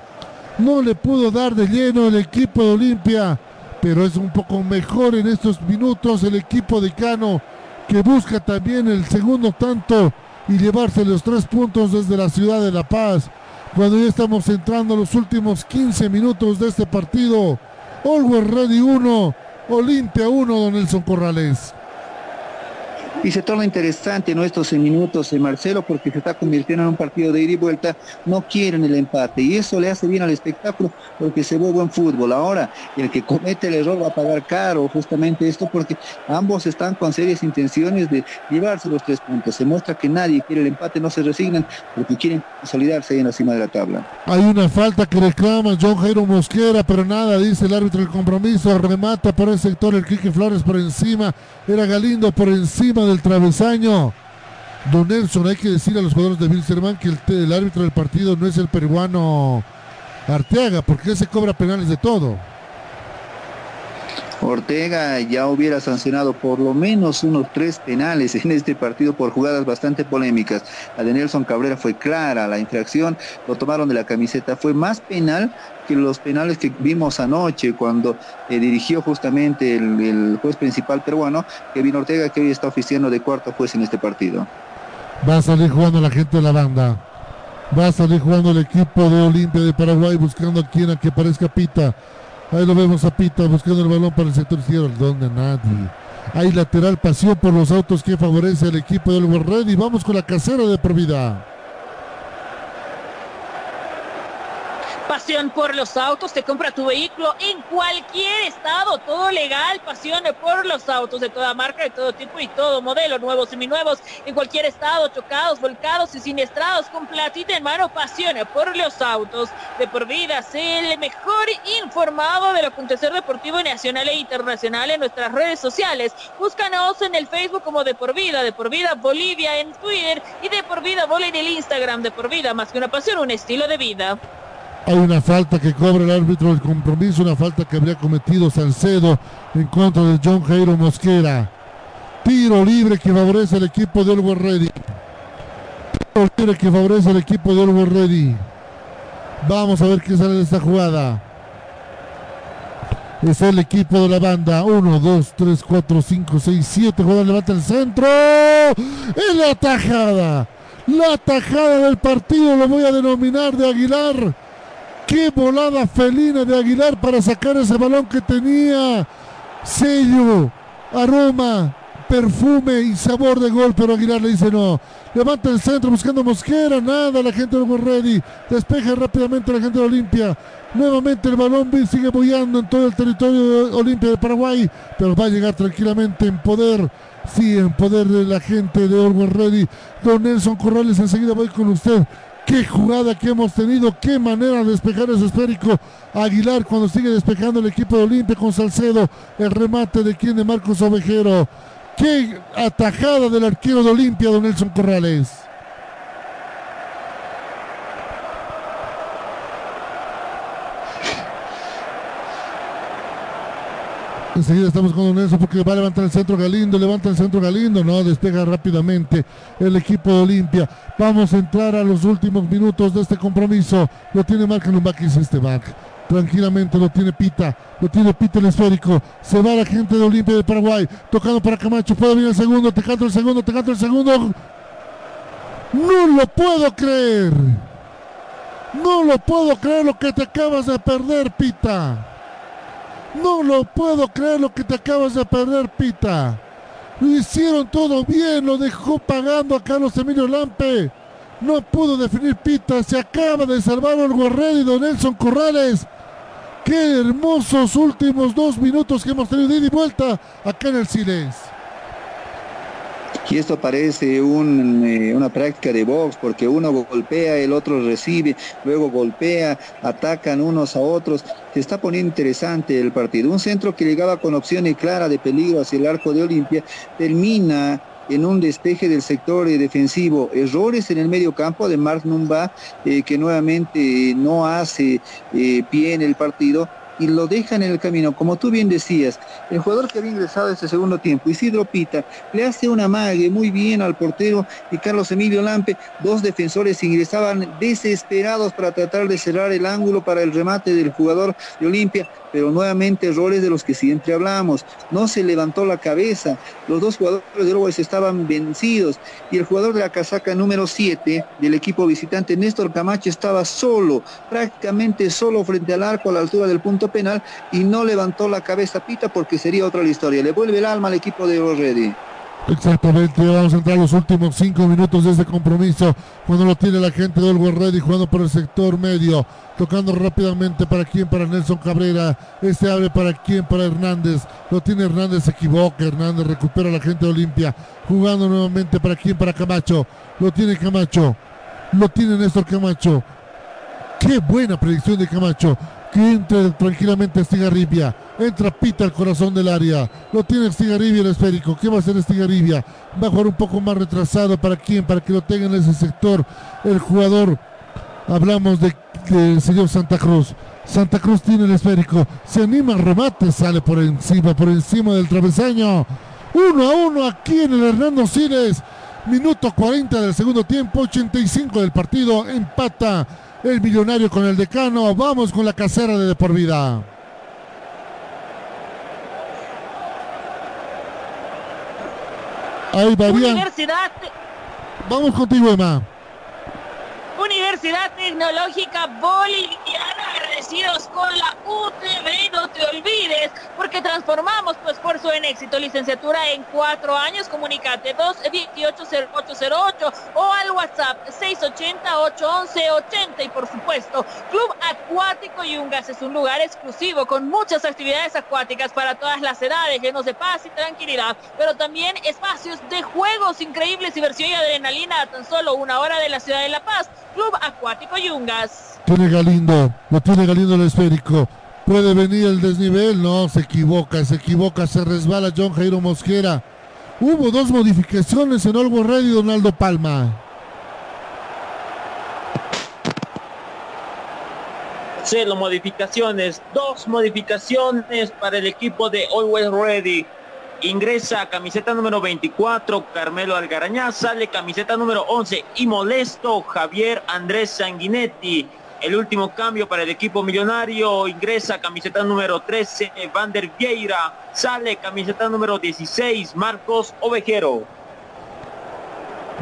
no le pudo dar de lleno el equipo de Olimpia, pero es un poco mejor en estos minutos el equipo de Cano, que busca también el segundo tanto y llevarse los tres puntos desde la ciudad de La Paz cuando ya estamos entrando a los últimos 15 minutos de este partido. Always Ready 1, Olimpia 1, Don Nelson Corrales. Y se torna interesante nuestros minutos, en Marcelo, porque se está convirtiendo en un partido de ida y vuelta. No quieren el empate y eso le hace bien al espectáculo porque se ve buen fútbol. Ahora, el que comete el error va a pagar caro justamente esto porque ambos están con serias intenciones de llevarse los tres puntos. Se muestra que nadie quiere el empate, no se resignan porque quieren consolidarse en la cima de la tabla. Hay una falta que reclama John Jairo Mosquera, pero nada, dice el árbitro del compromiso. Remata por el sector el Quique Flores por encima. Era Galindo por encima del travesaño. Don Nelson, hay que decir a los jugadores de Wilstermann que el, árbitro del partido no es el peruano Arteaga, porque se cobra penales de todo. Ortega ya hubiera sancionado por lo menos unos tres penales en este partido por jugadas bastante polémicas. La de Nelson Cabrera fue clara, la infracción lo tomaron de la camiseta, fue más penal que los penales que vimos anoche cuando eh, dirigió justamente el, juez principal peruano, Kevin Ortega, que hoy está oficiando de cuarto juez en este partido. Va a salir jugando la gente de la banda. Va a salir jugando el equipo de Olimpia de Paraguay buscando a quien a que aparezca Pita. Ahí lo vemos a Pita buscando el balón para el sector izquierdo. Donde nadie. Hay lateral pasión por los autos que favorece al equipo del World y vamos con la casera de por Pasión por los autos, te compra tu vehículo en cualquier estado, todo legal, pasión por los autos de toda marca, de todo tipo y todo modelo, nuevos y seminuevos, en cualquier estado, chocados, volcados y siniestrados, con platita en mano, pasión por los autos, de por vida, el mejor informado del acontecer deportivo nacional e internacional en nuestras redes sociales. Búscanos en el Facebook como de por vida, de por vida Bolivia en Twitter y de por vida Bolivia en el Instagram, de por vida, más que una pasión, un estilo de vida. Hay una falta que cobra el árbitro del compromiso, una falta que habría cometido Salcedo en contra de John Jairo Mosquera. Tiro libre que favorece al equipo de Always Ready. Tiro libre que favorece al equipo de Always Ready. Vamos a ver qué sale de esta jugada. Es el equipo de la banda. 1, 2, 3, 4, 5, 6, 7. Juega, levanta el centro. Es la tajada. La tajada del partido lo voy a denominar de Aguilar Qué volada felina de Aguilar para sacar ese balón que tenía sello, aroma, perfume y sabor de gol, pero Aguilar le dice no. Levanta el centro buscando Mosquera, nada, la gente de Ready. Despeja rápidamente la gente de Olimpia. Nuevamente el balón sigue bollando en todo el territorio de Olimpia de Paraguay, pero va a llegar tranquilamente en poder. Sí, en poder de la gente de Orwell Ready. Don Nelson Corrales, enseguida voy con usted. Qué jugada que hemos tenido, qué manera de despejar ese esférico. Aguilar cuando sigue despejando el equipo de Olimpia con Salcedo. El remate de quien de Marcos Ovejero. Qué atajada del arquero de Olimpia, don Nelson Corrales. Enseguida estamos con Don porque va a levantar el centro Galindo, levanta el centro Galindo, no, despega rápidamente el equipo de Olimpia. Vamos a entrar a los últimos minutos de este compromiso. Lo tiene Marca Lumbakis este back. Tranquilamente lo tiene Pita, lo tiene Pita el esférico. Se va la gente de Olimpia de Paraguay, tocando para Camacho. Puede venir el segundo, te canto el segundo, te canto el segundo. No lo puedo creer. No lo puedo creer lo que te acabas de perder, Pita. No lo puedo creer lo que te acabas de perder, Pita. Lo hicieron todo bien, lo dejó pagando a Carlos Emilio Lampe. No pudo definir Pita, se acaba de salvar el Guerrero y Don Nelson Corrales. Qué hermosos últimos dos minutos que hemos tenido de ida y vuelta acá en el Siles. Y esto parece eh, una práctica de box, porque uno golpea, el otro recibe, luego golpea, atacan unos a otros. Se está poniendo interesante el partido. Un centro que llegaba con opciones claras de peligro hacia el arco de Olimpia, termina en un despeje del sector eh, defensivo, errores en el medio campo de Mark Numba, eh, que nuevamente no hace pie en el partido y lo dejan en el camino. Como tú bien decías, el jugador que había ingresado este segundo tiempo, Isidro Pita, le hace una mague muy bien al portero y Carlos Emilio Lampe. Dos defensores ingresaban desesperados para tratar de cerrar el ángulo para el remate del jugador de Olimpia pero nuevamente errores de los que siempre hablamos. No se levantó la cabeza, los dos jugadores de Uruguay estaban vencidos y el jugador de la casaca número 7 del equipo visitante, Néstor Camacho, estaba solo, prácticamente solo frente al arco a la altura del punto penal y no levantó la cabeza Pita porque sería otra la historia. Le vuelve el alma al equipo de Orredi. Exactamente, vamos a entrar los últimos cinco minutos de este compromiso cuando lo tiene la gente de Olgo Ready jugando por el sector medio, tocando rápidamente para quién, para Nelson Cabrera, este abre para quién, para Hernández, lo tiene Hernández, se equivoca, Hernández recupera a la gente de Olimpia, jugando nuevamente para quién, para Camacho, lo tiene Camacho, lo tiene Néstor Camacho, qué buena predicción de Camacho, que entre tranquilamente Estigarribia. Entra Pita al corazón del área. Lo tiene Estigarribia el esférico. ¿Qué va a hacer Estigarribia? Va a jugar un poco más retrasado. ¿Para quién? Para que lo tenga en ese sector el jugador. Hablamos del de señor Santa Cruz. Santa Cruz tiene el esférico. Se anima remate. Sale por encima, por encima del travesaño. Uno a uno aquí en el Hernando Siles. Minuto 40 del segundo tiempo. 85 del partido. Empata el millonario con el decano. Vamos con la casera de, de por vida. Ahí. Vamos contigo, Emma. Universidad Tecnológica Boliviana, agradecidos con la UTV, no te olvides, porque transformamos tu esfuerzo en éxito. Licenciatura en cuatro años, comunícate 2280808 o al WhatsApp 680-811-80 y por supuesto, Club Acuático Yungas es un lugar exclusivo con muchas actividades acuáticas para todas las edades, llenos de paz y tranquilidad, pero también espacios de juegos increíbles, diversión y adrenalina a tan solo una hora de la ciudad de La Paz. Club Acuático Yungas. Tiene Galindo, lo tiene Galindo el esférico. Puede venir el desnivel, no, se equivoca, se equivoca, se resbala John Jairo Mosquera. Hubo dos modificaciones en Olgo Red y Donaldo Palma. Cero modificaciones, dos modificaciones para el equipo de Always Ready. Ingresa camiseta número 24, Carmelo Algarañá. Sale camiseta número 11 y molesto, Javier Andrés Sanguinetti. El último cambio para el equipo millonario. Ingresa camiseta número 13, Vander Vieira. Sale camiseta número 16, Marcos Ovejero.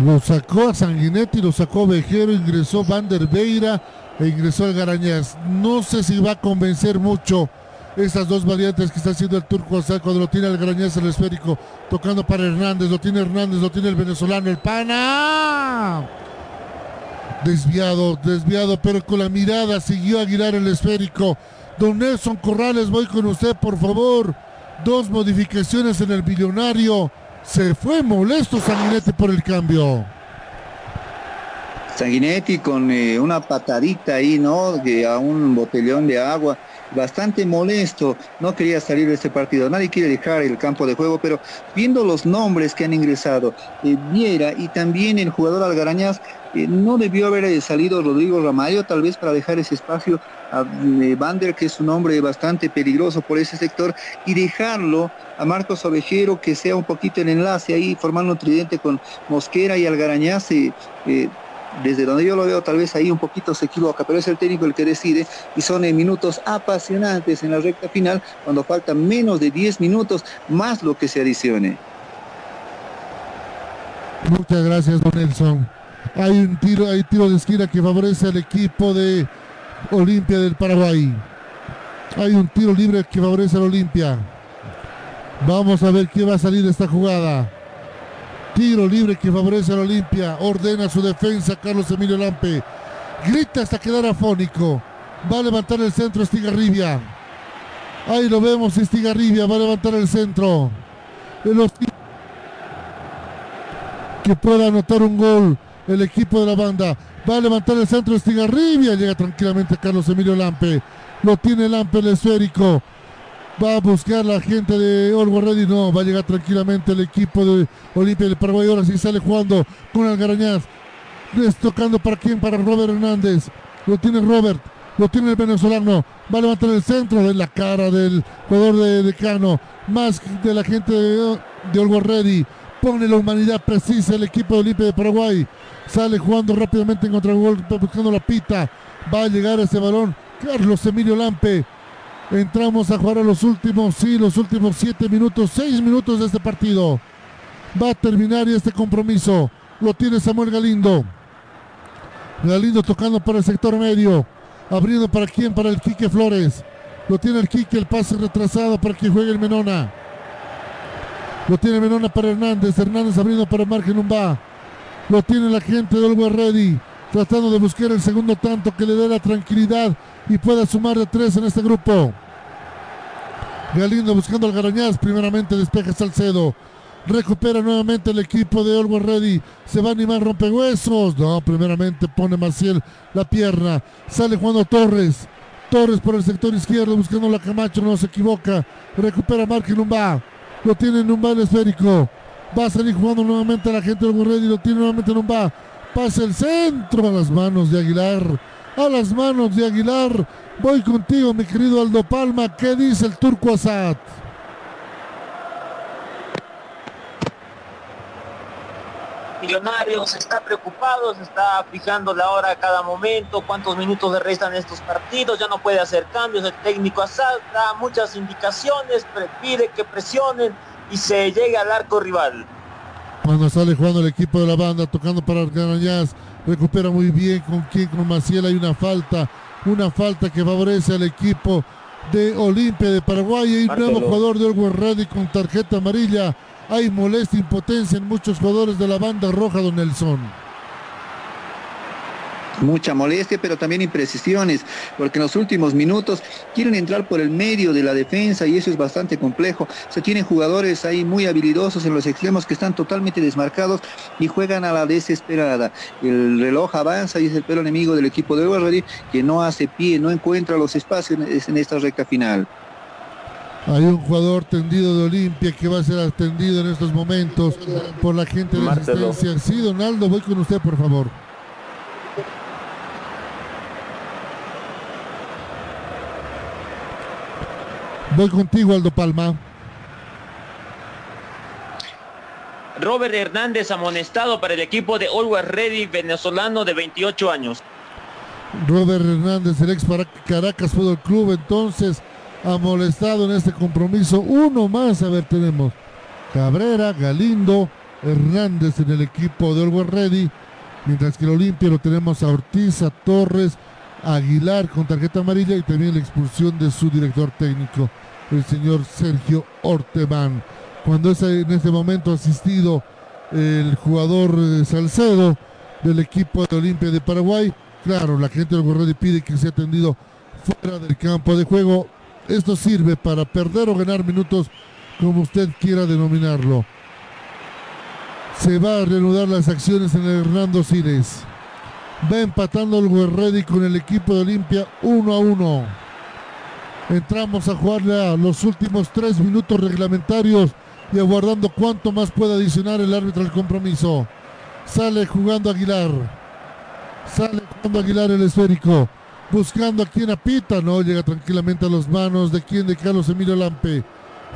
Lo sacó a Sanguinetti, lo sacó Ovejero, ingresó Vander Vieira e ingresó Algarañaz. No sé si va a convencer mucho estas dos variantes que está haciendo el turco sea, cuando lo tiene el Grañez el esférico, tocando para Hernández, lo tiene Hernández, lo tiene el venezolano, el pana. Desviado, desviado, pero con la mirada siguió Aguilar el esférico. Don Nelson Corrales, voy con usted, por favor. Dos modificaciones en el billonario. Se fue molesto Sanguinetti por el cambio. Sanguinetti con eh, una patadita ahí, ¿no? De, a un botellón de agua bastante molesto, no quería salir de este partido, nadie quiere dejar el campo de juego, pero viendo los nombres que han ingresado, eh, Viera y también el jugador Algarañaz, eh, no debió haber eh, salido Rodrigo Ramallo, tal vez para dejar ese espacio a Bander, que es un hombre bastante peligroso por ese sector, y dejarlo a Marcos Ovejero, que sea un poquito el enlace ahí, formando un tridente con Mosquera y Algarañaz, desde donde yo lo veo tal vez ahí un poquito se equivoca, pero es el técnico el que decide y son en minutos apasionantes en la recta final cuando faltan menos de 10 minutos más lo que se adicione. Muchas gracias, don Nelson. Hay un tiro, hay tiro de esquina que favorece al equipo de Olimpia del Paraguay. Hay un tiro libre que favorece al Olimpia. Vamos a ver qué va a salir de esta jugada. Tiro libre que favorece a la Olimpia. Ordena su defensa Carlos Emilio Lampe. Grita hasta quedar afónico. Va a levantar el centro Estigarribia. Ahí lo vemos Estigarribia. Va a levantar el centro. Que pueda anotar un gol el equipo de la banda. Va a levantar el centro Estigarribia. Llega tranquilamente Carlos Emilio Lampe. Lo tiene Lampe el esférico. Va a buscar la gente de Olgo Ready. No, va a llegar tranquilamente el equipo de Olimpia del Paraguay. Ahora sí sale jugando con Algarañaz. Tocando para quién? Para Robert Hernández. Lo tiene Robert. Lo tiene el venezolano. Va a levantar el centro de la cara del jugador de Decano. Más de la gente de, de Ready. Pone la humanidad precisa el equipo de Olimpia de Paraguay. Sale jugando rápidamente en contra gol, buscando la pita. Va a llegar ese balón. Carlos Emilio Lampe. Entramos a jugar a los últimos, sí, los últimos siete minutos, seis minutos de este partido. Va a terminar y este compromiso lo tiene Samuel Galindo. Galindo tocando para el sector medio. Abriendo para quién? Para el Quique Flores. Lo tiene el Quique, el pase retrasado para que juegue el Menona. Lo tiene Menona para Hernández. Hernández abriendo para Margen Umba. Lo tiene la gente del Ready. Tratando de buscar el segundo tanto que le dé la tranquilidad y pueda sumar de tres en este grupo. Galindo buscando al Garañaz. Primeramente despeja Salcedo. Recupera nuevamente el equipo de Always Ready. Se va a animar rompehuesos. No, primeramente pone Maciel la pierna. Sale jugando Torres. Torres por el sector izquierdo buscando la Camacho. No se equivoca. Recupera Marque Lumba. Lo tiene en un esférico. Va a salir jugando nuevamente a la gente del Ready. Lo tiene nuevamente en un. Pasa el centro a las manos de Aguilar. A las manos de Aguilar. Voy contigo, mi querido Aldo Palma. ¿Qué dice el turco Asad? Millonarios está preocupado, se está fijando la hora a cada momento, cuántos minutos le restan estos partidos, ya no puede hacer cambios, el técnico Asad da muchas indicaciones, pide que presionen y se llegue al arco rival. Cuando sale jugando el equipo de la banda, tocando para Arganañaz, recupera muy bien con quien, con Maciel. Hay una falta, una falta que favorece al equipo de Olimpia de Paraguay. Y un nuevo jugador de Orwell Ready con tarjeta amarilla. Hay molestia, impotencia en muchos jugadores de la banda roja, don Nelson. Mucha molestia, pero también imprecisiones, porque en los últimos minutos quieren entrar por el medio de la defensa y eso es bastante complejo. Se tienen jugadores ahí muy habilidosos en los extremos que están totalmente desmarcados y juegan a la desesperada. El reloj avanza y es el pelo enemigo del equipo de Ready que no hace pie, no encuentra los espacios en esta recta final. Hay un jugador tendido de Olimpia que va a ser atendido en estos momentos por la gente de asistencia. Sí, Donaldo, voy con usted, por favor. Voy contigo, Aldo Palma. Robert Hernández amonestado para el equipo de Always Ready venezolano de 28 años. Robert Hernández, el ex Caracas Fútbol Club, entonces ha molestado en este compromiso. Uno más, a ver, tenemos Cabrera, Galindo, Hernández en el equipo de Always Ready. Mientras que el Olimpia lo tenemos a Ortiz, a Torres, Aguilar con tarjeta amarilla y también la expulsión de su director técnico, el señor Sergio Orteman. Cuando es en este momento asistido el jugador eh, Salcedo del equipo de Olimpia de Paraguay, claro, la gente del Ready pide que sea atendido fuera del campo de juego. Esto sirve para perder o ganar minutos, como usted quiera denominarlo. Se va a reanudar las acciones en el Hernando Cines. Va empatando el Guerredi con el equipo de Olimpia 1 a 1. Entramos a jugarle a los últimos tres minutos reglamentarios y aguardando cuánto más puede adicionar el árbitro al compromiso. Sale jugando Aguilar. Sale jugando Aguilar el esférico buscando a quien apita, no llega tranquilamente a las manos de quien de Carlos Emilio Lampe,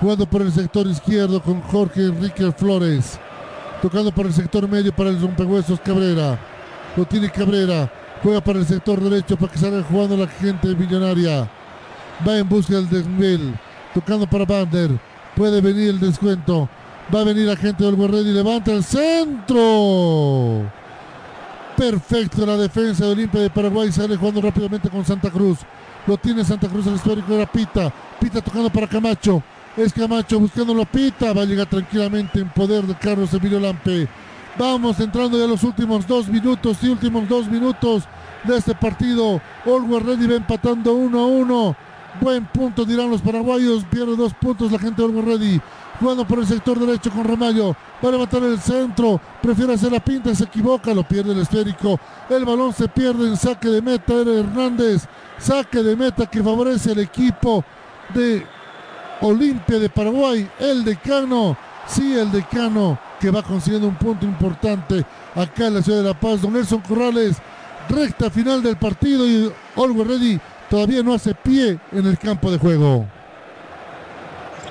jugando por el sector izquierdo con Jorge Enrique Flores, tocando por el sector medio para el rompehuesos Cabrera, lo tiene Cabrera, juega para el sector derecho para que salga jugando la gente millonaria, va en busca del desnivel, tocando para Bander, puede venir el descuento, va a venir la gente del y levanta el centro Perfecto la defensa de Olimpia de Paraguay. Sale jugando rápidamente con Santa Cruz. Lo tiene Santa Cruz el histórico. Era Pita. Pita tocando para Camacho. Es Camacho buscándolo a Pita. Va a llegar tranquilamente en poder de Carlos Emilio Lampe. Vamos entrando ya los últimos dos minutos y últimos dos minutos de este partido. Olga Ready va empatando uno a uno. Buen punto dirán los paraguayos. Pierde dos puntos la gente de Olga Ready. Jugando por el sector derecho con Romayo, va a levantar el centro, prefiere hacer la pinta, se equivoca, lo pierde el esférico, el balón se pierde en saque de meta, era Hernández, saque de meta que favorece el equipo de Olimpia de Paraguay, el decano, sí, el decano que va consiguiendo un punto importante acá en la ciudad de La Paz. Don Nelson Corrales, recta final del partido y Always Ready todavía no hace pie en el campo de juego.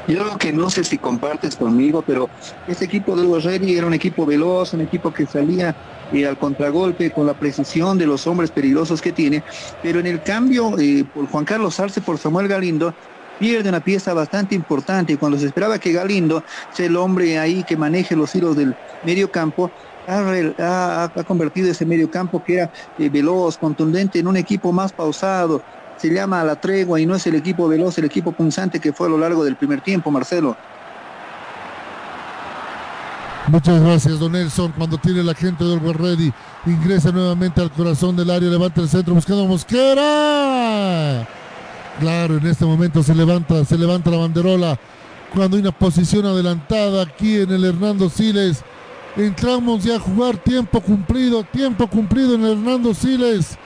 Yo que no sé si compartes conmigo, pero este equipo de Always Ready era un equipo veloz, un equipo que salía eh, al contragolpe con la precisión de los hombres peligrosos que tiene, pero en el cambio eh, por Juan Carlos Arce por Samuel Galindo pierde una pieza bastante importante cuando se esperaba que Galindo sea el hombre ahí que maneje los hilos del medio campo, ha, convertido ese medio campo que era eh, veloz, contundente, en un equipo más pausado. Se llama a la tregua y no es el equipo veloz, el equipo punzante que fue a lo largo del primer tiempo, Marcelo. Muchas gracias, Don Nelson. Cuando tiene la gente del Ready, ingresa nuevamente al corazón del área, levanta el centro buscando Mosquera. Claro, en este momento se levanta, se levanta la banderola. Cuando hay una posición adelantada aquí en el Hernando Siles. Entramos ya a jugar tiempo cumplido, tiempo cumplido en Hernando Siles.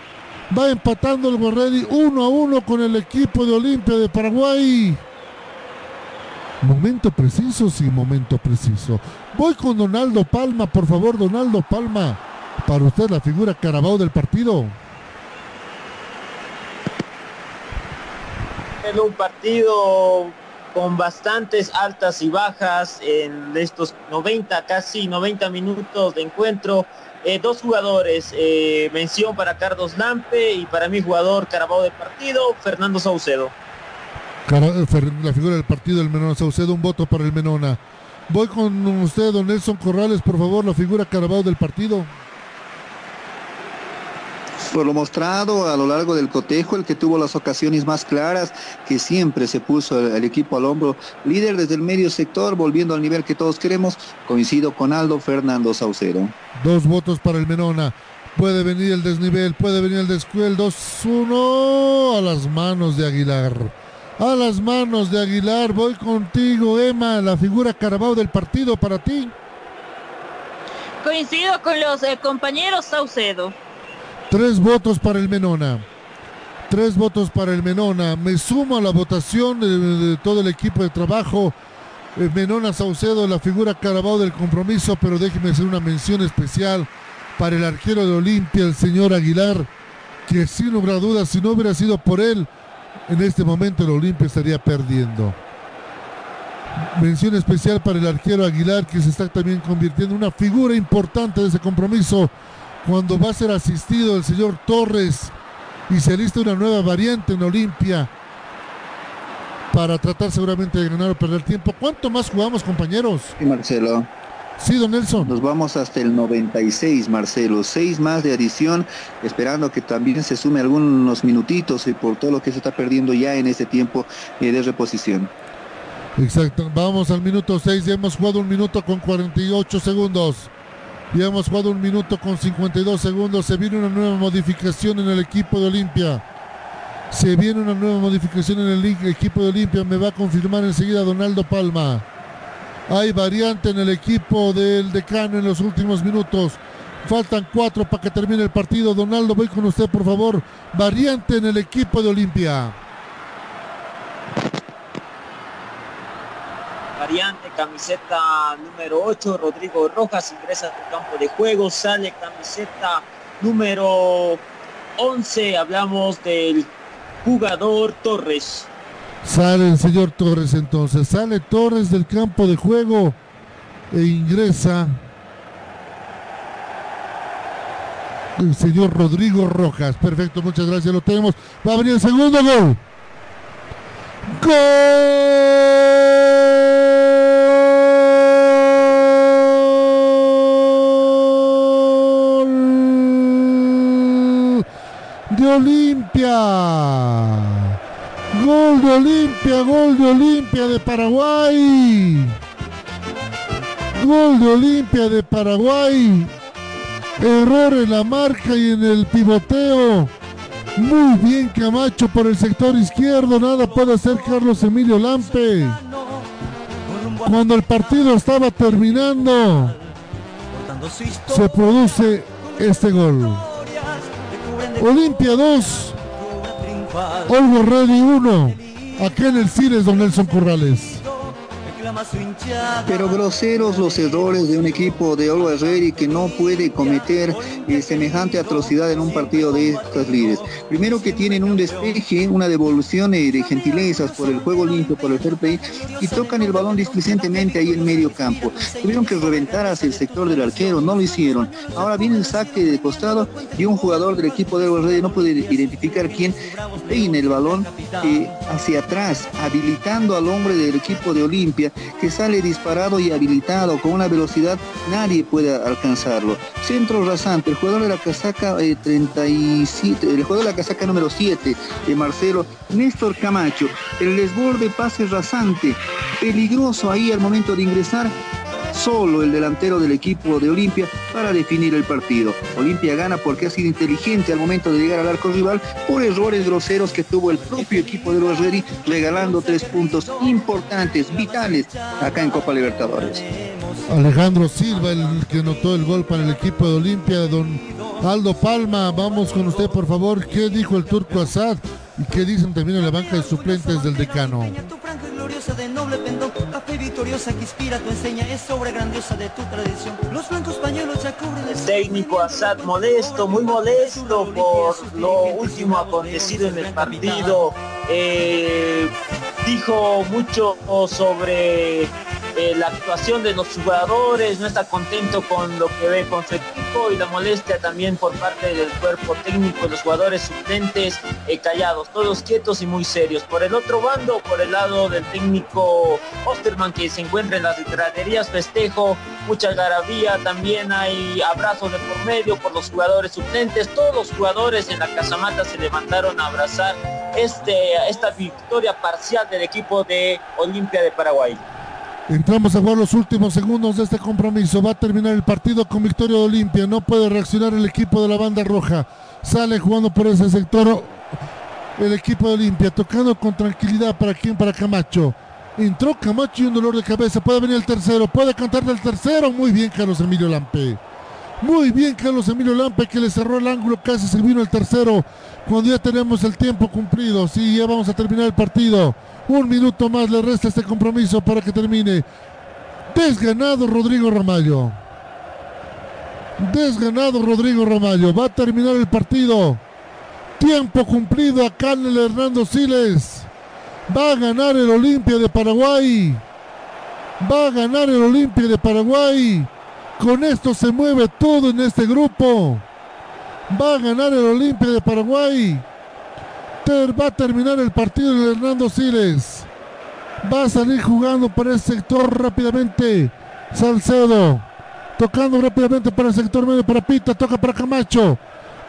Va empatando el Borredi uno a uno con el equipo de Olimpia de Paraguay. Momento preciso, sí, momento preciso. Voy con Donaldo Palma, por favor, Donaldo Palma. Para usted la figura Carabao del partido. En un partido con bastantes altas y bajas en estos 90, casi 90 minutos de encuentro. Eh, dos jugadores, eh, mención para Carlos Lampe y para mi jugador Carabao del partido, Fernando Saucedo. Eh, la figura del partido, el Menona Saucedo, un voto para el Menona. Voy con usted, don Nelson Corrales, por favor, la figura Carabao del partido. Por lo mostrado a lo largo del cotejo, el que tuvo las ocasiones más claras, que siempre se puso el, equipo al hombro, líder desde el medio sector, volviendo al nivel que todos queremos, coincido con Aldo Fernando Saucedo. Dos votos para el Menona. Puede venir el desnivel, puede venir el descuel. 2-1 a las manos de Aguilar. A las manos de Aguilar. Voy contigo, Emma, la figura Carabao del partido para ti. Coincido con los eh, compañeros Saucedo. Tres votos para el Menona. Tres votos para el Menona. Me sumo a la votación de, todo el equipo de trabajo. Eh, Menona Saucedo, la figura Carabao del compromiso, pero déjeme hacer una mención especial para el arquero de Olimpia, el señor Aguilar, que sin lugar a dudas, si no hubiera sido por él, en este momento el Olimpia estaría perdiendo. Mención especial para el arquero Aguilar, que se está también convirtiendo en una figura importante de ese compromiso cuando va a ser asistido el señor Torres y se alista una nueva variante en Olimpia para tratar seguramente de ganar o perder tiempo. ¿Cuánto más jugamos, compañeros? Sí, Marcelo. Sí, don Nelson. Nos vamos hasta el 96, Marcelo. Seis más de adición, esperando que también se sume algunos minutitos y por todo lo que se está perdiendo ya en este tiempo eh, de reposición. Exacto. Vamos al minuto 6. Ya hemos jugado un minuto con 48 segundos. Ya hemos jugado un minuto con 52 segundos. Se viene una nueva modificación en el equipo de Olimpia. Se viene una nueva modificación en el equipo de Olimpia. Me va a confirmar enseguida Donaldo Palma. Hay variante en el equipo del decano en los últimos minutos. Faltan cuatro para que termine el partido. Donaldo, voy con usted, por favor. Variante en el equipo de Olimpia. Camiseta número 8, Rodrigo Rojas ingresa al campo de juego, sale camiseta número 11, hablamos del jugador Torres. Sale el señor Torres entonces, sale Torres del campo de juego e ingresa el señor Rodrigo Rojas. Perfecto, muchas gracias, lo tenemos. Va a venir el segundo gol. ¡Gol! Olimpia. Gol de Olimpia, gol de Olimpia de Paraguay. Gol de Olimpia de Paraguay. Error en la marca y en el pivoteo. Muy bien Camacho por el sector izquierdo. Nada puede hacer Carlos Emilio Lampe. Cuando el partido estaba terminando, se produce este gol. Olimpia 2, Olgo Ready 1. acá en el Cires, don Nelson Corrales. Pero groseros los errores de un equipo de Always Ready que no puede cometer eh, semejante atrocidad en un partido de estas líderes. Primero que tienen un despeje, una devolución eh, de gentilezas por el juego limpio, por el fair play, y tocan el balón displicentemente ahí en medio campo. Tuvieron que reventar hacia el sector del arquero, no lo hicieron. Ahora viene el saque de costado y un jugador del equipo de Always Ready no puede identificar quién peina el balón eh, hacia atrás, habilitando al hombre del equipo de Olimpia que sale disparado y habilitado con una velocidad nadie puede alcanzarlo. Centro rasante, el jugador de la casaca 37, eh, el jugador de la casaca número 7 de Marcelo, Néstor Camacho, el desborde pase rasante, peligroso ahí al momento de ingresar, solo el delantero del equipo de Olimpia para definir el partido. Olimpia gana porque ha sido inteligente al momento de llegar al arco rival por errores groseros que tuvo el propio equipo de los Ready, regalando tres puntos importantes, vitales, acá en Copa Libertadores. Alejandro Silva, el que anotó el gol para el equipo de Olimpia, don Aldo Palma, vamos con usted por favor, ¿qué dijo el turco Assad? ¿Y qué dicen también en la banca de suplentes del decano? Victoriosa que inspira tu enseña es obra grandiosa de tu tradición. Los blancos pañuelos ya cubren el técnico Assad molesto, muy molesto por lo último acontecido en el partido. Eh, dijo mucho sobre eh, la actuación de los jugadores, no está contento con lo que ve con su equipo y la molestia también por parte del cuerpo técnico, los jugadores suplentes eh, callados, todos quietos y muy serios. Por el otro bando, por el lado del técnico Osterman que se encuentra en las graderías, festejo, mucha garabía, también hay abrazos de por medio por los jugadores suplentes, todos los jugadores en la Casamata se levantaron a abrazar este, esta victoria parcial del equipo de Olimpia de Paraguay. Entramos a jugar los últimos segundos de este compromiso. Va a terminar el partido con victoria de Olimpia. No puede reaccionar el equipo de la banda roja. Sale jugando por ese sector el equipo de Olimpia. Tocando con tranquilidad para quien, para Camacho. Entró Camacho y un dolor de cabeza. Puede venir el tercero. Puede cantar del tercero. Muy bien, Carlos Emilio Lampe. Muy bien, Carlos Emilio Lampe, que le cerró el ángulo. Casi se vino el tercero. Cuando ya tenemos el tiempo cumplido. Sí, ya vamos a terminar el partido. Un minuto más le resta este compromiso para que termine. Desganado Rodrigo Ramallo. Desganado Rodrigo Ramallo. Va a terminar el partido. Tiempo cumplido acá en el Hernando Siles. Va a ganar el Olimpia de Paraguay. Va a ganar el Olimpia de Paraguay. Con esto se mueve todo en este grupo. Va a ganar el Olimpia de Paraguay va a terminar el partido de Hernando Siles. Va a salir jugando para el sector rápidamente. Salcedo. Tocando rápidamente para el sector medio para Pita. Toca para Camacho.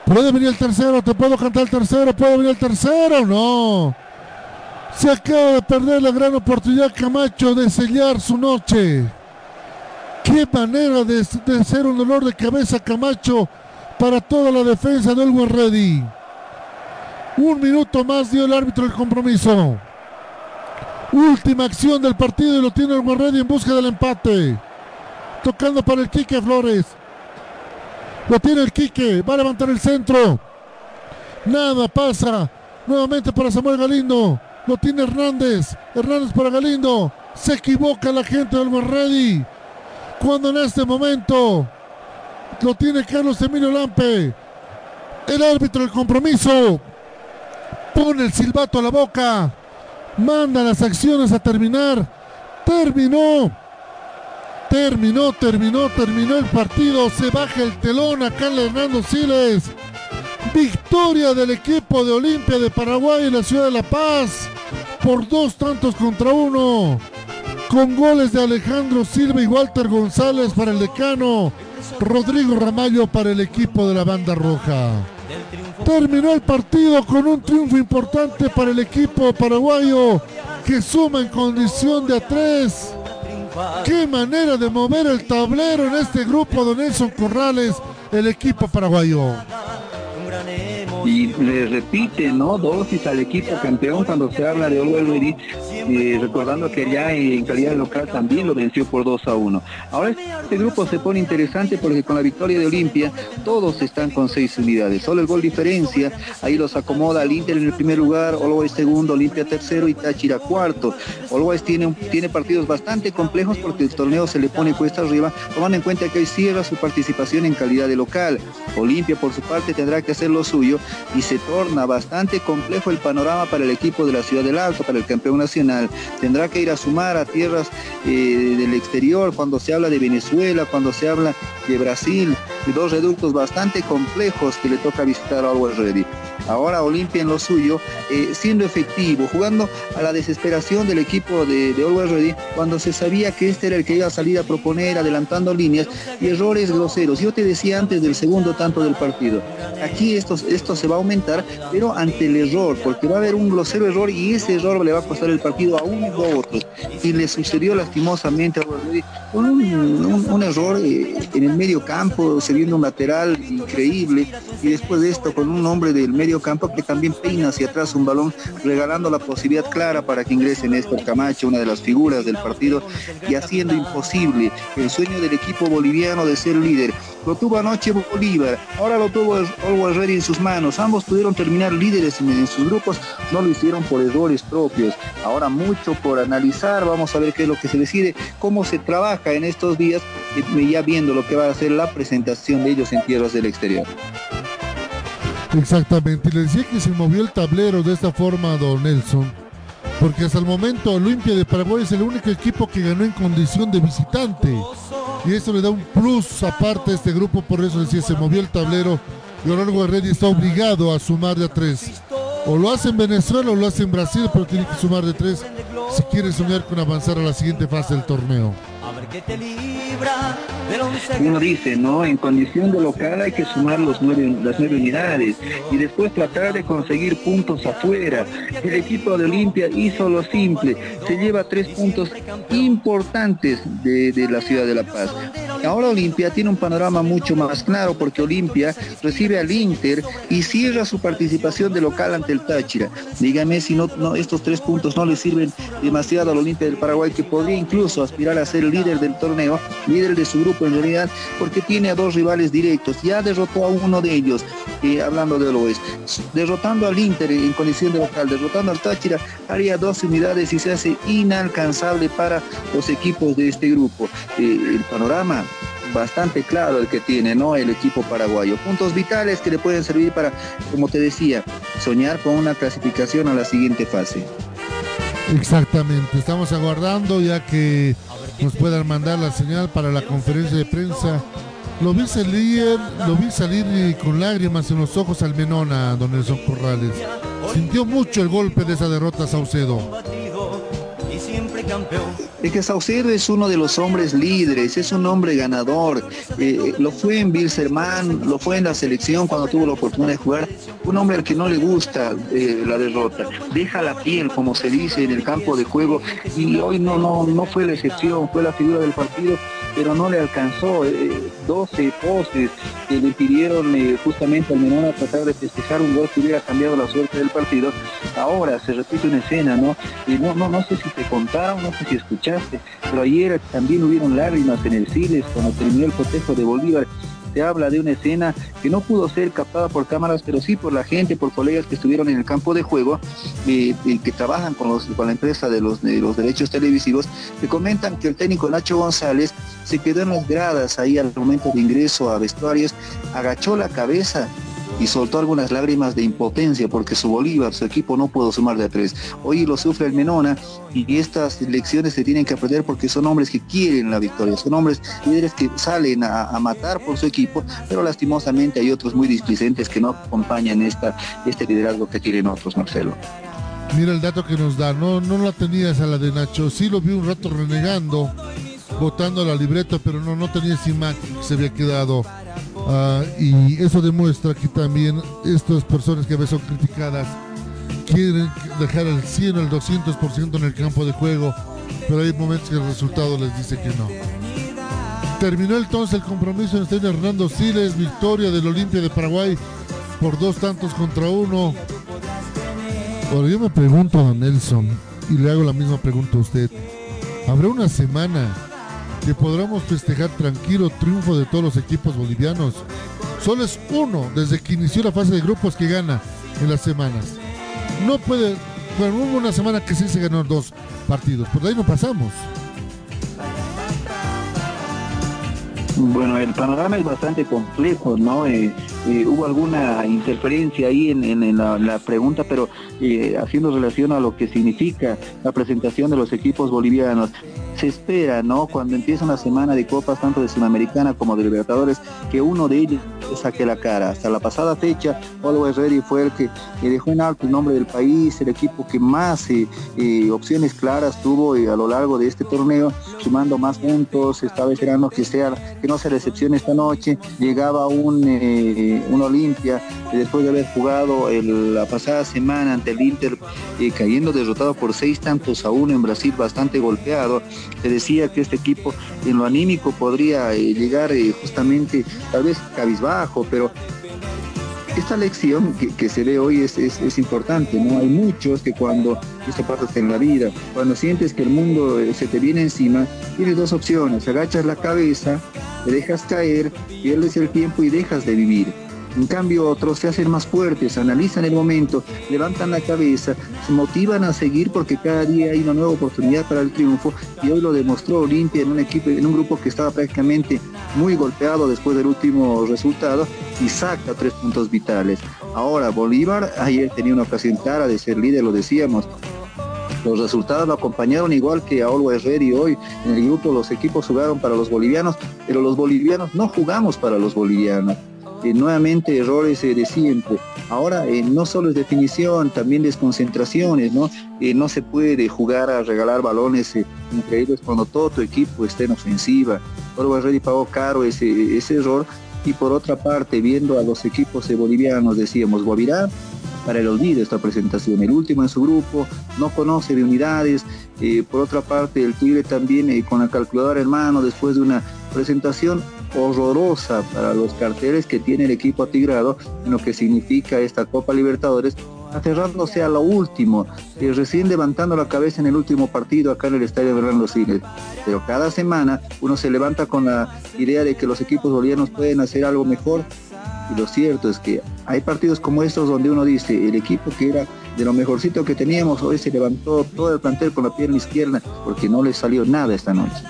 Puede venir el tercero. Te puedo cantar el tercero. Puede venir el tercero. No. Se acaba de perder la gran oportunidad Camacho de sellar su noche. Qué manera de, de ser un dolor de cabeza Camacho para toda la defensa del Ready. Un minuto más dio el árbitro el compromiso. Última acción del partido y lo tiene el Guarredi en busca del empate. Tocando para el Quique Flores. Lo tiene el Quique. Va a levantar el centro. Nada pasa. Nuevamente para Samuel Galindo. Lo tiene Hernández. Hernández para Galindo. Se equivoca la gente del Guarredi. Cuando en este momento lo tiene Carlos Emilio Lampe. El árbitro del compromiso pone el silbato a la boca, manda las acciones a terminar, terminó, terminó, terminó, terminó el partido, se baja el telón acá en Hernando Siles, victoria del equipo de Olimpia de Paraguay en la ciudad de La Paz, por dos tantos contra uno, con goles de Alejandro Silva y Walter González para el decano, Rodrigo Ramallo para el equipo de la banda roja. Terminó el partido con un triunfo importante para el equipo paraguayo que suma en condición de a tres. Qué manera de mover el tablero en este grupo de Nelson Corrales, el equipo paraguayo. Y le repite, ¿no? Dosis al equipo campeón cuando se habla de Always Ready, recordando que ya en calidad local también lo venció por 2 a 1. Ahora este grupo se pone interesante porque con la victoria de Olimpia todos están con 6 unidades, solo el gol diferencia, ahí los acomoda al Inter en el primer lugar, Always segundo, Olimpia tercero y Táchira cuarto. Always tiene, tiene partidos bastante complejos porque el torneo se le pone cuesta arriba, tomando en cuenta que hoy cierra su participación en calidad de local. Olimpia por su parte tendrá que hacer lo suyo y se torna bastante complejo el panorama para el equipo de la Ciudad del Alto, para el campeón nacional. Tendrá que ir a sumar a tierras eh, del exterior cuando se habla de Venezuela, cuando se habla de Brasil, de dos reductos bastante complejos que le toca visitar a Always Ready. Ahora Olimpia en lo suyo, eh, siendo efectivo, jugando a la desesperación del equipo de, de Always Ready, cuando se sabía que este era el que iba a salir a proponer, adelantando líneas y errores groseros. Yo te decía antes del segundo tanto del partido, aquí esto, esto se va a aumentar, pero ante el error, porque va a haber un grosero error y ese error le va a costar el partido a uno o a. Y le sucedió lastimosamente a con un, error eh, en el medio campo, se viendo un lateral increíble y después de esto con un hombre del medio campo que también peina hacia atrás un balón, regalando la posibilidad clara para que ingrese Néstor Camacho, una de las figuras del partido, y haciendo imposible el sueño del equipo boliviano de ser líder. Lo tuvo anoche Bolívar, ahora lo tuvo Always Ready en sus manos. Ambos pudieron terminar líderes en, sus grupos, no lo hicieron por errores propios. Ahora mucho por analizar, vamos a ver qué es lo que se decide, cómo se trabaja en estos días, eh, ya viendo lo que va a ser la presentación de ellos en tierras del exterior. Exactamente, y le decía que se movió el tablero de esta forma, don Nelson, porque hasta el momento Olimpia de Paraguay es el único equipo que ganó en condición de visitante, y eso le da un plus aparte a este grupo, por eso decía, se movió el tablero, y Orlando está obligado a sumar de a tres. O lo hace en Venezuela o lo hace en Brasil, pero tiene que sumar de tres si quiere soñar con avanzar a la siguiente fase del torneo. Uno dice, ¿no? En condición de local hay que sumar los nueve, las nueve unidades y después tratar de conseguir puntos afuera. El equipo de Olimpia hizo lo simple, se lleva tres puntos importantes de, de la ciudad de La Paz. Ahora Olimpia tiene un panorama mucho más claro porque Olimpia recibe al Inter y cierra su participación de local ante el Táchira. Dígame si no, no estos tres puntos no le sirven demasiado al Olimpia del Paraguay que podría incluso aspirar a ser líder del torneo, líder de su grupo en realidad, porque tiene a dos rivales directos. Ya derrotó a uno de ellos, eh, hablando de oeste. Derrotando al Inter en condición de local, derrotando al Táchira, haría dos unidades y se hace inalcanzable para los equipos de este grupo. Eh, el panorama bastante claro el que tiene, ¿no? El equipo paraguayo. Puntos vitales que le pueden servir para, como te decía, soñar con una clasificación a la siguiente fase. Exactamente, estamos aguardando ya que nos puedan mandar la señal para la conferencia de prensa. Lo vi salir, lo vi salir con lágrimas en los ojos al Menona, don Nelson Corrales. Sintió mucho el golpe de esa derrota Saucedo. Es que Saucedo es uno de los hombres líderes, es un hombre ganador. Eh, lo fue en Bilserman, lo fue en la selección cuando tuvo la oportunidad de jugar. Un hombre al que no le gusta eh, la derrota. Deja la piel, como se dice, en el campo de juego. Y hoy no, no, no fue la excepción, fue la figura del partido, pero no le alcanzó. Eh, 12 postes que le pidieron eh, justamente al Menona tratar de festejar un gol que hubiera cambiado la suerte del partido. Ahora se repite una escena, ¿no? Y no, no, no sé si te contaron, no sé si escuchaste, pero ayer también hubieron lágrimas en el Siles cuando terminó el cotejo de Bolívar. Se habla de una escena que no pudo ser captada por cámaras, pero sí por la gente, por colegas que estuvieron en el campo de juego, eh, y que trabajan con, los, la empresa de los, de los derechos televisivos, que comentan que el técnico Nacho González se quedó en las gradas ahí al momento de ingreso a vestuarios, agachó la cabeza y soltó algunas lágrimas de impotencia porque su Bolívar, su equipo no pudo sumar de a tres. Hoy lo sufre el Menona y estas lecciones se tienen que aprender porque son hombres que quieren la victoria, son hombres líderes que salen a, matar por su equipo, pero lastimosamente hay otros muy displicentes que no acompañan esta, este liderazgo que tienen otros, Marcelo. Mira el dato que nos da, no, no la tenías a la de Nacho, sí lo vi un rato renegando, botando la libreta, pero no, no tenía imagen que se había quedado. Ah, y eso demuestra que también estas personas que a veces son criticadas quieren dejar el 100 o el 200% en el campo de juego, pero hay momentos que el resultado les dice que no. Terminó entonces el compromiso en el Hernando Siles, victoria del Olimpia de Paraguay por dos tantos contra uno. Ahora yo me pregunto a Nelson y le hago la misma pregunta a usted. ¿Habrá una semana que podamos festejar tranquilo triunfo de todos los equipos bolivianos? Solo es uno desde que inició la fase de grupos que gana en las semanas. No puede, bueno, hubo una semana que sí se ganó dos partidos, por ahí no pasamos. Bueno, el panorama es bastante complejo, ¿no? Eh, eh, hubo alguna interferencia ahí en, la, pregunta, pero eh, haciendo relación a lo que significa la presentación de los equipos bolivianos. Se espera, ¿no? Cuando empieza una semana de copas, tanto de Sudamericana como de Libertadores, que uno de ellos saque la cara. Hasta la pasada fecha, Always Ready fue el que dejó en alto el nombre del país, el equipo que más eh, opciones claras tuvo a lo largo de este torneo, sumando más puntos, esta vez esperando que, sea, que no se recepcione esta noche. Llegaba un un Olimpia, después de haber jugado la pasada semana ante el Inter, eh, cayendo derrotado por seis tantos a uno en Brasil, bastante golpeado, se decía que este equipo en lo anímico podría eh, llegar eh, justamente, tal vez cabizbajo, pero esta lección que, se ve hoy es, es, importante, ¿no? Hay muchos que cuando, esto pasa en la vida, cuando sientes que el mundo se te viene encima, tienes dos opciones, agachas la cabeza te dejas caer, pierdes el tiempo y dejas de vivir. En cambio otros se hacen más fuertes, analizan el momento, levantan la cabeza, se motivan a seguir porque cada día hay una nueva oportunidad para el triunfo y hoy lo demostró Olimpia en un equipo, en un grupo que estaba prácticamente muy golpeado después del último resultado y saca tres puntos vitales. Ahora Bolívar ayer tenía una ocasión clara de ser líder, lo decíamos, los resultados lo acompañaron igual que a Always Ready hoy. En el grupo los equipos jugaron para los bolivianos, pero los bolivianos no jugamos para los bolivianos. Eh, nuevamente errores eh, de siempre. Ahora eh, no solo es definición, también desconcentraciones, ¿no? no se puede jugar a regalar balones increíbles cuando todo tu equipo está en ofensiva. Always Ready pagó caro ese, ese error. Y por otra parte, viendo a los equipos bolivianos, decíamos, Guavirá para el olvido esta presentación. El último en su grupo, no conoce de unidades. Eh, por otra parte, el Tigre también eh, con la calculadora en mano, después de una presentación horrorosa para los carteles que tiene el equipo atigrado en lo que significa esta Copa Libertadores, aferrándose a lo último, y eh, recién levantando la cabeza en el último partido acá en el Estadio Fernando Siles. Pero cada semana uno se levanta con la idea de que los equipos bolivianos pueden hacer algo mejor y lo cierto es que hay partidos como estos donde uno dice, el equipo que era de lo mejorcito que teníamos, hoy se levantó todo el plantel con la pierna izquierda porque no le salió nada esta noche.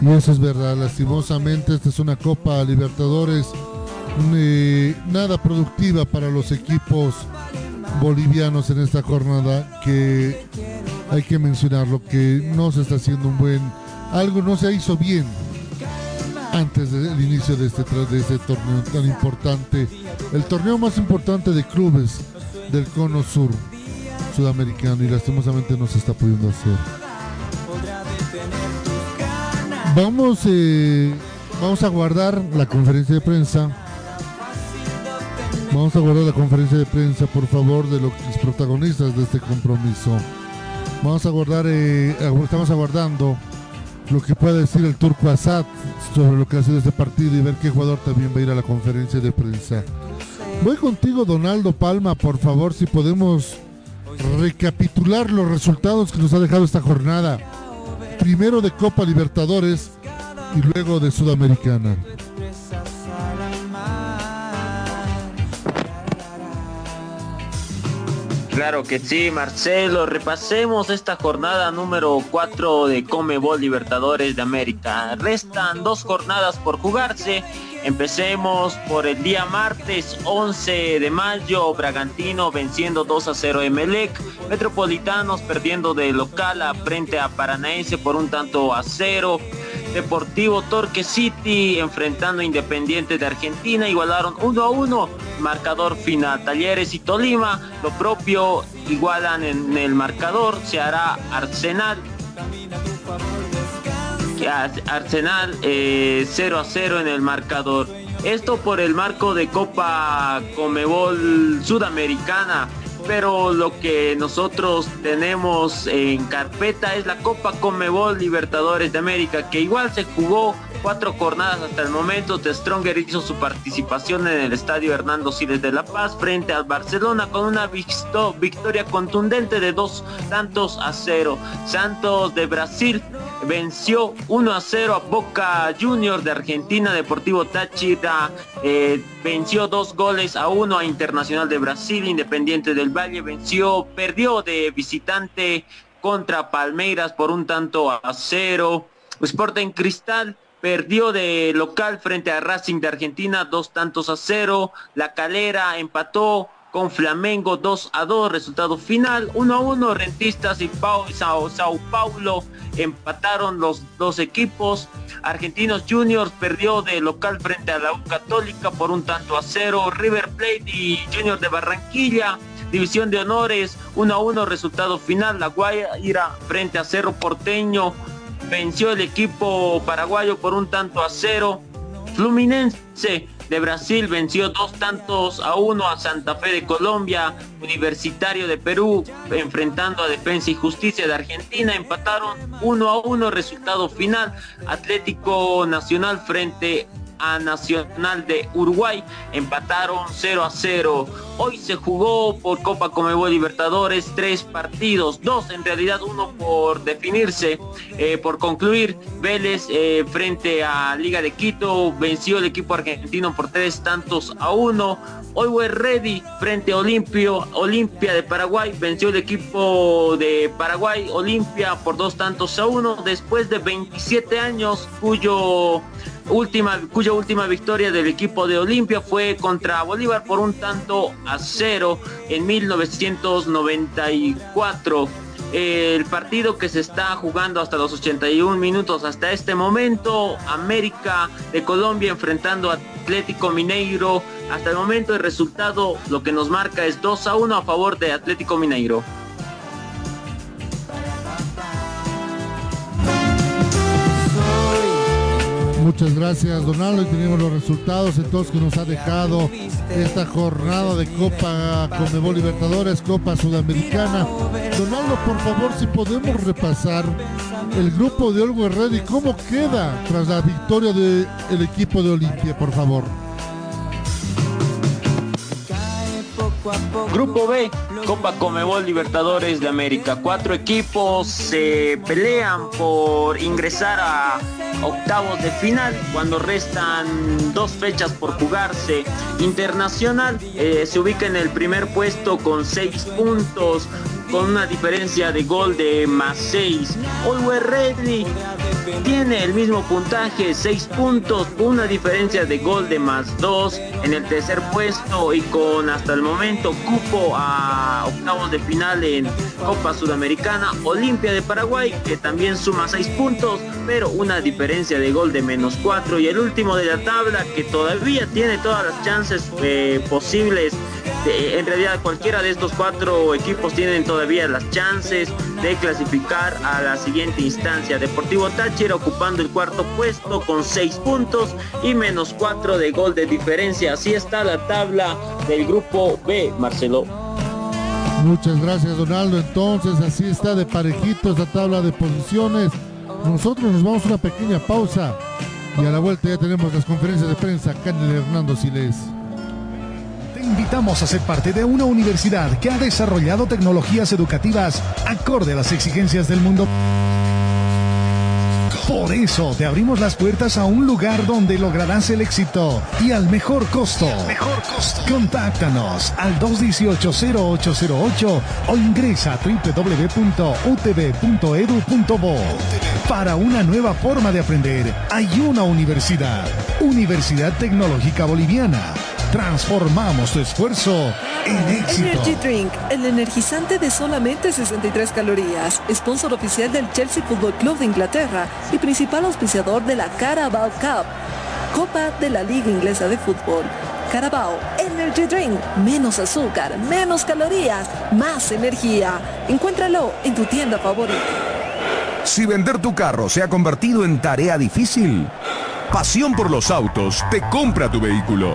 Y eso es verdad, lastimosamente esta es una Copa Libertadores eh, nada productiva para los equipos bolivianos en esta jornada que hay que mencionarlo que no se está haciendo un buen algo no se hizo bien antes del inicio de este, de este torneo tan importante, el torneo más importante de clubes del cono sur sudamericano y lastimosamente no se está pudiendo hacer. Vamos, eh, vamos a guardar la conferencia de prensa. Vamos a guardar la conferencia de prensa, por favor, de los protagonistas de este compromiso. Vamos a guardar, eh, estamos aguardando lo que pueda decir el turco Assad sobre lo que ha sido este partido y ver qué jugador también va a ir a la conferencia de prensa. Voy contigo, Donaldo Palma, por favor, si podemos recapitular los resultados que nos ha dejado esta jornada. Primero de Copa Libertadores y luego de Sudamericana. Claro que sí, Marcelo. Repasemos esta jornada número 4 de Comebol Libertadores de América. Restan dos jornadas por jugarse. Empecemos por el día martes 11 de mayo, Bragantino venciendo 2 a 0 Emelec, Metropolitanos perdiendo de local a frente a Paranaense por un tanto a 0. Deportivo Torque City enfrentando a Independiente de Argentina, igualaron 1 a 1, marcador final. Talleres y Tolima, lo propio igualan en el marcador, se hará Arsenal. Arsenal 0 eh, a 0 en el marcador. Esto por el marco de Copa Comebol Sudamericana. Pero lo que nosotros tenemos en carpeta es la Copa Comebol Libertadores de América, que igual se jugó cuatro jornadas hasta el momento. The Stronger hizo su participación en el estadio Hernando Siles de La Paz frente al Barcelona con una victoria contundente de dos tantos a cero. Santos de Brasil venció 1 a 0 a Boca Juniors de Argentina. Deportivo Táchira eh, venció dos goles a uno a Internacional de Brasil. Independiente del Valle venció, perdió de visitante contra Palmeiras por un tanto a cero. Sporting Cristal perdió de local frente a Racing de Argentina dos tantos a cero. La Calera empató con Flamengo 2 a 2, resultado final 1 a 1, Rentistas y Sao, Sao Paulo empataron los dos equipos, Argentinos Juniors perdió de local frente a la U Católica por un tanto a cero, River Plate y Juniors de Barranquilla, División de Honores 1 a 1, resultado final, La Guaira frente a Cerro Porteño venció el equipo paraguayo por un tanto a cero, Fluminense de Brasil venció dos tantos a uno a Santa Fe de Colombia, Universitario de Perú enfrentando a Defensa y Justicia de Argentina, empataron uno a uno, resultado final, Atlético Nacional frente a Nacional de Uruguay. Empataron 0 a 0. Hoy se jugó por Copa Comebol Libertadores tres partidos, dos en realidad, uno por definirse, eh, por concluir. Vélez eh, frente a Liga de Quito venció el equipo argentino por tres tantos a uno. Hoy Ready frente a Olimpio, Olimpia de Paraguay venció el equipo de Paraguay, Olimpia por dos tantos a uno después de 27 años cuyo última, cuya última victoria del equipo de Olimpia fue contra Bolívar por un tanto a cero en 1994. El partido que se está jugando hasta los 81 minutos hasta este momento, América de Colombia enfrentando a Atlético Mineiro. Hasta el momento el resultado lo que nos marca es 2 a 1 a favor de Atlético Mineiro. Muchas gracias, Donaldo. Y tenemos los resultados entonces que nos ha dejado esta jornada de Copa Conmebol Libertadores, Copa Sudamericana. Donaldo, por favor, si podemos repasar el grupo de Olgo Herrera y cómo queda tras la victoria del equipo de Olimpia, por favor. Grupo B, Copa Comebol Libertadores de América. Cuatro equipos se pelean por ingresar a octavos de final cuando restan dos fechas por jugarse. Internacional eh, se ubica en el primer puesto con seis puntos con una diferencia de gol de más 6. Always Ready tiene el mismo puntaje, 6 puntos, una diferencia de gol de más 2 en el tercer puesto y con hasta el momento cupo a octavos de final en Copa Sudamericana, Olimpia de Paraguay que también suma 6 puntos, pero una diferencia de gol de menos 4 y el último de la tabla que todavía tiene todas las chances eh, posibles en realidad cualquiera de estos cuatro equipos tienen todavía las chances de clasificar a la siguiente instancia. Deportivo Táchira ocupando el cuarto puesto con seis puntos y menos cuatro de gol de diferencia. Así está la tabla del grupo B, Marcelo. Muchas gracias Donaldo. Entonces así está de parejitos la tabla de posiciones. Nosotros nos vamos a una pequeña pausa y a la vuelta ya tenemos las conferencias de prensa acá en el Hernando Siles invitamos a ser parte de una universidad que ha desarrollado tecnologías educativas acorde a las exigencias del mundo. Por eso te abrimos las puertas a un lugar donde lograrás el éxito y al mejor costo. Mejor costo. Contáctanos al 218-0808 o ingresa a www.utb.edu.bo. Para una nueva forma de aprender, hay una universidad. Universidad Tecnológica Boliviana Transformamos tu esfuerzo en éxito. Energy Drink, el energizante de solamente 63 calorías. Sponsor oficial del Chelsea Football Club de Inglaterra y principal auspiciador de la Carabao Cup, Copa de la Liga Inglesa de Fútbol. Carabao Energy Drink. Menos azúcar, menos calorías, más energía. Encuéntralo en tu tienda favorita. Si vender tu carro se ha convertido en tarea difícil, Pasión por los autos te compra tu vehículo.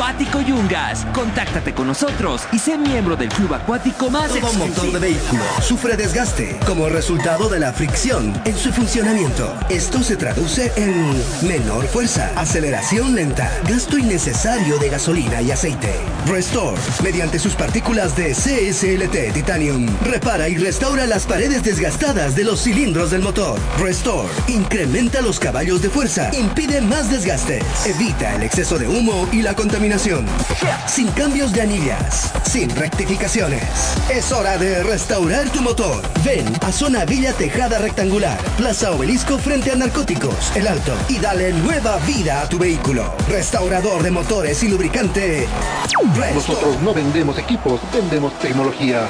Yungas. Contáctate con nosotros y sé miembro del club acuático más Todo motor de vehículo sufre desgaste como resultado de la fricción en su funcionamiento. Esto se traduce en menor fuerza, aceleración lenta, gasto innecesario de gasolina y aceite. Restore, mediante sus partículas de CSLT Titanium, repara y restaura las paredes desgastadas de los cilindros del motor. Restore, incrementa los caballos de fuerza, impide más desgastes, evita el exceso de humo y la contaminación. Sin cambios de anillas, sin rectificaciones. Es hora de restaurar tu motor. Ven a Zona Villa Tejada Rectangular, Plaza Obelisco frente a Narcóticos, El Alto, y dale nueva vida a tu vehículo. Restaurador de motores y lubricante. Nosotros no vendemos equipos, vendemos tecnología.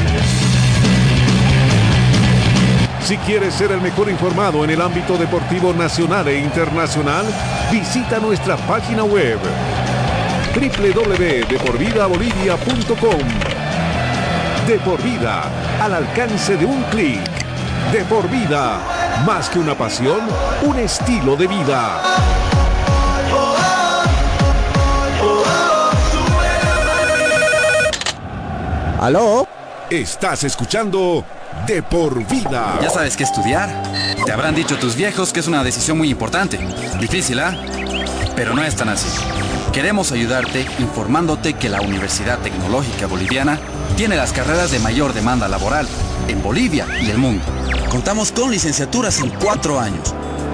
Si quieres ser el mejor informado en el ámbito deportivo nacional e internacional, visita nuestra página web www.deporvidabolivia.com. De por vida, al alcance de un clic. De por vida, más que una pasión, un estilo de vida. ¿Aló? Estás escuchando De por vida. ¿Ya sabes qué estudiar? Te habrán dicho tus viejos que es una decisión muy importante. Difícil, ¿ah? Pero no es tan así. Queremos ayudarte informándote que la Universidad Tecnológica Boliviana tiene las carreras de mayor demanda laboral en Bolivia y el mundo. Contamos con licenciaturas en cuatro años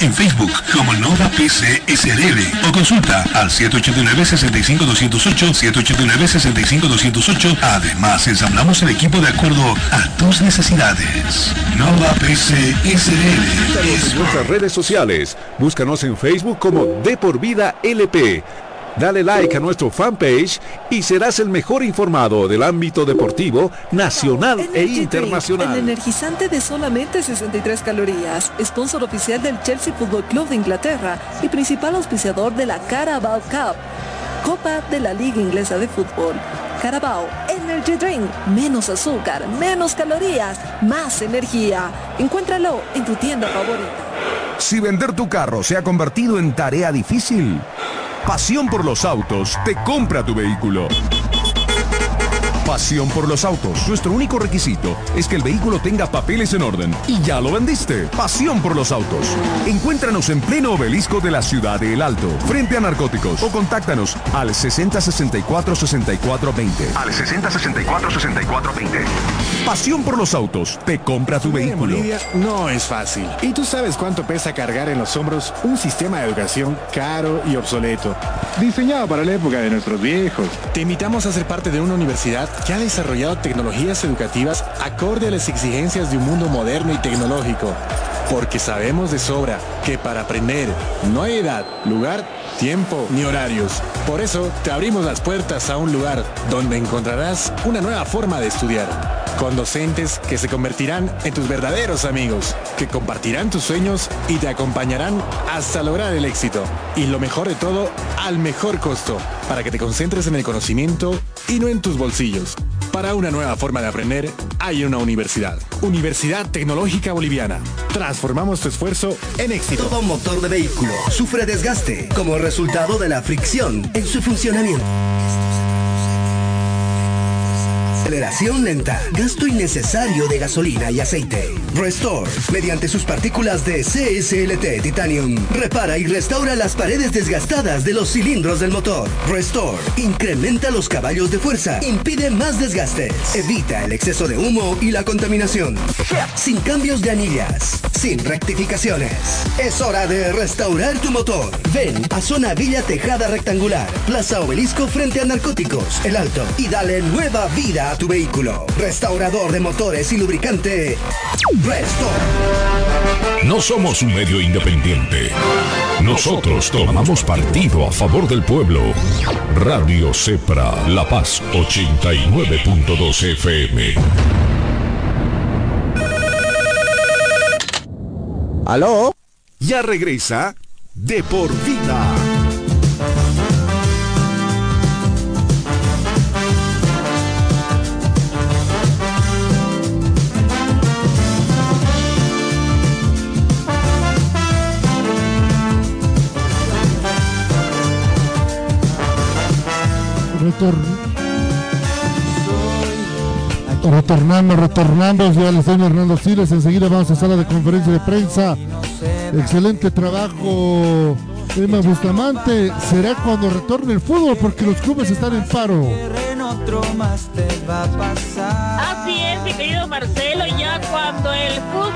en Facebook como Nova PC SRL o consulta al 789-65208, 789-65208. Además, ensamblamos el equipo de acuerdo a tus necesidades. Nova PC SRL. Síguenos en nuestras redes sociales. Búscanos en Facebook como De por Vida LP. Dale like a nuestro fanpage y serás el mejor informado del ámbito deportivo nacional e Drink, El internacional. energizante de solamente 63 calorías, sponsor oficial del Chelsea Football Club de Inglaterra y principal auspiciador de la Carabao Cup, Copa de la Liga Inglesa de Fútbol. Carabao Energy Drink, menos azúcar, menos calorías, más energía. Encuéntralo en tu tienda favorita. Si vender tu carro se ha convertido en tarea difícil, Pasión por los autos te compra tu vehículo. Pasión por los autos. Nuestro único requisito es que el vehículo tenga papeles en orden. Y ya lo vendiste. Pasión por los autos. Encuéntranos en pleno obelisco de la ciudad de El Alto, frente a narcóticos. O contáctanos al 6064-6420. Al 6064-6420. Pasión por los autos. Te compra tu vehículo. Bolivia no es fácil. ¿Y tú sabes cuánto pesa cargar en los hombros un sistema de educación caro y obsoleto? Diseñado para la época de nuestros viejos. Te invitamos a ser parte de una universidad que ha desarrollado tecnologías educativas acorde a las exigencias de un mundo moderno y tecnológico. Porque sabemos de sobra que para aprender no hay edad, lugar, tiempo ni horarios. Por eso te abrimos las puertas a un lugar donde encontrarás una nueva forma de estudiar. Con docentes que se convertirán en tus verdaderos amigos, que compartirán tus sueños y te acompañarán hasta lograr el éxito. Y lo mejor de todo, al mejor costo, para que te concentres en el conocimiento y no en tus bolsillos. Para una nueva forma de aprender, hay una universidad. Universidad Tecnológica Boliviana. Transformamos tu esfuerzo en éxito. Todo motor de vehículo sufre desgaste como resultado de la fricción en su funcionamiento. Aceleración lenta, gasto innecesario de gasolina y aceite. Restore, mediante sus partículas de CSLT Titanium, repara y restaura las paredes desgastadas de los cilindros del motor. Restore, incrementa los caballos de fuerza, impide más desgastes, evita el exceso de humo y la contaminación. Sin cambios de anillas, sin rectificaciones. Es hora de restaurar tu motor. Ven a Zona Villa Tejada Rectangular, Plaza Obelisco frente a Narcóticos, El Alto, y dale nueva vida a tu vehículo. Restaurador de motores y lubricante. Restore. No somos un medio independiente. Nosotros tomamos partido a favor del pueblo. Radio Cepra, La Paz 89.2 FM. ¿Aló? Ya regresa de por vida. Retor- Retornando, retornando, ya el señor Hernando Siles, enseguida vamos a sala de conferencia de prensa. Excelente trabajo, Emma Bustamante. Será cuando retorne el fútbol porque los clubes están en paro. Así es, mi querido Marcelo, ya cuando el fútbol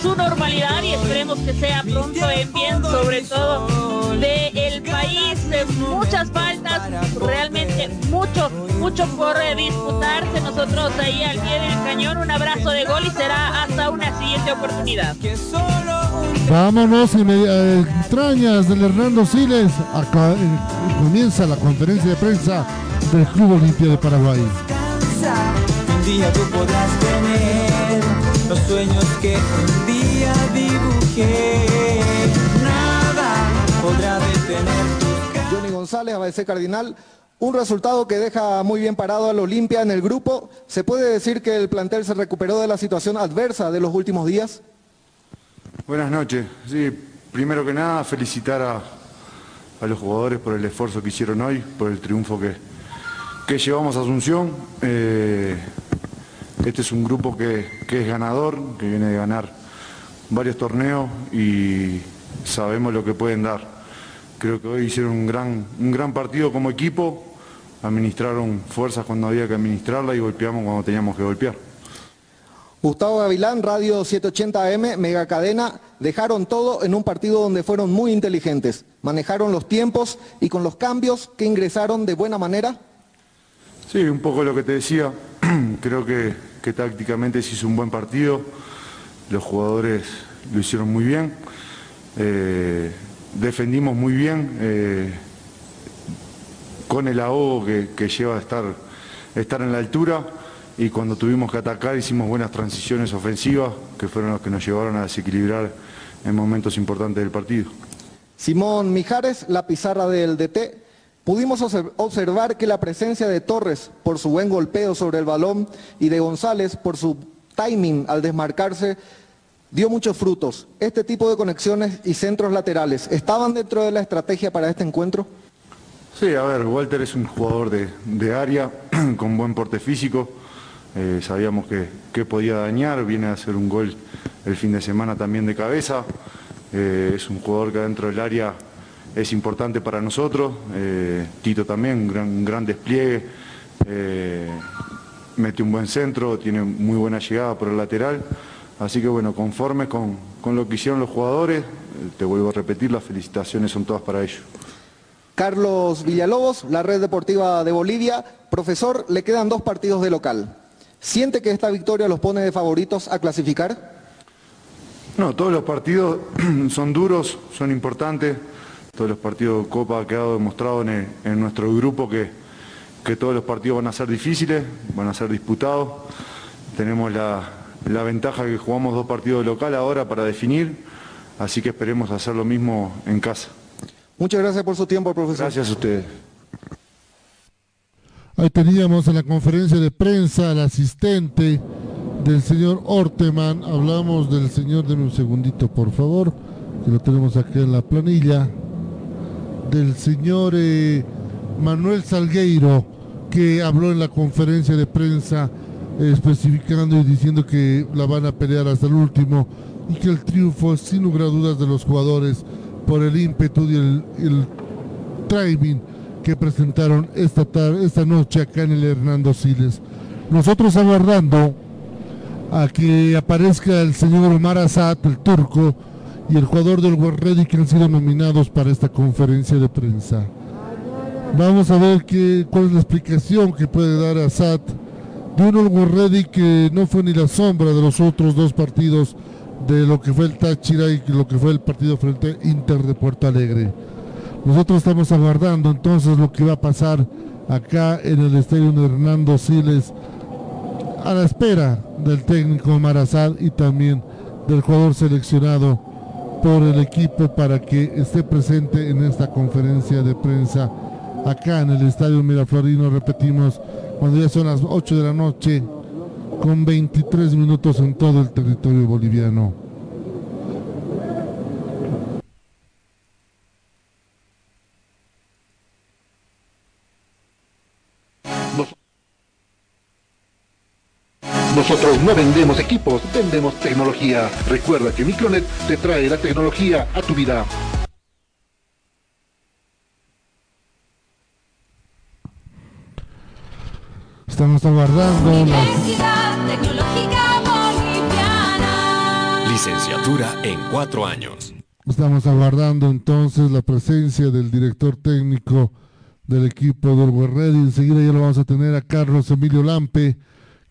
su normalidad y esperemos que sea pronto en bien, sobre todo del país, eh, muchas faltas, realmente mucho, mucho por disputarse. Nosotros ahí al pie del cañón, un abrazo de gol y será hasta una siguiente oportunidad. Vámonos, eh, entrañas del Hernando Siles. Acá eh, comienza la conferencia de prensa del Club Olimpia de Paraguay. Un día tú podrás tener los sueños que Nada podrá detener Johnny González, ABC Cardinal. Un resultado que deja muy bien parado al Olimpia en el grupo. ¿Se puede decir que el plantel se recuperó de la situación adversa de los últimos días? Buenas noches. Sí, primero que nada felicitar a, a los jugadores por el esfuerzo que hicieron hoy, por el triunfo que, que llevamos a Asunción. Eh, este es un grupo que, que es ganador, que viene de ganar varios torneos y sabemos lo que pueden dar. Creo que hoy hicieron un gran, un gran partido como equipo, administraron fuerzas cuando había que administrarla y golpeamos cuando teníamos que golpear. Gustavo Gavilán, Radio 780 AM, Mega Cadena, dejaron todo en un partido donde fueron muy inteligentes. Manejaron los tiempos y con los cambios que ingresaron de buena manera. Sí, un poco lo que te decía. Creo que, que tácticamente se hizo un buen partido. Los jugadores lo hicieron muy bien. Eh, defendimos muy bien. eh, con el ahogo que, lleva a estar, estar en la altura. Y cuando tuvimos que atacar hicimos buenas transiciones ofensivas que fueron las que nos llevaron a desequilibrar en momentos importantes del partido. Simón Mijares, la pizarra del DT. Pudimos obser- observar que la presencia de Torres por su buen golpeo sobre el balón y de González por su timing al desmarcarse dio muchos frutos. Este tipo de conexiones y centros laterales, ¿estaban dentro de la estrategia para este encuentro? Sí, a ver, Walter es un jugador de, área, con buen porte físico. Eh, sabíamos que, que, podía dañar, viene a hacer un gol el fin de semana también de cabeza. Eh, es un jugador que dentro del área es importante para nosotros. Eh, Tito también, gran, un gran despliegue. Mete un buen centro, tiene muy buena llegada por el lateral. Así que bueno, conformes con, con lo que hicieron los jugadores, te vuelvo a repetir, las felicitaciones son todas para ellos. Carlos Villalobos, la Red Deportiva de Bolivia. Profesor, le quedan dos partidos de local. ¿Siente que esta victoria los pone de favoritos a clasificar? No, todos los partidos son duros, son importantes. Todos los partidos de Copa ha quedado demostrado en, en nuestro grupo que, que, todos los partidos van a ser difíciles, van a ser disputados. Tenemos la, la ventaja que jugamos dos partidos de local ahora para definir, así que esperemos hacer lo mismo en casa. Muchas gracias por su tiempo, profesor. Gracias a ustedes. Ahí teníamos en la conferencia de prensa al asistente del señor Orteman. Hablamos del señor, denme un segundito por favor, que lo tenemos aquí en la planilla. Del señor eh, Manuel Salgueiro, que habló en la conferencia de prensa eh, especificando y diciendo que la van a pelear hasta el último y que el triunfo, sin lugar a dudas, de los jugadores por el ímpetu y el, el timing que presentaron esta, tarde, esta noche acá en el Hernando Siles. Nosotros aguardando a que aparezca el señor Omar Azad, el turco, y el jugador del Ready que han sido nominados para esta conferencia de prensa. Vamos a ver qué, cuál es la explicación que puede dar Azad de un World Ready que no fue ni la sombra de los otros dos partidos de lo que fue el Táchira y lo que fue el partido frente Inter de Puerto Alegre. Nosotros estamos aguardando entonces lo que va a pasar acá en el estadio de Hernando Siles a la espera del técnico Marazal y también del jugador seleccionado por el equipo para que esté presente en esta conferencia de prensa acá en el estadio Miraflorino, repetimos, cuando ya son las 8 de la noche con 23 minutos en todo el territorio boliviano. Nosotros no vendemos equipos, vendemos tecnología. Recuerda que Micronet te trae la tecnología a tu vida. Estamos aguardando la... Licenciatura en cuatro años. Estamos aguardando entonces la presencia del director técnico del equipo del Ready. Enseguida ya lo vamos a tener a Carlos Emilio Lampe,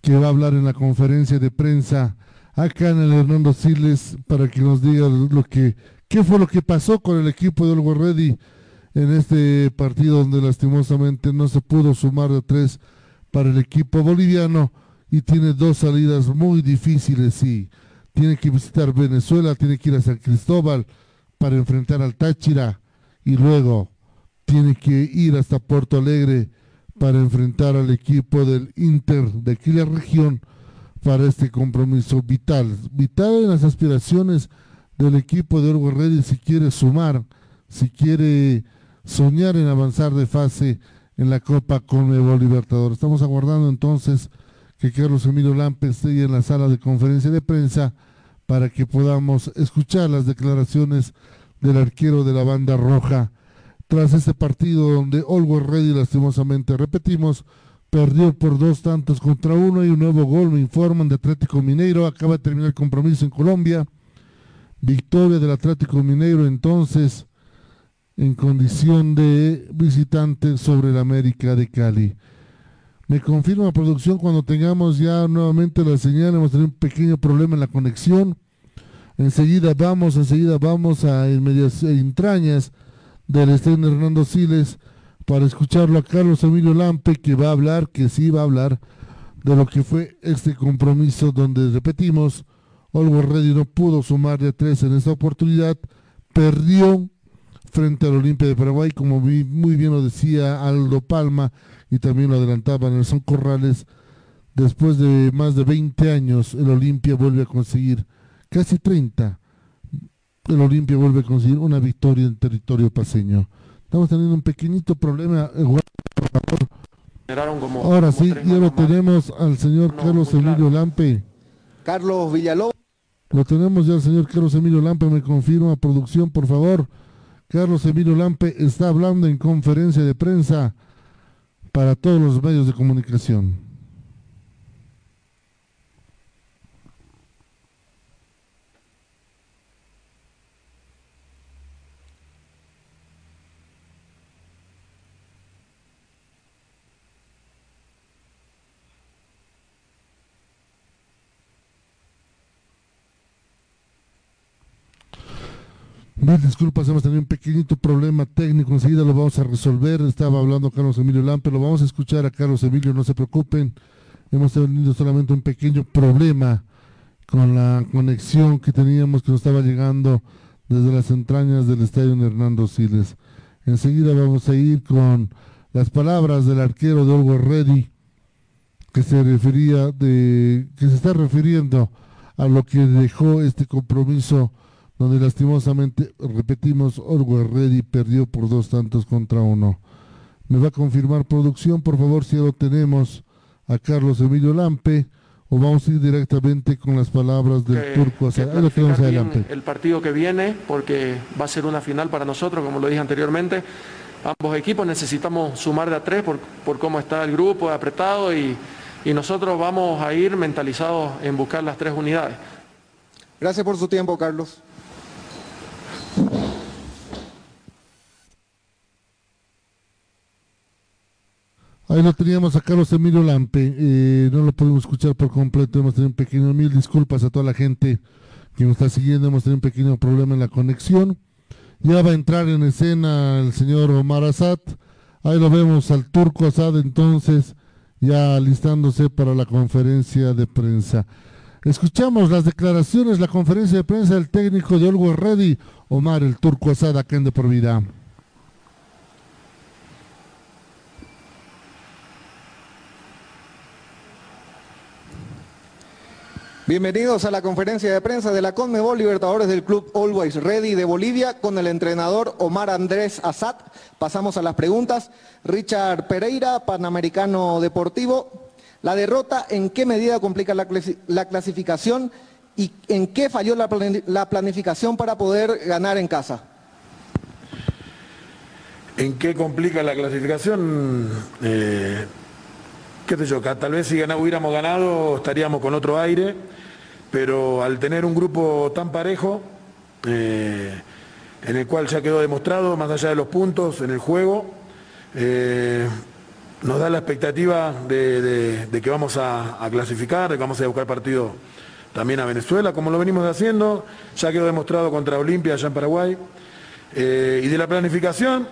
que va a hablar en la conferencia de prensa acá en el Hernando Siles para que nos diga lo que, qué fue lo que pasó con el equipo del Ready en este partido donde lastimosamente no se pudo sumar de tres para el equipo boliviano y tiene dos salidas muy difíciles y tiene que visitar Venezuela, tiene que ir a San Cristóbal para enfrentar al Táchira y luego tiene que ir hasta Puerto Alegre para enfrentar al equipo del Inter de aquella región para este compromiso vital, vital en las aspiraciones del equipo de Orgo si quiere sumar, si quiere soñar en avanzar de fase en la Copa Conmebol Libertador. Estamos aguardando entonces que Carlos Emilio Lampe esté en la sala de conferencia de prensa para que podamos escuchar las declaraciones del arquero de la banda roja. Tras este partido donde Always Ready lastimosamente, repetimos, perdió por dos tantos contra uno y un nuevo gol, me informan de Atlético Mineiro, acaba de terminar el compromiso en Colombia, victoria del Atlético Mineiro entonces en condición de visitante sobre el América de Cali. Me confirma producción cuando tengamos ya nuevamente la señal, hemos tenido un pequeño problema en la conexión. Enseguida vamos, enseguida vamos a entrañas del estadio Hernando Siles para escucharlo a Carlos Emilio Lampe que va a hablar, que sí va a hablar de lo que fue este compromiso donde repetimos, Always Ready no pudo sumar de tres en esta oportunidad, perdió frente al Olimpia de Paraguay, como muy bien lo decía Aldo Palma y también lo adelantaba Nelson Corrales, después de más de 20 años el Olimpia vuelve a conseguir, casi 30, el Olimpia vuelve a conseguir una victoria en territorio paseño. Estamos teniendo un pequeñito problema, eh, Ahora sí, ya lo tenemos al señor Carlos Emilio Lampe. Carlos Villalobos. Lo tenemos ya al señor Carlos Emilio Lampe, me confirma producción, por favor. Carlos Emilio Lampe está hablando en conferencia de prensa para todos los medios de comunicación. Mil disculpas, hemos tenido un pequeñito problema técnico, enseguida lo vamos a resolver. Estaba hablando Carlos Emilio Lampe, lo vamos a escuchar a Carlos Emilio, no se preocupen. Hemos tenido solamente un pequeño problema con la conexión que teníamos que nos estaba llegando desde las entrañas del estadio Hernando Siles. Enseguida vamos a ir con las palabras del arquero de Olgo Ready, que se refería de, que se está refiriendo a lo que dejó este compromiso donde lastimosamente, repetimos, Orwell Ready perdió por dos tantos contra uno. ¿Me va a confirmar producción, por favor, si ya lo tenemos a Carlos Emilio Lampe? ¿O vamos a ir directamente con las palabras del turco hacia lo El partido que viene, porque va a ser una final para nosotros, como lo dije anteriormente. Ambos equipos necesitamos sumar de a tres por, por cómo está el grupo apretado y, y nosotros vamos a ir mentalizados en buscar las tres unidades. Gracias por su tiempo, Carlos. Ahí lo teníamos a Carlos Emilio Lampe, eh, no lo pudimos escuchar por completo, hemos tenido un pequeño, mil disculpas a toda la gente que nos está siguiendo, hemos tenido un pequeño problema en la conexión. Ya va a entrar en escena el señor Omar Asad, ahí lo vemos al turco Asad entonces, ya alistándose para la conferencia de prensa. Escuchamos las declaraciones, la conferencia de prensa del técnico de Olgo Ready, Omar el turco Asad, acá en De Por Vida. Bienvenidos a la conferencia de prensa de la Conmebol Libertadores del Club Always Ready de Bolivia con el entrenador Omar Andrés Azad. Pasamos a las preguntas. Richard Pereira, Panamericano Deportivo. La derrota, ¿en qué medida complica la, clasificación y en qué falló la, planificación para poder ganar en casa? ¿En qué complica la clasificación? Eh, qué sé yo, tal vez si hubiéramos ganado estaríamos con otro aire pero al tener un grupo tan parejo, eh, en el cual ya quedó demostrado, más allá de los puntos en el juego, eh, nos da la expectativa de, que vamos a, clasificar, de que vamos a buscar partido también a Venezuela, como lo venimos haciendo, ya quedó demostrado contra Olimpia allá en Paraguay. Eh, y de la planificación,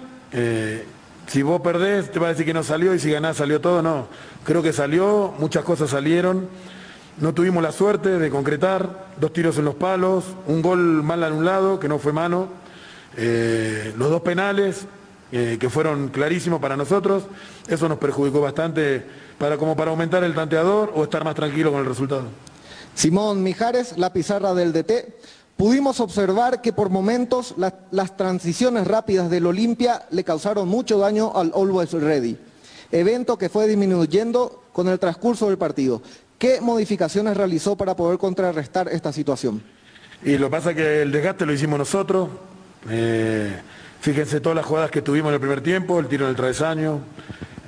si vos perdés, te va a decir que no salió y si ganás salió todo, no. Creo que salió, muchas cosas salieron. No tuvimos la suerte de concretar, dos tiros en los palos, un gol mal anulado, que no fue mano, eh, los dos penales, eh, que fueron clarísimos para nosotros, eso nos perjudicó bastante para, como para aumentar el tanteador o estar más tranquilo con el resultado. Simón Mijares, la pizarra del DT. Pudimos observar que por momentos las transiciones rápidas del Olimpia le causaron mucho daño al Always Ready, evento que fue disminuyendo con el transcurso del partido. ¿Qué modificaciones realizó para poder contrarrestar esta situación? Y lo que pasa que el desgaste lo hicimos nosotros. Eh, fíjense todas las jugadas que tuvimos en el primer tiempo, el tiro en el travesaño.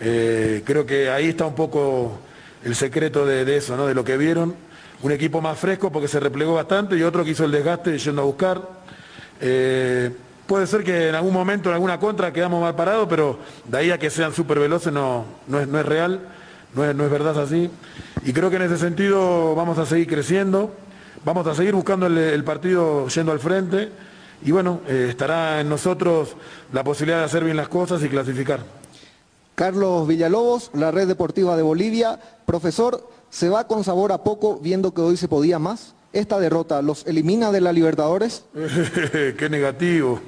Eh, creo que ahí está un poco el secreto de, eso, ¿no? de lo que vieron. Un equipo más fresco porque se replegó bastante y otro que hizo el desgaste yendo a buscar. Eh, puede ser que en algún momento, en alguna contra, quedamos mal parados, pero de ahí a que sean súper veloces no, no, es, no es real, no es, no es verdad así. Y creo que en ese sentido vamos a seguir creciendo, vamos a seguir buscando el, partido yendo al frente y bueno, eh, estará en nosotros la posibilidad de hacer bien las cosas y clasificar. Carlos Villalobos, la Red Deportiva de Bolivia. Profesor, ¿se va con sabor a poco viendo que hoy se podía más? ¿Esta derrota los elimina de la Libertadores? Qué negativo,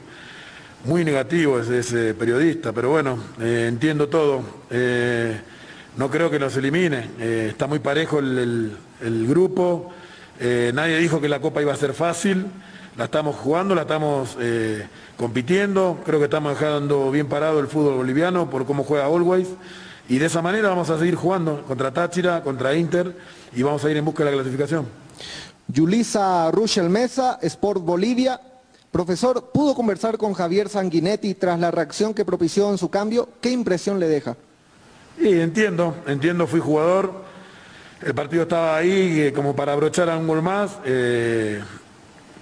muy negativo es ese periodista, pero bueno, eh, entiendo todo. Eh, no creo que nos elimine. Eh, está muy parejo el, grupo. Nadie dijo que la Copa iba a ser fácil. La estamos jugando, la estamos compitiendo. Creo que estamos dejando bien parado el fútbol boliviano por cómo juega Always. Y de esa manera vamos a seguir jugando contra Táchira, contra Inter y vamos a ir en busca de la clasificación. Yulisa Ruschel Mesa, Sport Bolivia. Profesor, ¿pudo conversar con Javier Sanguinetti tras la reacción que propició en su cambio? ¿Qué impresión le deja? Sí, entiendo, entiendo, fui jugador. El partido estaba ahí eh, como para abrochar a un gol más. Eh,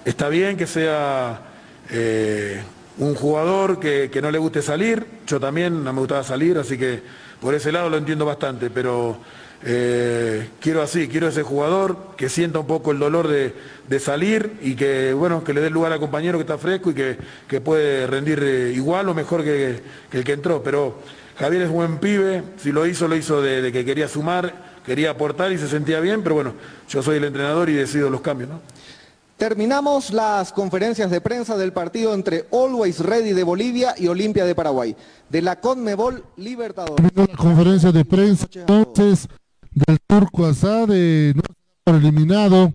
está bien que sea eh, un jugador que, que no le guste salir. Yo también no me gustaba salir, así que por ese lado lo entiendo bastante, pero eh, quiero así, quiero ese jugador que sienta un poco el dolor de, salir y que, bueno, que le dé lugar al compañero que está fresco y que, puede rendir eh, igual o mejor que, el que entró. Pero Javier es buen pibe, si lo hizo, lo hizo de, que quería sumar, quería aportar y se sentía bien, pero bueno, yo soy el entrenador y decido los cambios. Terminamos las conferencias de prensa del partido entre Always Ready de Bolivia y Olimpia de Paraguay. De la Conmebol Libertadores. La conferencia de prensa entonces del Turco Asad, no se da por eliminado,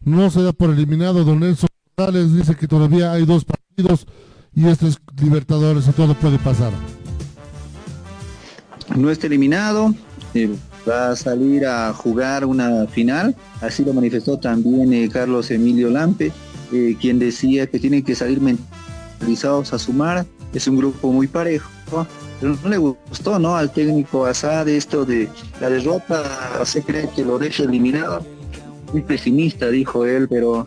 no se da por eliminado, don Nelson Morales dice que todavía hay dos partidos y este es Libertadores y todo puede pasar. No está eliminado, eh, va a salir a jugar una final, así lo manifestó también eh, Carlos Emilio Lampe, eh, quien decía que tienen que salir mentalizados a sumar, es un grupo muy parejo, pero no le gustó ¿no? al técnico Assad esto de la derrota, se cree que lo deja eliminado. Muy pesimista, dijo él, pero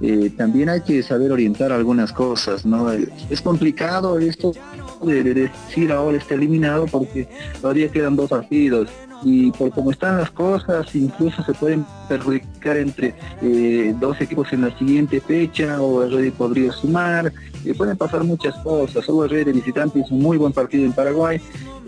eh, también hay que saber orientar algunas cosas, ¿no? Es complicado esto de, decir ahora está eliminado porque todavía quedan dos partidos y por cómo están las cosas incluso se pueden perjudicar entre eh, dos equipos en la siguiente fecha o el Ready podría sumar pueden pasar muchas cosas. Hugo Rey de visitante hizo un muy buen partido en Paraguay,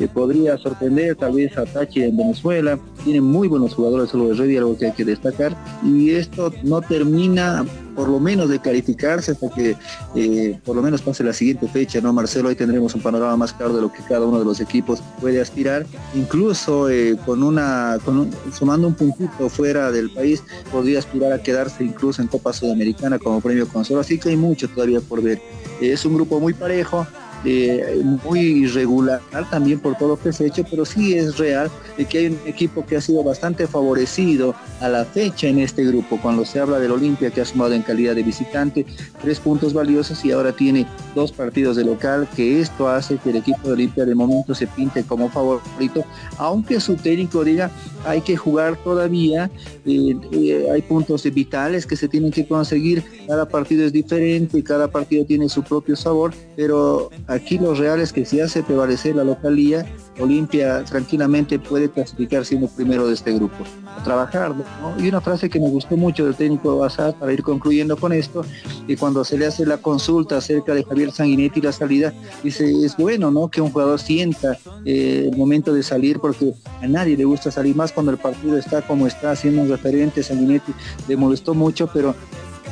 podría sorprender tal vez a Tachi en Venezuela. Tiene muy buenos jugadores Hugo Rey, algo que hay que destacar. Y esto no termina por lo menos de clarificarse hasta que eh, por lo menos pase la siguiente fecha, ¿no, Marcelo? Ahí tendremos un panorama más claro de lo que cada uno de los equipos puede aspirar. Incluso eh, con una, con sumando un puntito fuera del país, podría aspirar a quedarse incluso en Copa Sudamericana como premio consuelo. Así que hay mucho todavía por ver. Es un grupo muy parejo, eh, muy irregular también por todo lo que se ha hecho, pero sí es real de que hay un equipo que ha sido bastante favorecido a la fecha en este grupo. Cuando se habla del Olimpia, que ha sumado en calidad de visitante tres puntos valiosos y ahora tiene dos partidos de local, que esto hace que el equipo de Olimpia de momento se pinte como favorito, aunque su técnico diga hay que jugar todavía, eh, eh, hay puntos vitales que se tienen que conseguir, cada partido es diferente, cada partido tiene su propio sabor, pero Aquí lo real es que si hace prevalecer la localía, Olimpia tranquilamente puede clasificar siendo primero de este grupo. A trabajar, Y una frase que me gustó mucho del técnico Bazar para ir concluyendo con esto, y cuando se le hace la consulta acerca de Javier Sanguinetti y la salida, dice, es bueno, ¿no? Que un jugador sienta eh, el momento de salir, porque a nadie le gusta salir más cuando el partido está como está, siendo un referente, Sanguinetti le molestó mucho, pero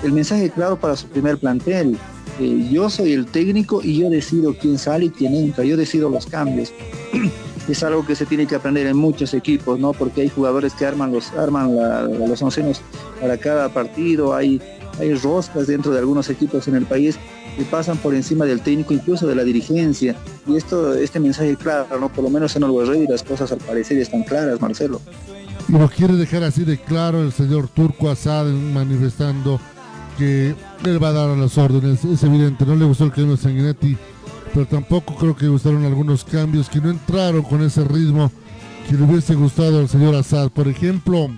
el mensaje claro para su primer plantel, yo soy el técnico y yo decido quién sale y quién entra, yo decido los cambios. es algo que se tiene que aprender en muchos equipos, ¿no? Porque hay jugadores que arman los, arman los oncenos para cada partido, hay, hay roscas dentro de algunos equipos en el país que pasan por encima del técnico, incluso de la dirigencia. Y esto, este mensaje claro, ¿no? Por lo menos en el y las cosas al parecer están claras, Marcelo. Y lo quiere dejar así de claro el señor Turco Asad manifestando que él va a dar a las órdenes, es evidente, no le gustó el cambio de Sanguinetti, pero tampoco creo que gustaron algunos cambios que no entraron con ese ritmo que le hubiese gustado al señor Assad. Por ejemplo,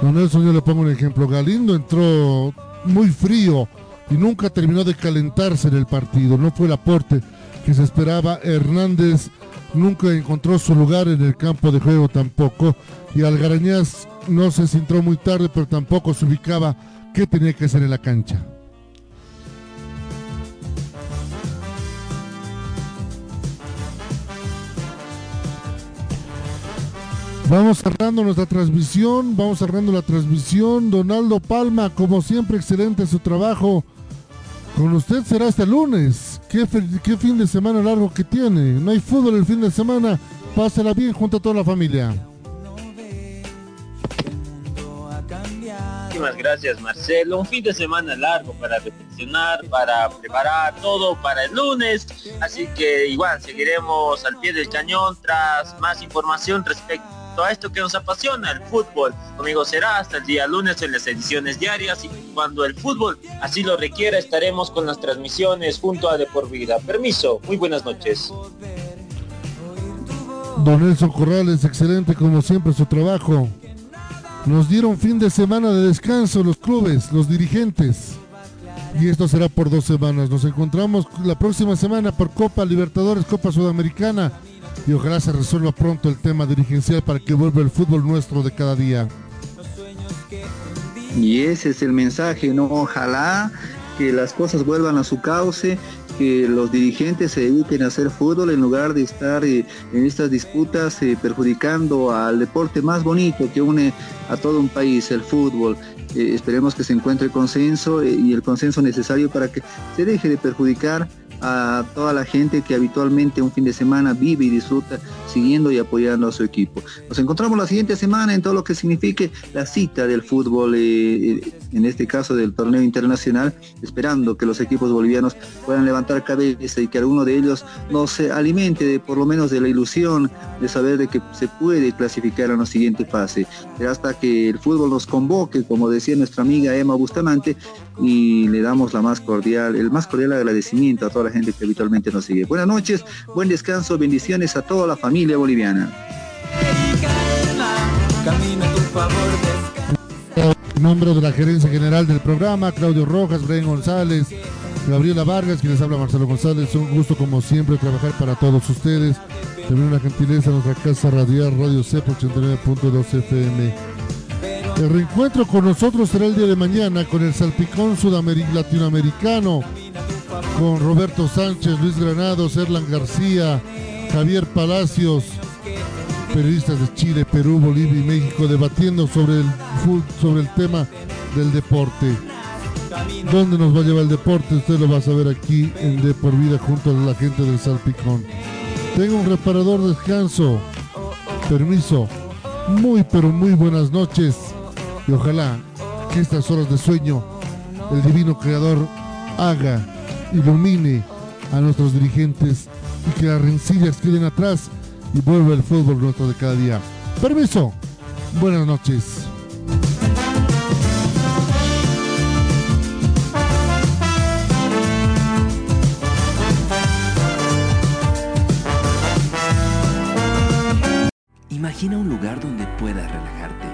don Nelson, yo le pongo un ejemplo, Galindo entró muy frío y nunca terminó de calentarse en el partido, no fue el aporte que se esperaba. Hernández nunca encontró su lugar en el campo de juego tampoco y Algarañaz no se sintió muy tarde, pero tampoco se ubicaba qué tenía que hacer en la cancha. Vamos cerrando nuestra transmisión, vamos cerrando la transmisión. Donaldo Palma, como siempre, excelente su trabajo. Con usted será este lunes. ¿Qué, qué fin de semana largo que tiene. No hay fútbol el fin de semana. Pásela bien junto a toda la familia. Muchísimas gracias Marcelo. Un fin de semana largo para reflexionar, para preparar todo para el lunes. Así que igual seguiremos al pie del cañón tras más información respecto a esto que nos apasiona, el fútbol. Conmigo será hasta el día lunes en las ediciones diarias y cuando el fútbol así lo requiera estaremos con las transmisiones junto a De Por Vida. Permiso, muy buenas noches. Don Nelson Corrales, excelente como siempre su trabajo. Nos dieron fin de semana de descanso los clubes, los dirigentes. Y esto será por dos semanas. Nos encontramos la próxima semana por Copa Libertadores, Copa Sudamericana. Y ojalá se resuelva pronto el tema dirigencial para que vuelva el fútbol nuestro de cada día. Y ese es el mensaje, ¿no? Ojalá que las cosas vuelvan a su cauce que los dirigentes se dediquen a hacer fútbol en lugar de estar eh, en estas disputas eh, perjudicando al deporte más bonito que une a todo un país, el fútbol. Eh, esperemos que se encuentre consenso y el consenso necesario para que se deje de perjudicar a toda la gente que habitualmente un fin de semana vive y disfruta siguiendo y apoyando a su equipo. Nos encontramos la siguiente semana en todo lo que signifique la cita del fútbol, eh, eh, en este caso del torneo internacional, esperando que los equipos bolivianos puedan levantar cabeza y que alguno de ellos no se alimente de, por lo menos de la ilusión de saber de que se puede clasificar a la siguiente fase. hasta que el fútbol nos convoque, como decía nuestra amiga Emma Bustamante, y le damos la más cordial, el más cordial agradecimiento a toda la gente que habitualmente nos sigue. Buenas noches, buen descanso, bendiciones a toda la familia boliviana. En nombre de la gerencia general del programa, Claudio Rojas, Brian González, Gabriela Vargas, quienes habla Marcelo González, un gusto como siempre trabajar para todos ustedes. También una gentileza nuestra casa radial Radio CEP 89.2 FM. El reencuentro con nosotros será el día de mañana con el salpicón latinoamericano, con Roberto Sánchez, Luis Granados, Erlan García, Javier Palacios, periodistas de Chile, Perú, Bolivia y México debatiendo sobre el, sobre el tema del deporte. ¿Dónde nos va a llevar el deporte? Usted lo va a saber aquí en De Por Vida junto a la gente del Salpicón. Tengo un reparador de descanso. Permiso. Muy pero muy buenas noches y ojalá que estas horas de sueño el divino creador haga, ilumine a nuestros dirigentes y que las rencillas queden atrás y vuelva el fútbol nuestro de cada día. Permiso, buenas noches. Imagina un lugar donde puedas relajarte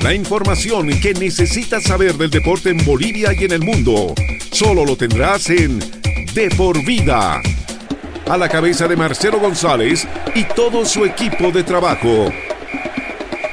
La información que necesitas saber del deporte en Bolivia y en el mundo, solo lo tendrás en De por Vida. A la cabeza de Marcelo González y todo su equipo de trabajo